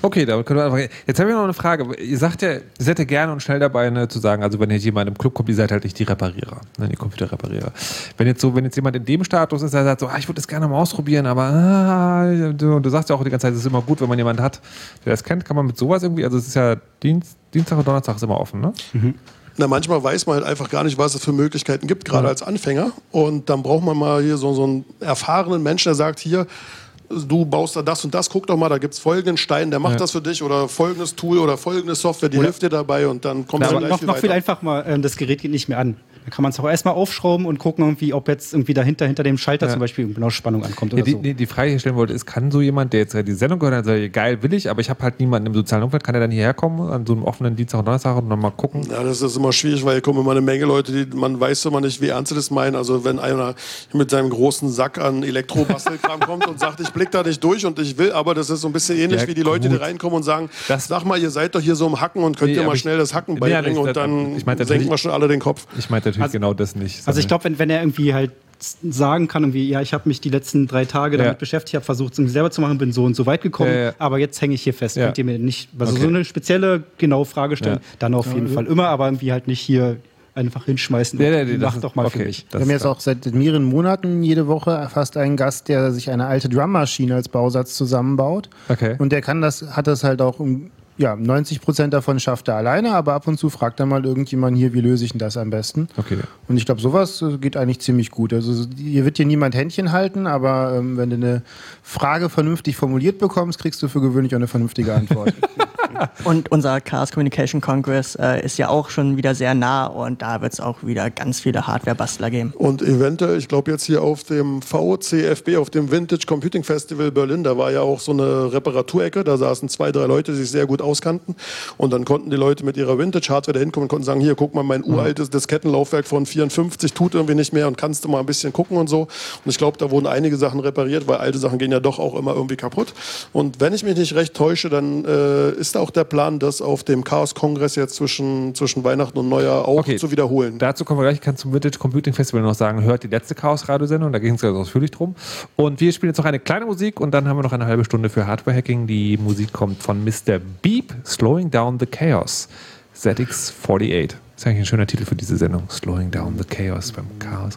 Okay, damit können wir einfach. Jetzt habe ich noch eine Frage. Ihr sagt ja, ihr seid ja gerne und schnell dabei, ne, zu sagen, also wenn jetzt jemand im Club kommt, ihr seid halt nicht die Reparierer, ne, die Computerreparierer. Wenn jetzt so, wenn jetzt jemand in dem Status ist, der sagt so, ah, ich würde das gerne mal ausprobieren, aber ah, du, du, sagst ja auch die ganze Zeit, es ist immer gut, wenn man jemanden hat, der das kennt, kann man mit sowas irgendwie, also es ist ja Dienst, Dienstag und Donnerstag ist immer offen, ne? Mhm. Na, manchmal weiß man halt einfach gar nicht, was es für Möglichkeiten gibt, gerade ja. als Anfänger. Und dann braucht man mal hier so, so einen erfahrenen Menschen, der sagt, hier, du baust da das und das, guck doch mal, da gibt es folgenden Stein, der macht ja. das für dich oder folgendes Tool oder folgende Software, die hilft dir dabei und dann kommt es gleich noch, noch viel einfach mal, ähm, das Gerät geht nicht mehr an. Dann kann man es auch erstmal aufschrauben und gucken, irgendwie, ob jetzt irgendwie dahinter, hinter dem Schalter ja. zum Beispiel genau Spannung ankommt. Ja, die, so. die, die, Frage, die ich stellen wollte, ist, kann so jemand, der jetzt die Sendung gehört hat, sagt, geil, will ich, aber ich habe halt niemanden im sozialen Umfeld, kann er dann hierher kommen an so einem offenen Dienstag und Donnerstag und dann mal gucken? Ja, das ist immer schwierig, weil hier kommen immer eine Menge Leute, die man weiß immer nicht, wie ernst sie das meinen. Also wenn einer mit seinem großen Sack an Elektrobastelkram kommt und sagt, ich blick da nicht durch und ich will, aber das ist so ein bisschen ähnlich ja, wie die Leute, gut. die reinkommen und sagen, das sag mal, ihr seid doch hier so im Hacken und könnt nee, ihr mal schnell das Hacken beibringen nee, und dann ich mein, senken wir schon alle den Kopf. Ich meinte natürlich also, genau das nicht. Also ich glaube, wenn, wenn er irgendwie halt sagen kann, irgendwie, ja, ich habe mich die letzten drei Tage damit ja. beschäftigt, habe versucht, es selber zu machen, bin so und so weit gekommen, ja, ja. aber jetzt hänge ich hier fest. Könnt ihr mir nicht, also okay. so eine spezielle, genaue Frage stellen, dann auf jeden Fall immer, aber irgendwie halt nicht hier einfach hinschmeißen. Ja, ja, mach doch mal okay, für mich. Wir haben jetzt auch seit mehreren Monaten jede Woche fast einen Gast, der sich eine alte Drummaschine als Bausatz zusammenbaut. Okay. Und der kann das, hat das halt auch ja, 90 Prozent davon schafft er alleine, aber ab und zu fragt er mal irgendjemand hier, wie löse ich denn das am besten? Okay. Und ich glaube, sowas äh, geht eigentlich ziemlich gut. Also hier wird dir niemand Händchen halten, aber ähm, wenn du eine Frage vernünftig formuliert bekommst, kriegst du für gewöhnlich auch eine vernünftige Antwort. und unser Chaos Communication Congress äh, ist ja auch schon wieder sehr nah und da wird es auch wieder ganz viele Hardware-Bastler geben. Und eventuell, ich glaube jetzt hier auf dem VCFB, auf dem Vintage Computing Festival Berlin, da war ja auch so eine Reparaturecke, da saßen zwei, drei Leute, die sich sehr gut auskannten und dann konnten die Leute mit ihrer Vintage-Hardware da hinkommen und konnten sagen, hier, guck mal, mein uraltes Diskettenlaufwerk von 54 tut irgendwie nicht mehr und kannst du mal ein bisschen gucken und so. Und ich glaube, da wurden einige Sachen repariert, weil alte Sachen gehen ja doch auch immer irgendwie kaputt. Und wenn ich mich nicht recht täusche, dann äh, ist da auch der Plan, das auf dem Chaos-Kongress jetzt zwischen, zwischen Weihnachten und Neujahr auch okay. zu wiederholen. Dazu kommen wir gleich. Ich kann zum Vintage Computing Festival noch sagen, hört die letzte Chaos-Radiosendung, da ging es ganz ausführlich drum. Und wir spielen jetzt noch eine kleine Musik und dann haben wir noch eine halbe Stunde für Hardware-Hacking. Die Musik kommt von Mr. Beep, Slowing Down the Chaos. ZX48. Das ist eigentlich ein schöner Titel für diese Sendung. Slowing Down the Chaos beim Chaos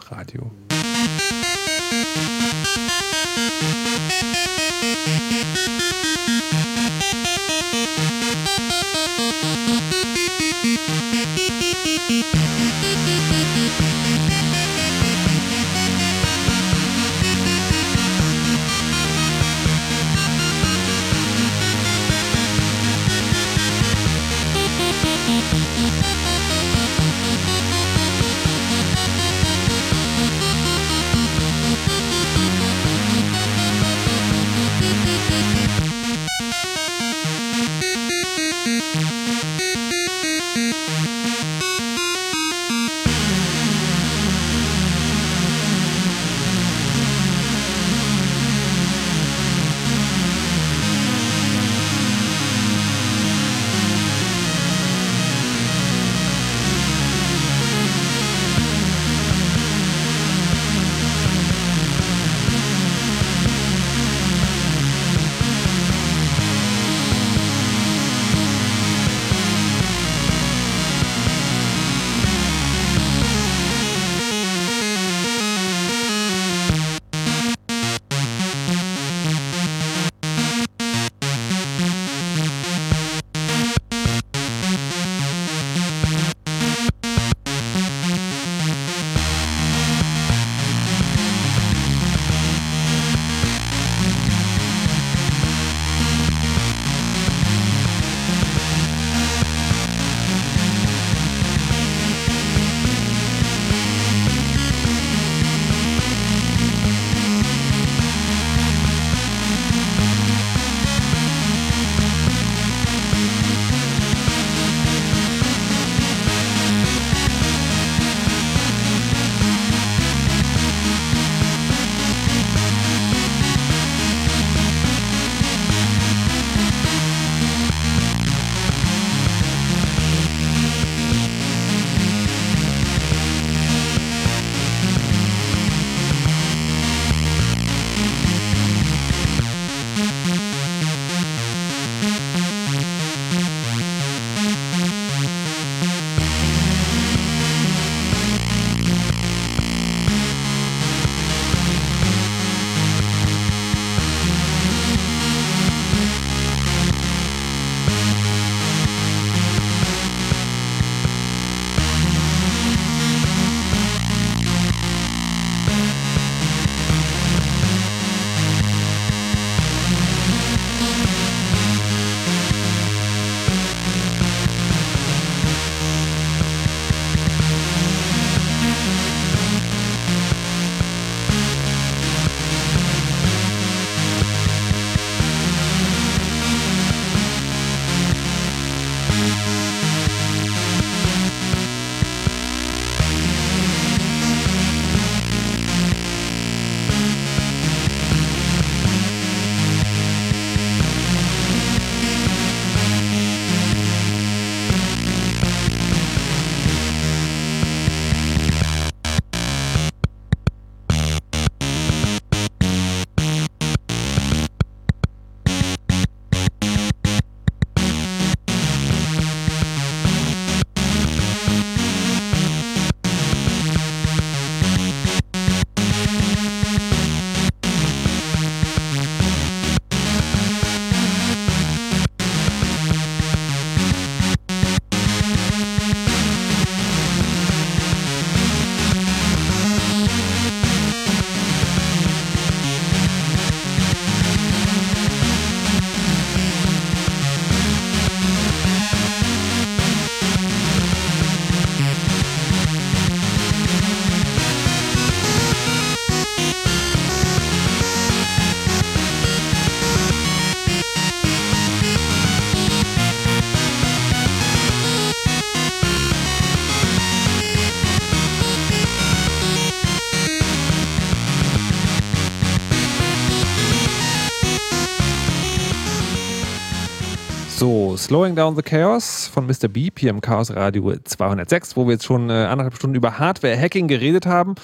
Slowing Down the Chaos von Mr. Beep hier im Chaos Radio 206, wo wir jetzt schon äh, anderthalb Stunden über Hardware-Hacking geredet haben.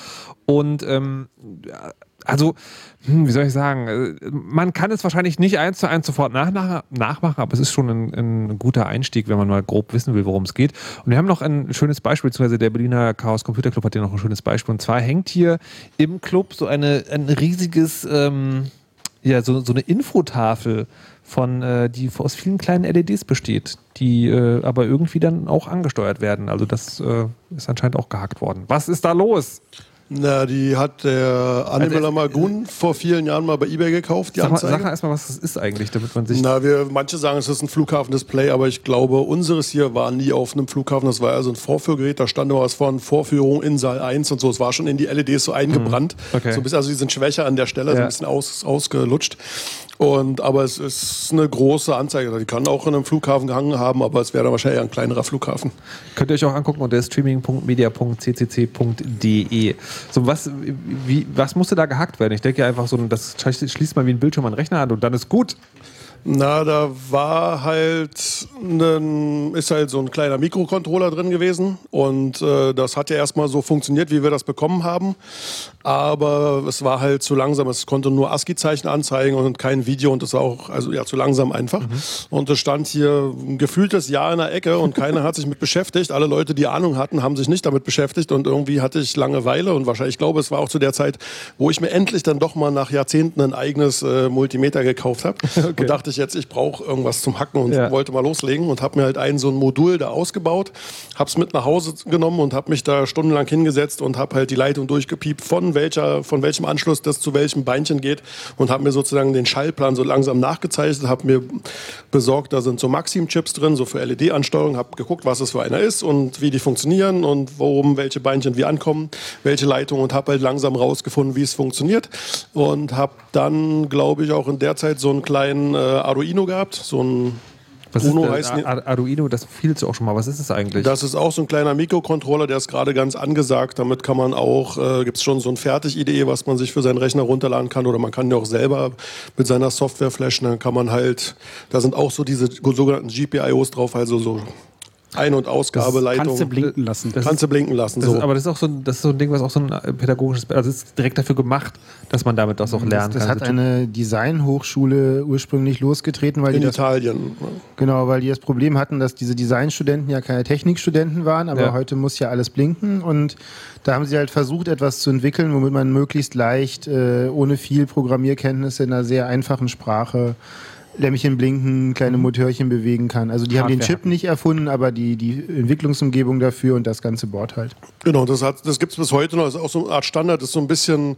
Und ähm, also, hm, wie soll ich sagen, äh, man kann es wahrscheinlich nicht eins zu eins sofort nach, nach, nachmachen, aber es ist schon ein, ein, guter Einstieg, wenn man mal grob wissen will, worum es geht. Und wir haben noch ein schönes Beispiel, beziehungsweise der Berliner Chaos Computer Club hat hier noch ein schönes Beispiel. Und zwar hängt hier im Club so eine, ein riesiges, ähm, ja, so, so eine Infotafel von, äh, die aus vielen kleinen LEDs besteht, die äh, aber irgendwie dann auch angesteuert werden. Also das äh, ist anscheinend auch gehackt worden. Was ist da los? Na, die hat der Annemeller also Magun vor vielen Jahren mal bei eBay gekauft, die sag Anzeige. Mal, sag mal erstmal, was das ist eigentlich, damit man sich... Na, wir, manche sagen, es ist ein Flughafendisplay, aber ich glaube, unseres hier war nie auf einem Flughafen. Das war also ein Vorführgerät, da stand was von Vorführung in Saal 1 und so. Es war schon in die LEDs so eingebrannt. Hm, okay. So bis, also die sind schwächer an der Stelle, ja. so ein bisschen aus, ausgelutscht. Und, aber es ist eine große Anzeige. Die kann auch in einem Flughafen gehangen haben, aber es wäre dann wahrscheinlich ein kleinerer Flughafen. Könnt ihr euch auch angucken unter streaming.media.ccc.de. So, was, wie, was musste da gehackt werden? Ich denke einfach so, das schließt mal wie ein Bildschirm an den Rechner an und dann ist gut. Na, da war halt ein, ist halt so ein kleiner Mikrocontroller drin gewesen und äh, das hat ja erstmal so funktioniert, wie wir das bekommen haben. Aber es war halt zu langsam. Es konnte nur ASCII-Zeichen anzeigen und kein Video und es war auch also ja zu langsam einfach. Mhm. Und es stand hier ein gefühltes Jahr in der Ecke und keiner hat sich mit beschäftigt. Alle Leute, die Ahnung hatten, haben sich nicht damit beschäftigt und irgendwie hatte ich Langeweile und wahrscheinlich, ich glaube, es war auch zu der Zeit, wo ich mir endlich dann doch mal nach Jahrzehnten ein eigenes äh, Multimeter gekauft habe okay. und dachte dachte ich jetzt, ich brauche irgendwas zum Hacken und ja. wollte mal loslegen und habe mir halt ein so ein Modul da ausgebaut, habe es mit nach Hause genommen und habe mich da stundenlang hingesetzt und habe halt die Leitung durchgepiept, von welcher, von welchem Anschluss das zu welchem Beinchen geht und habe mir sozusagen den Schaltplan so langsam nachgezeichnet, habe mir besorgt, da sind so Maxim-Chips drin, so für LED-Ansteuerung, habe geguckt, was es für einer ist und wie die funktionieren und worum welche Beinchen wie ankommen, welche Leitung und habe halt langsam rausgefunden, wie es funktioniert und habe dann, glaube ich, auch in der Zeit so einen kleinen äh, Arduino gehabt, so ein was Bruno ist heißt Ar Arduino, das fielst du auch schon mal. Was ist das eigentlich? Das ist auch so ein kleiner Mikrocontroller, der ist gerade ganz angesagt. Damit kann man auch, äh, gibt es schon so ein Fertig-IDE, was man sich für seinen Rechner runterladen kann oder man kann ja auch selber mit seiner Software flashen. Dann kann man halt, da sind auch so diese sogenannten GPIOs drauf, also so ein- und Ausgabeleitung. Kannst du blinken lassen. Das kannst du blinken lassen. So. Ist, aber das ist auch so ein, das ist so ein Ding, was auch so ein äh, pädagogisches, also ist direkt dafür gemacht, dass man damit das auch lernen das, das kann. Das hat eine Designhochschule ursprünglich losgetreten, weil in die das, Italien. Genau, weil die das Problem hatten, dass diese Designstudenten ja keine Technikstudenten waren, aber ja. heute muss ja alles blinken und da haben sie halt versucht, etwas zu entwickeln, womit man möglichst leicht, äh, ohne viel Programmierkenntnisse in einer sehr einfachen Sprache Lämmchen blinken, kleine mhm. Motörchen bewegen kann. Also die Hardware. haben den Chip nicht erfunden, aber die, die Entwicklungsumgebung dafür und das ganze Board halt. Genau, das, das gibt es bis heute noch. Das ist auch so eine Art Standard. Das ist so ein bisschen,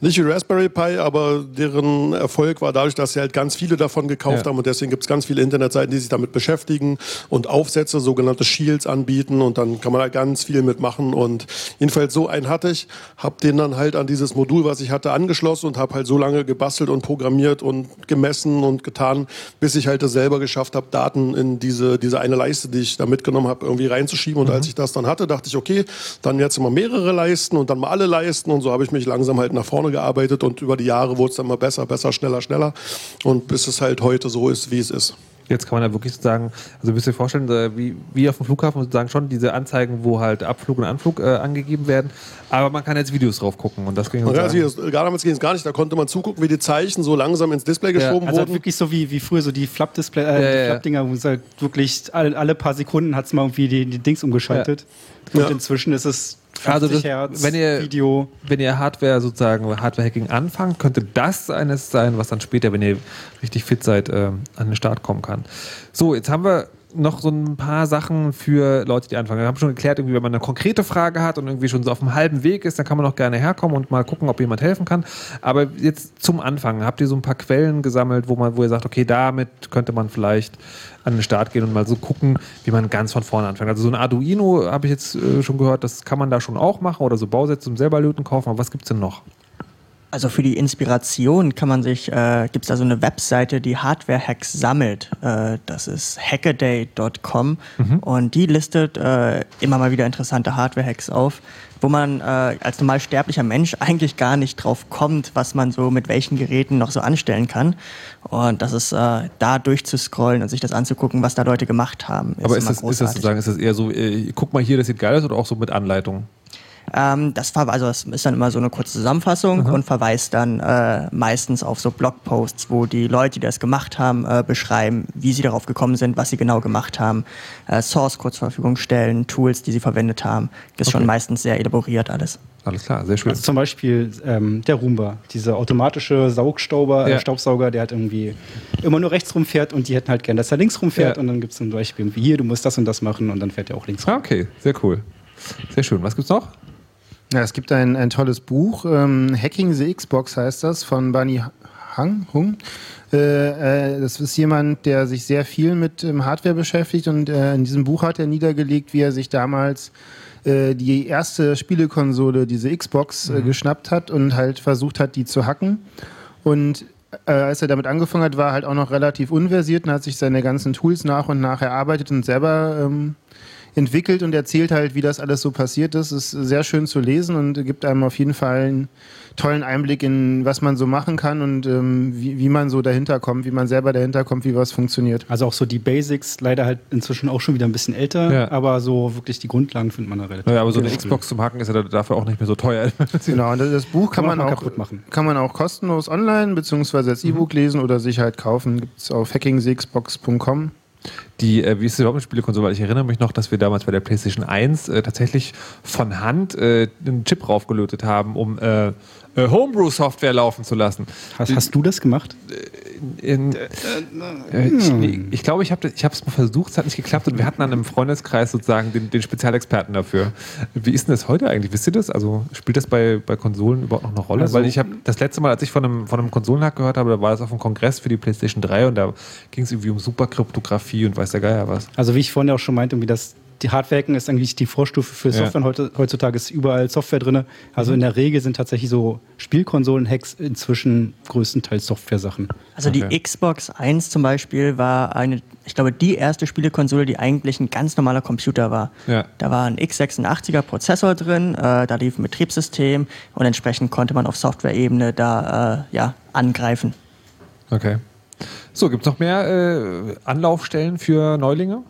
nicht wie Raspberry Pi, aber deren Erfolg war dadurch, dass sie halt ganz viele davon gekauft ja. haben und deswegen gibt es ganz viele Internetseiten, die sich damit beschäftigen und Aufsätze, sogenannte Shields anbieten und dann kann man da ganz viel mitmachen und jedenfalls so einen hatte ich, habe den dann halt an dieses Modul, was ich hatte, angeschlossen und habe halt so lange gebastelt und programmiert und gemessen und getan, bis ich halt das selber geschafft habe, Daten in diese, diese eine Leiste, die ich da mitgenommen habe, irgendwie reinzuschieben. Und mhm. als ich das dann hatte, dachte ich, okay, dann jetzt immer mehrere Leisten und dann mal alle Leisten. Und so habe ich mich langsam halt nach vorne gearbeitet und über die Jahre wurde es dann mal besser, besser, schneller, schneller. Und bis es halt heute so ist, wie es ist. Jetzt kann man ja wirklich sozusagen, also müsst ihr vorstellen, äh, wie, wie auf dem Flughafen sozusagen schon diese Anzeigen, wo halt Abflug und Anflug äh, angegeben werden, aber man kann jetzt Videos drauf gucken und das ging ja, also das, gar damals ging es gar nicht, da konnte man zugucken, wie die Zeichen so langsam ins Display geschoben ja, also wurden. wirklich so wie, wie früher so die Flap-Display, äh, ja, Flap-Dinger, wo es halt wirklich alle, alle paar Sekunden hat es mal irgendwie die, die Dings umgeschaltet. Und inzwischen ist es also das, Hertz wenn ihr, Video. Wenn ihr Hardware sozusagen, Hardware-Hacking anfangt, könnte das eines sein, was dann später, wenn ihr richtig fit seid, äh, an den Start kommen kann. So, jetzt haben wir noch so ein paar Sachen für Leute, die anfangen. Wir haben schon geklärt, irgendwie, wenn man eine konkrete Frage hat und irgendwie schon so auf dem halben Weg ist, dann kann man auch gerne herkommen und mal gucken, ob jemand helfen kann. Aber jetzt zum Anfang, habt ihr so ein paar Quellen gesammelt, wo man, wo ihr sagt, okay, damit könnte man vielleicht an den Start gehen und mal so gucken, wie man ganz von vorne anfängt. Also so ein Arduino habe ich jetzt äh, schon gehört, das kann man da schon auch machen oder so Bausätze zum selber löten kaufen. Aber was gibt es denn noch? Also für die Inspiration kann man sich, äh, gibt es da so eine Webseite, die Hardware-Hacks sammelt. Äh, das ist hackaday.com mhm. und die listet äh, immer mal wieder interessante Hardware-Hacks auf, wo man äh, als normal sterblicher Mensch eigentlich gar nicht drauf kommt, was man so mit welchen Geräten noch so anstellen kann. Und das ist äh, da durchzuscrollen und sich das anzugucken, was da Leute gemacht haben. Ist Aber ist das, ist das sozusagen, ist das eher so, äh, guck mal hier, das sieht geil aus oder auch so mit Anleitung? Ähm, das, also das ist dann immer so eine kurze Zusammenfassung mhm. und verweist dann äh, meistens auf so Blogposts, wo die Leute, die das gemacht haben, äh, beschreiben, wie sie darauf gekommen sind, was sie genau gemacht haben, äh, Source Code zur Verfügung stellen, Tools, die sie verwendet haben. Das ist okay. schon meistens sehr elaboriert alles. Alles klar, sehr schön. Also zum Beispiel ähm, der Roomba, dieser automatische Saugstauber, äh, ja. Staubsauger, der halt irgendwie immer nur rechts rumfährt und die hätten halt gern, dass er links rumfährt ja. und dann gibt es zum Beispiel hier, du musst das und das machen und dann fährt er auch links rum. Ah, okay, sehr cool. Sehr schön. Was gibt's noch? Ja, es gibt ein, ein tolles Buch, ähm, Hacking the Xbox heißt das, von Bunny Hang, Hung. Äh, äh, das ist jemand, der sich sehr viel mit ähm, Hardware beschäftigt und äh, in diesem Buch hat er niedergelegt, wie er sich damals äh, die erste Spielekonsole, diese Xbox, äh, mhm. geschnappt hat und halt versucht hat, die zu hacken. Und äh, als er damit angefangen hat, war er halt auch noch relativ unversiert und hat sich seine ganzen Tools nach und nach erarbeitet und selber ähm, entwickelt und erzählt halt, wie das alles so passiert ist. Ist sehr schön zu lesen und gibt einem auf jeden Fall einen tollen Einblick in, was man so machen kann und ähm, wie, wie man so dahinter kommt, wie man selber dahinter kommt, wie was funktioniert. Also auch so die Basics, leider halt inzwischen auch schon wieder ein bisschen älter, ja. aber so wirklich die Grundlagen findet man da relativ. Ja, aber so eine Xbox zum Hacken ist ja dafür auch nicht mehr so teuer. genau, und das Buch kann, kann man, man, auch kaputt machen. Kann man auch kostenlos online bzw. als E-Book mhm. lesen oder sich halt kaufen. Gibt es auf hackingxbox.com. Die, äh, wie ist es überhaupt Spielekonsole? Weil ich erinnere mich noch, dass wir damals bei der PlayStation 1 äh, tatsächlich von Hand äh, einen Chip raufgelötet haben, um äh, äh, Homebrew-Software laufen zu lassen. Hast, hast du das gemacht? Äh, in, äh, ich, glaube, ich habe es mal versucht, es hat nicht geklappt und wir hatten dann im Freundeskreis sozusagen den, den, Spezialexperten dafür. Wie ist denn das heute eigentlich? Wisst ihr das? Also spielt das bei, bei Konsolen überhaupt noch eine Rolle? Also, Weil ich habe das letzte Mal, als ich von einem, von einem Konsolenhack gehört habe, da war das auf einem Kongress für die PlayStation 3 und da ging es irgendwie um Superkryptographie und weiß der Geier was. Also wie ich vorhin auch schon meinte, irgendwie das die Hardwarehacken ist eigentlich die Vorstufe für Software. Ja. Heutzutage ist überall Software drin. Also mhm. in der Regel sind tatsächlich so Spielkonsolen-Hacks inzwischen größtenteils Software-Sachen. Also okay. die Xbox 1 zum Beispiel war eine, ich glaube, die erste Spielekonsole, die eigentlich ein ganz normaler Computer war. Ja. Da war ein x86er Prozessor drin, äh, da lief ein Betriebssystem und entsprechend konnte man auf Software-Ebene da äh, ja, angreifen. Okay. So, gibt es noch mehr äh, Anlaufstellen für Neulinge?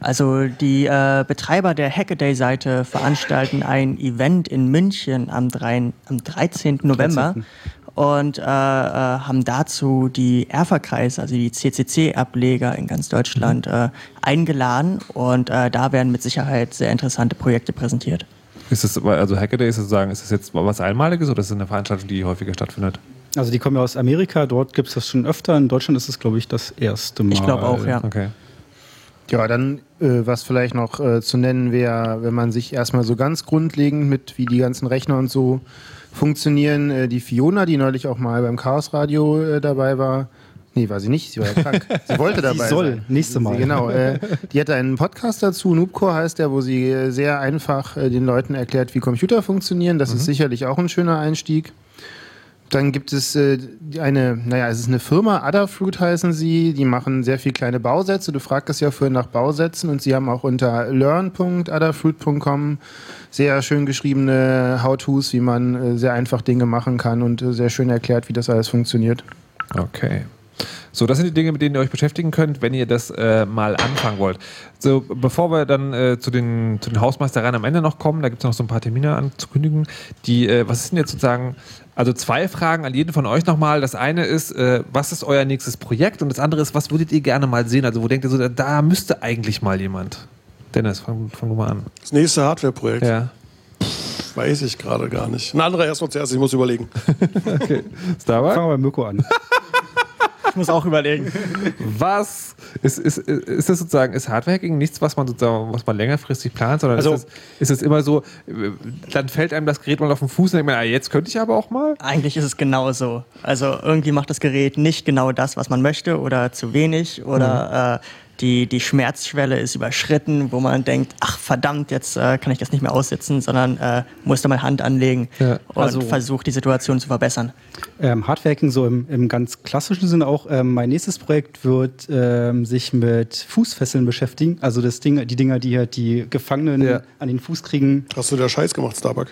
Also die äh, Betreiber der Hackaday-Seite veranstalten ein Event in München am, 3, am 13. November 13. und äh, äh, haben dazu die ERFA-Kreis, also die CCC-Ableger in ganz Deutschland, mhm. Äh, eingeladen und äh, da werden mit Sicherheit sehr interessante Projekte präsentiert. Ist das, also Hackaday ist sozusagen, ist das jetzt was Einmaliges oder ist das eine Veranstaltung, die häufiger stattfindet? Also die kommen ja aus Amerika, dort gibt es das schon öfter. In Deutschland ist es, glaube ich, das erste Mal. Ich glaube auch, ja. Okay. Ja, dann, äh, was vielleicht noch äh, zu nennen wäre, wenn man sich erstmal so ganz grundlegend mit, wie die ganzen Rechner und so funktionieren, äh, die Fiona, die neulich auch mal beim Chaos Radio äh, dabei war, Nee, war sie nicht, sie war ja krank. Sie wollte dabei sie soll, sein. nächste Mal. Sie, genau, äh, die hatte einen Podcast dazu, Noobcore heißt der, wo sie äh, sehr einfach äh, den Leuten erklärt, wie Computer funktionieren. Das mhm. ist sicherlich auch ein schöner Einstieg. Dann gibt es äh, eine, naja, es ist eine Firma, Adafruit heißen sie, die machen sehr viel kleine Bausätze. Du fragtest ja vorhin nach Bausätzen und sie haben auch unter learn.adafruit.com sehr schön geschriebene How-Tos, wie man äh, sehr einfach Dinge machen kann und äh, sehr schön erklärt, wie das alles funktioniert. Okay. So, das sind die Dinge, mit denen ihr euch beschäftigen könnt, wenn ihr das äh, mal anfangen wollt. So, bevor wir dann äh, zu, den, zu den Hausmeistereien am Ende noch kommen, da gibt es noch so ein paar Termine anzukündigen. Die, äh, was ist denn jetzt sozusagen, also zwei Fragen an jeden von euch nochmal. Das eine ist, äh, was ist euer nächstes Projekt? Und das andere ist, was würdet ihr gerne mal sehen? Also, wo denkt ihr so, da müsste eigentlich mal jemand? Dennis, fang, fang mal an. Das nächste Hardware-Projekt. Ja. Weiß ich gerade gar nicht. Ein anderer erstmal zuerst, ich muss überlegen. okay. Starbucks? Fangen wir bei Mirko an. Ich muss auch überlegen. Was? Ist, ist, ist das sozusagen, ist Hardware-Hacking nichts, was man sozusagen, was man längerfristig plant, sondern also, ist, es, immer so, dann fällt einem das Gerät mal auf den Fuß und denkt man, ah, jetzt könnte ich aber auch mal? Eigentlich ist es genau so. Also irgendwie macht das Gerät nicht genau das, was man möchte oder zu wenig oder mhm. äh, die, die Schmerzschwelle ist überschritten, wo man denkt, ach verdammt, jetzt äh, kann ich das nicht mehr aussitzen, sondern äh, muss da mal Hand anlegen ja, also und versucht die Situation zu verbessern. Ähm, Hardworking so im, im, ganz klassischen Sinne auch. Ähm, mein nächstes Projekt wird ähm, sich mit Fußfesseln beschäftigen. Also das Ding, die Dinger, die halt die Gefangenen ja. an den Fuß kriegen. Hast du da Scheiß gemacht, Starbuck?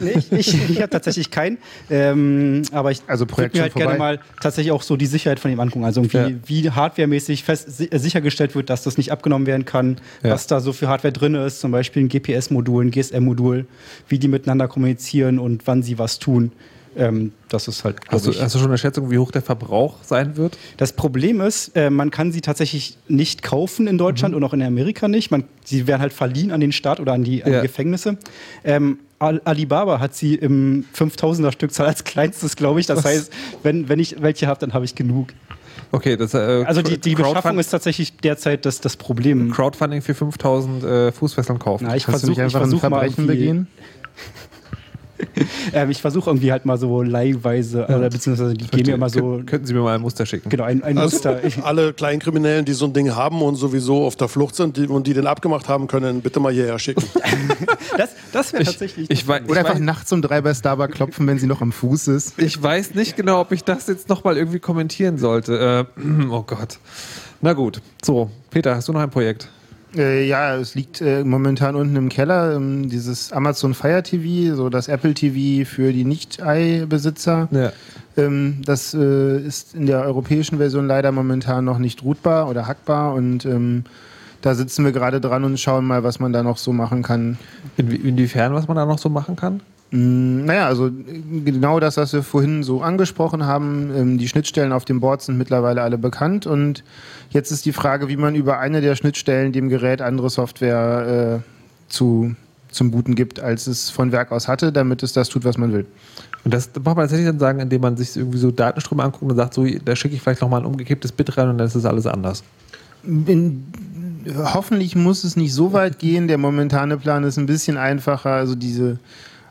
Nee, ich, ich, ich habe tatsächlich keinen. Ähm, aber ich also würde mir halt vorbei. gerne mal tatsächlich auch so die Sicherheit von ihm angucken. Also ja. wie hardwaremäßig fest, äh, sichergestellt wird, dass das nicht abgenommen werden kann, ja. was da so für Hardware drin ist, zum Beispiel ein GPS-Modul, ein GSM-Modul, wie die miteinander kommunizieren und wann sie was tun. Ähm, das ist halt. Hast du, hast du, schon eine Schätzung, wie hoch der Verbrauch sein wird? Das Problem ist, äh, man kann sie tatsächlich nicht kaufen in Deutschland mhm. und auch in Amerika nicht. Man, sie werden halt verliehen an den Staat oder an die, an ja. die Gefängnisse. Ähm, Alibaba hat sie im 5000er Stückzahl als kleinstes, glaube ich. Das Was? heißt, wenn, wenn ich welche habe, dann habe ich genug. Okay, das, äh, also die, die Beschaffung ist tatsächlich derzeit das, das Problem. Crowdfunding für 5000 äh, Fußfesseln kaufen. Na, ich versuche einfach ein Verbrechen begehen. ähm, ich versuche irgendwie halt mal so leihweise, ja. oder beziehungsweise die geben mir immer so. Könnten Sie mir mal ein Muster schicken? Genau, ein, ein also Muster. Alle Kleinkriminellen, die so ein Ding haben und sowieso auf der Flucht sind die, und die den abgemacht haben können, bitte mal hierher schicken. das das wäre tatsächlich. Ich, ich weiß, oder einfach weiß, nachts um drei bei Starbucks klopfen, wenn sie noch am Fuß ist. Ich weiß nicht genau, ob ich das jetzt nochmal irgendwie kommentieren sollte. Äh, oh Gott. Na gut. So, Peter, hast du noch ein Projekt? Äh, ja, es liegt äh, momentan unten im Keller, ähm, dieses Amazon Fire TV, so das Apple TV für die Nicht-Ei-Besitzer. Ja. Ähm, das äh, ist in der europäischen Version leider momentan noch nicht routbar oder hackbar und ähm, da sitzen wir gerade dran und schauen mal, was man da noch so machen kann. In, inwiefern, was man da noch so machen kann? Mm, naja, also genau das, was wir vorhin so angesprochen haben. Ähm, die Schnittstellen auf dem Board sind mittlerweile alle bekannt und jetzt ist die Frage, wie man über eine der Schnittstellen dem Gerät andere Software äh, zu, zum Booten gibt, als es von Werk aus hatte, damit es das tut, was man will. Und das macht man tatsächlich dann sagen, indem man sich irgendwie so Datenströme anguckt und sagt, so, da schicke ich vielleicht nochmal ein umgekipptes Bit rein und dann ist das alles anders. In, hoffentlich muss es nicht so weit gehen. Der momentane Plan ist ein bisschen einfacher. Also diese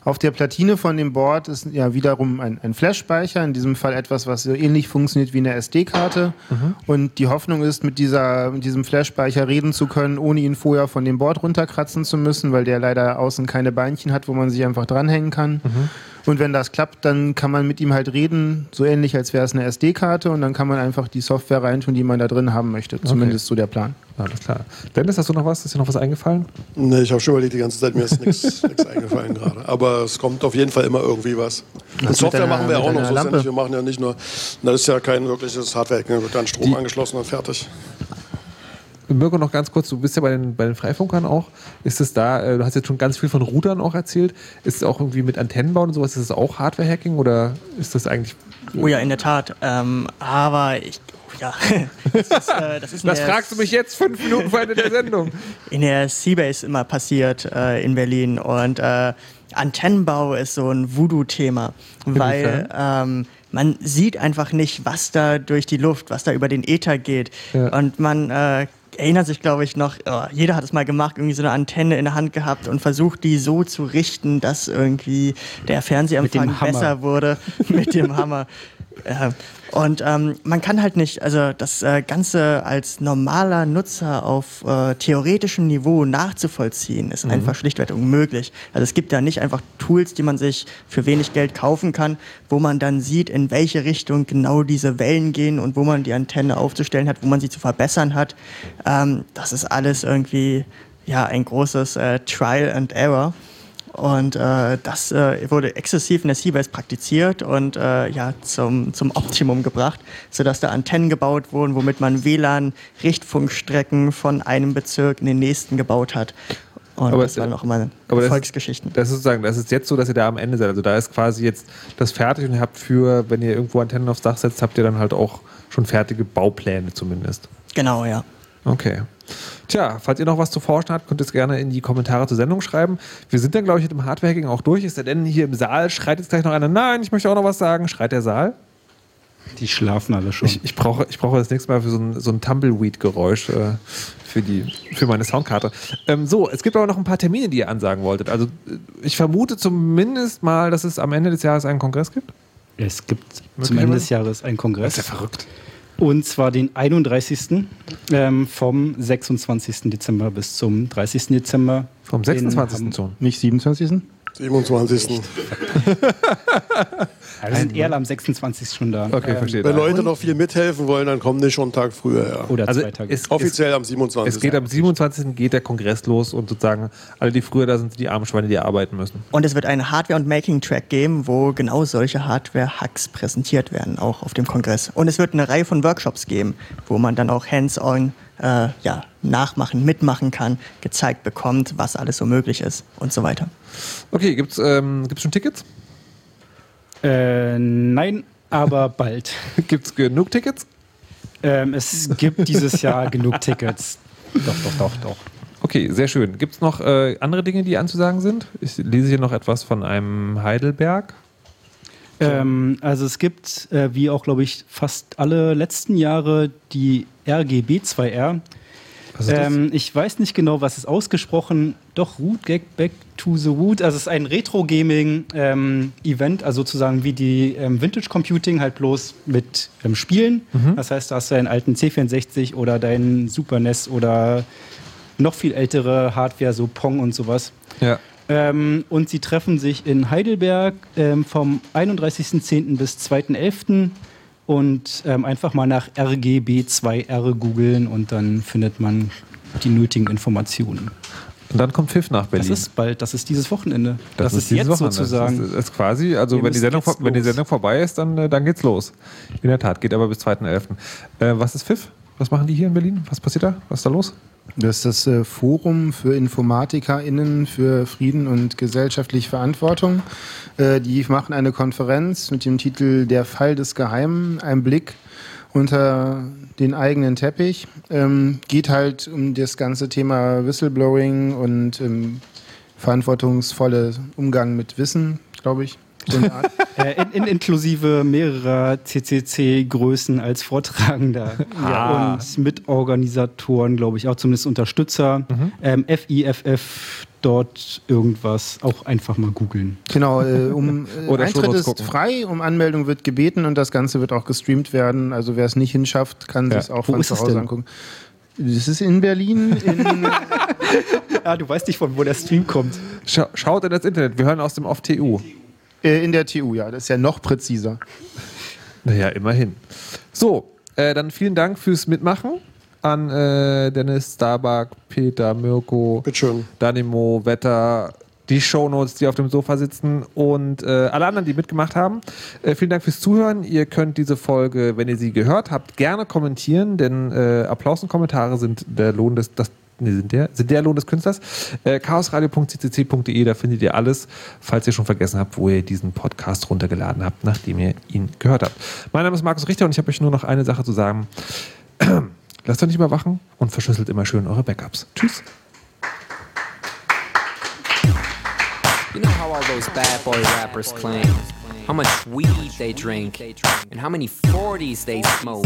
auf der Platine von dem Board ist ja wiederum ein, ein Flash-Speicher, in diesem Fall etwas, was so ähnlich funktioniert wie eine SD-Karte. Mhm. Und die Hoffnung ist, mit, dieser, mit diesem Flash-Speicher reden zu können, ohne ihn vorher von dem Board runterkratzen zu müssen, weil der leider außen keine Beinchen hat, wo man sich einfach dranhängen kann. Mhm. Und wenn das klappt, dann kann man mit ihm halt reden, so ähnlich als wäre es eine SD-Karte und dann kann man einfach die Software reintun, die man da drin haben möchte. Zumindest okay. so der Plan. Alles klar. Dennis, hast du noch was? Ist dir noch was eingefallen? Nee, ich habe schon überlegt die ganze Zeit, mir ist nichts eingefallen gerade. Aber es kommt auf jeden Fall immer irgendwie was. Und Software deiner, machen wir auch noch so. Ja wir machen ja nicht nur, das ist ja kein wirkliches Hardware, da wird dann Strom die, angeschlossen und fertig. Mirko, noch ganz kurz, du bist ja bei den, bei den Freifunkern auch. Ist es da, äh, du hast jetzt schon ganz viel von Routern auch erzählt, ist es auch irgendwie mit Antennenbauen und sowas, ist es auch Hardware-Hacking oder ist das eigentlich... Oh ja, in der Tat. Ähm, aber ich, oh ja, das, ist, äh, das, ist das fragst du mich jetzt fünf Minuten vor Ende der Sendung. In der Seabase immer passiert äh, in Berlin und äh, Antennenbau ist so ein Voodoo-Thema, weil ähm, man sieht einfach nicht, was da durch die Luft, was da über den Äther geht. Ja. Und man äh, erinnert sich, glaube ich, noch, oh, jeder hat es mal gemacht, irgendwie so eine Antenne in der Hand gehabt und versucht, die so zu richten, dass irgendwie der Fernsehempfang besser wurde mit dem Hammer. Äh, und ähm, man kann halt nicht, also das äh, Ganze als normaler Nutzer auf äh, theoretischem Niveau nachzuvollziehen, ist mhm. einfach schlichtweg unmöglich. Also es gibt ja nicht einfach Tools, die man sich für wenig Geld kaufen kann, wo man dann sieht, in welche Richtung genau diese Wellen gehen und wo man die Antenne aufzustellen hat, wo man sie zu verbessern hat. Ähm, das ist alles irgendwie ja ein großes äh, Trial and Error. Und äh, das äh, wurde exzessiv in der Seabase praktiziert und äh, ja, zum, zum Optimum gebracht, sodass da Antennen gebaut wurden, womit man WLAN-Richtfunkstrecken von einem Bezirk in den nächsten gebaut hat. Und aber das waren auch immer Erfolgsgeschichten. Das, das, ist sozusagen, das ist jetzt so, dass ihr da am Ende seid. Also da ist quasi jetzt das fertig und ihr habt für, wenn ihr irgendwo Antennen aufs Dach setzt, habt ihr dann halt auch schon fertige Baupläne zumindest. Genau, ja. Okay. Tja, falls ihr noch was zu forschen habt, könnt ihr es gerne in die Kommentare zur Sendung schreiben. Wir sind dann, glaube ich, mit dem Hardware-Hacking auch durch. Ist der denn hier im Saal? Schreit jetzt gleich noch einer, nein, ich möchte auch noch was sagen. Schreit der Saal? Die schlafen alle schon. Ich, ich brauche, ich brauche das nächste Mal für so ein, so ein Tumbleweed-Geräusch äh, für, für meine Soundkarte. Ähm, so, es gibt aber noch ein paar Termine, die ihr ansagen wolltet. Also äh, ich vermute zumindest mal, dass es am Ende des Jahres einen Kongress gibt. Es gibt zum Ende des Jahres einen Kongress. Das ist ja verrückt. Und zwar den 31. Ähm, vom 26. Dezember bis zum 30. Dezember. Vom 26. schon. Nicht 27. 27. Also sind eher am 26. schon da. Okay, verstehe. Wenn Leute noch viel mithelfen wollen, dann kommen die schon einen Tag früher. Ja. Oder Also zwei Tage. es, Offiziell am es, 27. es geht am 27. geht der Kongress los und sozusagen alle, die früher da sind, sind die armen Schweine, die arbeiten müssen. Und es wird einen Hardware- und Making-Track geben, wo genau solche Hardware-Hacks präsentiert werden, auch auf dem Kongress. Und es wird eine Reihe von Workshops geben, wo man dann auch hands-on äh, ja, nachmachen, mitmachen kann, gezeigt bekommt, was alles so möglich ist und so weiter. Okay, gibt's, ähm, gibt's schon Tickets? Äh, nein, aber bald. Gibt's genug Tickets? Ähm, es gibt dieses Jahr genug Tickets. Doch, doch, doch, doch. Okay, sehr schön. Gibt es noch äh, andere Dinge, die anzusagen sind? Ich lese hier noch etwas von einem Heidelberg. Ähm, also es gibt, äh, wie auch, glaube ich, fast alle letzten Jahre die RGB2R. Was ist das? Ähm, ich weiß nicht genau, was ist ausgesprochen. Doch, Root Get Back to the Root. Also es ist ein Retro-Gaming-Event, also sozusagen wie die ähm, Vintage Computing, halt bloß mit ähm, Spielen. Das heißt, da hast du einen alten C64 oder deinen Super NES oder noch viel ältere Hardware, so Pong und sowas. Ja. Ähm, und sie treffen sich in Heidelberg ähm, vom 31.10. bis 2.11. Und ähm, einfach mal nach RGB2R googeln und dann findet man die nötigen Informationen. Und dann kommt Pfiff nach Berlin. Das ist bald, das ist dieses Wochenende. Das, ist, dieses jetzt Wochenende. sozusagen. Das ist, ist quasi, also Ihr wenn die, Sendung, wenn die. Sendung vorbei ist, dann, äh, dann geht's los. In der Tat, geht aber bis 2.11. Äh, was ist Pfiff? Was machen die hier in Berlin? Was passiert da? Was ist da los? Das ist das äh, Forum für InformatikerInnen für Frieden und gesellschaftliche Verantwortung. Äh, die machen eine Konferenz mit dem Titel Der Fall des Geheimen, ein Blick unter den eigenen Teppich. Ähm, geht halt um das ganze Thema Whistleblowing und ähm, verantwortungsvolle Umgang mit Wissen, glaube ich. Art. Äh, in, in, inklusive mehrerer CCC-Größen als Vortragender Ah. und Mitorganisatoren, glaube ich, auch zumindest Unterstützer. Mhm. Ähm, FIFF dort irgendwas, auch einfach mal googeln. Genau, äh, um, äh, Oder Eintritt ist gucken. frei, um Anmeldung wird gebeten und das Ganze wird auch gestreamt werden. Also wer es nicht hinschafft, kann Ja. sich auch Wo von ist zu es Hause denn? angucken. Das ist in Berlin. In, Ah, du weißt nicht, von wo der Stream kommt. Scha schaut in das Internet. Wir hören aus dem Off-TU. Äh, in der TU, ja. Das ist ja noch präziser. Naja, immerhin. So, äh, dann vielen Dank fürs Mitmachen an äh, Dennis, Starbuck, Peter, Mirko. Danimo, Wetter, die Shownotes, die auf dem Sofa sitzen und äh, alle anderen, die mitgemacht haben. Äh, vielen Dank fürs Zuhören. Ihr könnt diese Folge, wenn ihr sie gehört habt, gerne kommentieren, denn äh, Applaus und Kommentare sind der Lohn des, das, nee, sind, der, sind der Lohn des Künstlers. Äh, chaosradio.ccc.de, da findet ihr alles, falls ihr schon vergessen habt, wo ihr diesen Podcast runtergeladen habt, nachdem ihr ihn gehört habt. Mein Name ist Markus Richter und ich habe euch nur noch eine Sache zu sagen. Lasst euch nicht überwachen und verschlüsselt immer schön eure Backups. Tschüss. You know how all those bad boy rappers claim how much weed they drink, and how many 40s they smoke,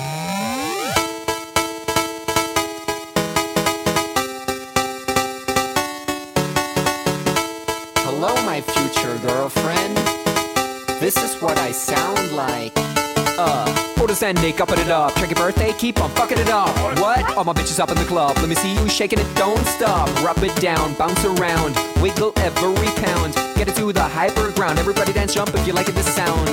My future girlfriend. This is what I sound like. Uh, Nick upping it up. Check your birthday, keep on fucking it up. What? All my bitches up in the club. Let me see you shaking it, don't stop. Rub it down, bounce around, wiggle every pound. Get it to the hyper ground. Everybody dance, jump if you like it, this sound.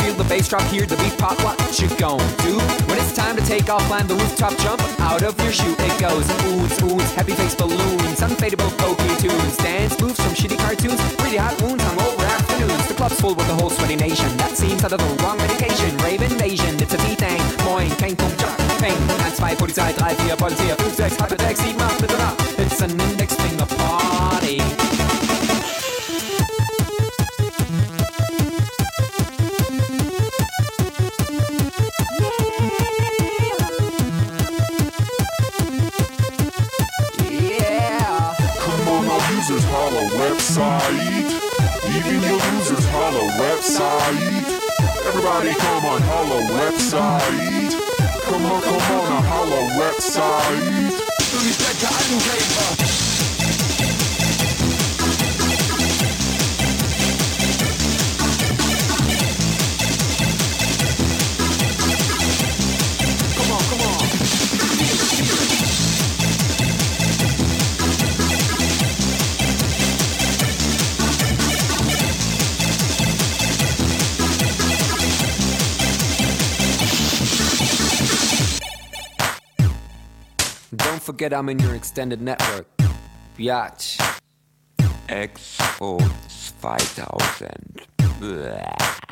Feel the bass drop, hear the beat pop. What you gon' do? Time to take off, climb the rooftop, jump out of your shoe. It goes oohs, oohs, happy face balloons, unfadable pokey tunes, dance moves from shitty cartoons, really hot wounds hung over afternoons. The club's full with the whole sweaty nation. That seems out of the wrong medication. Rave invasion, it's a V-Thing. Moin, kein Punkt, Jock, Peng. 1, 2, Polizei, 3, 4, Polizei, 5, 6, halbe 6, 7, 8, bitte nach. It's an index finger party. Users holla website. Even your losers holla website. Everybody come on, holla website. Come on, come on, a holla website. Come forget I'm in your extended network. Biatch. Expo 2000. Blah.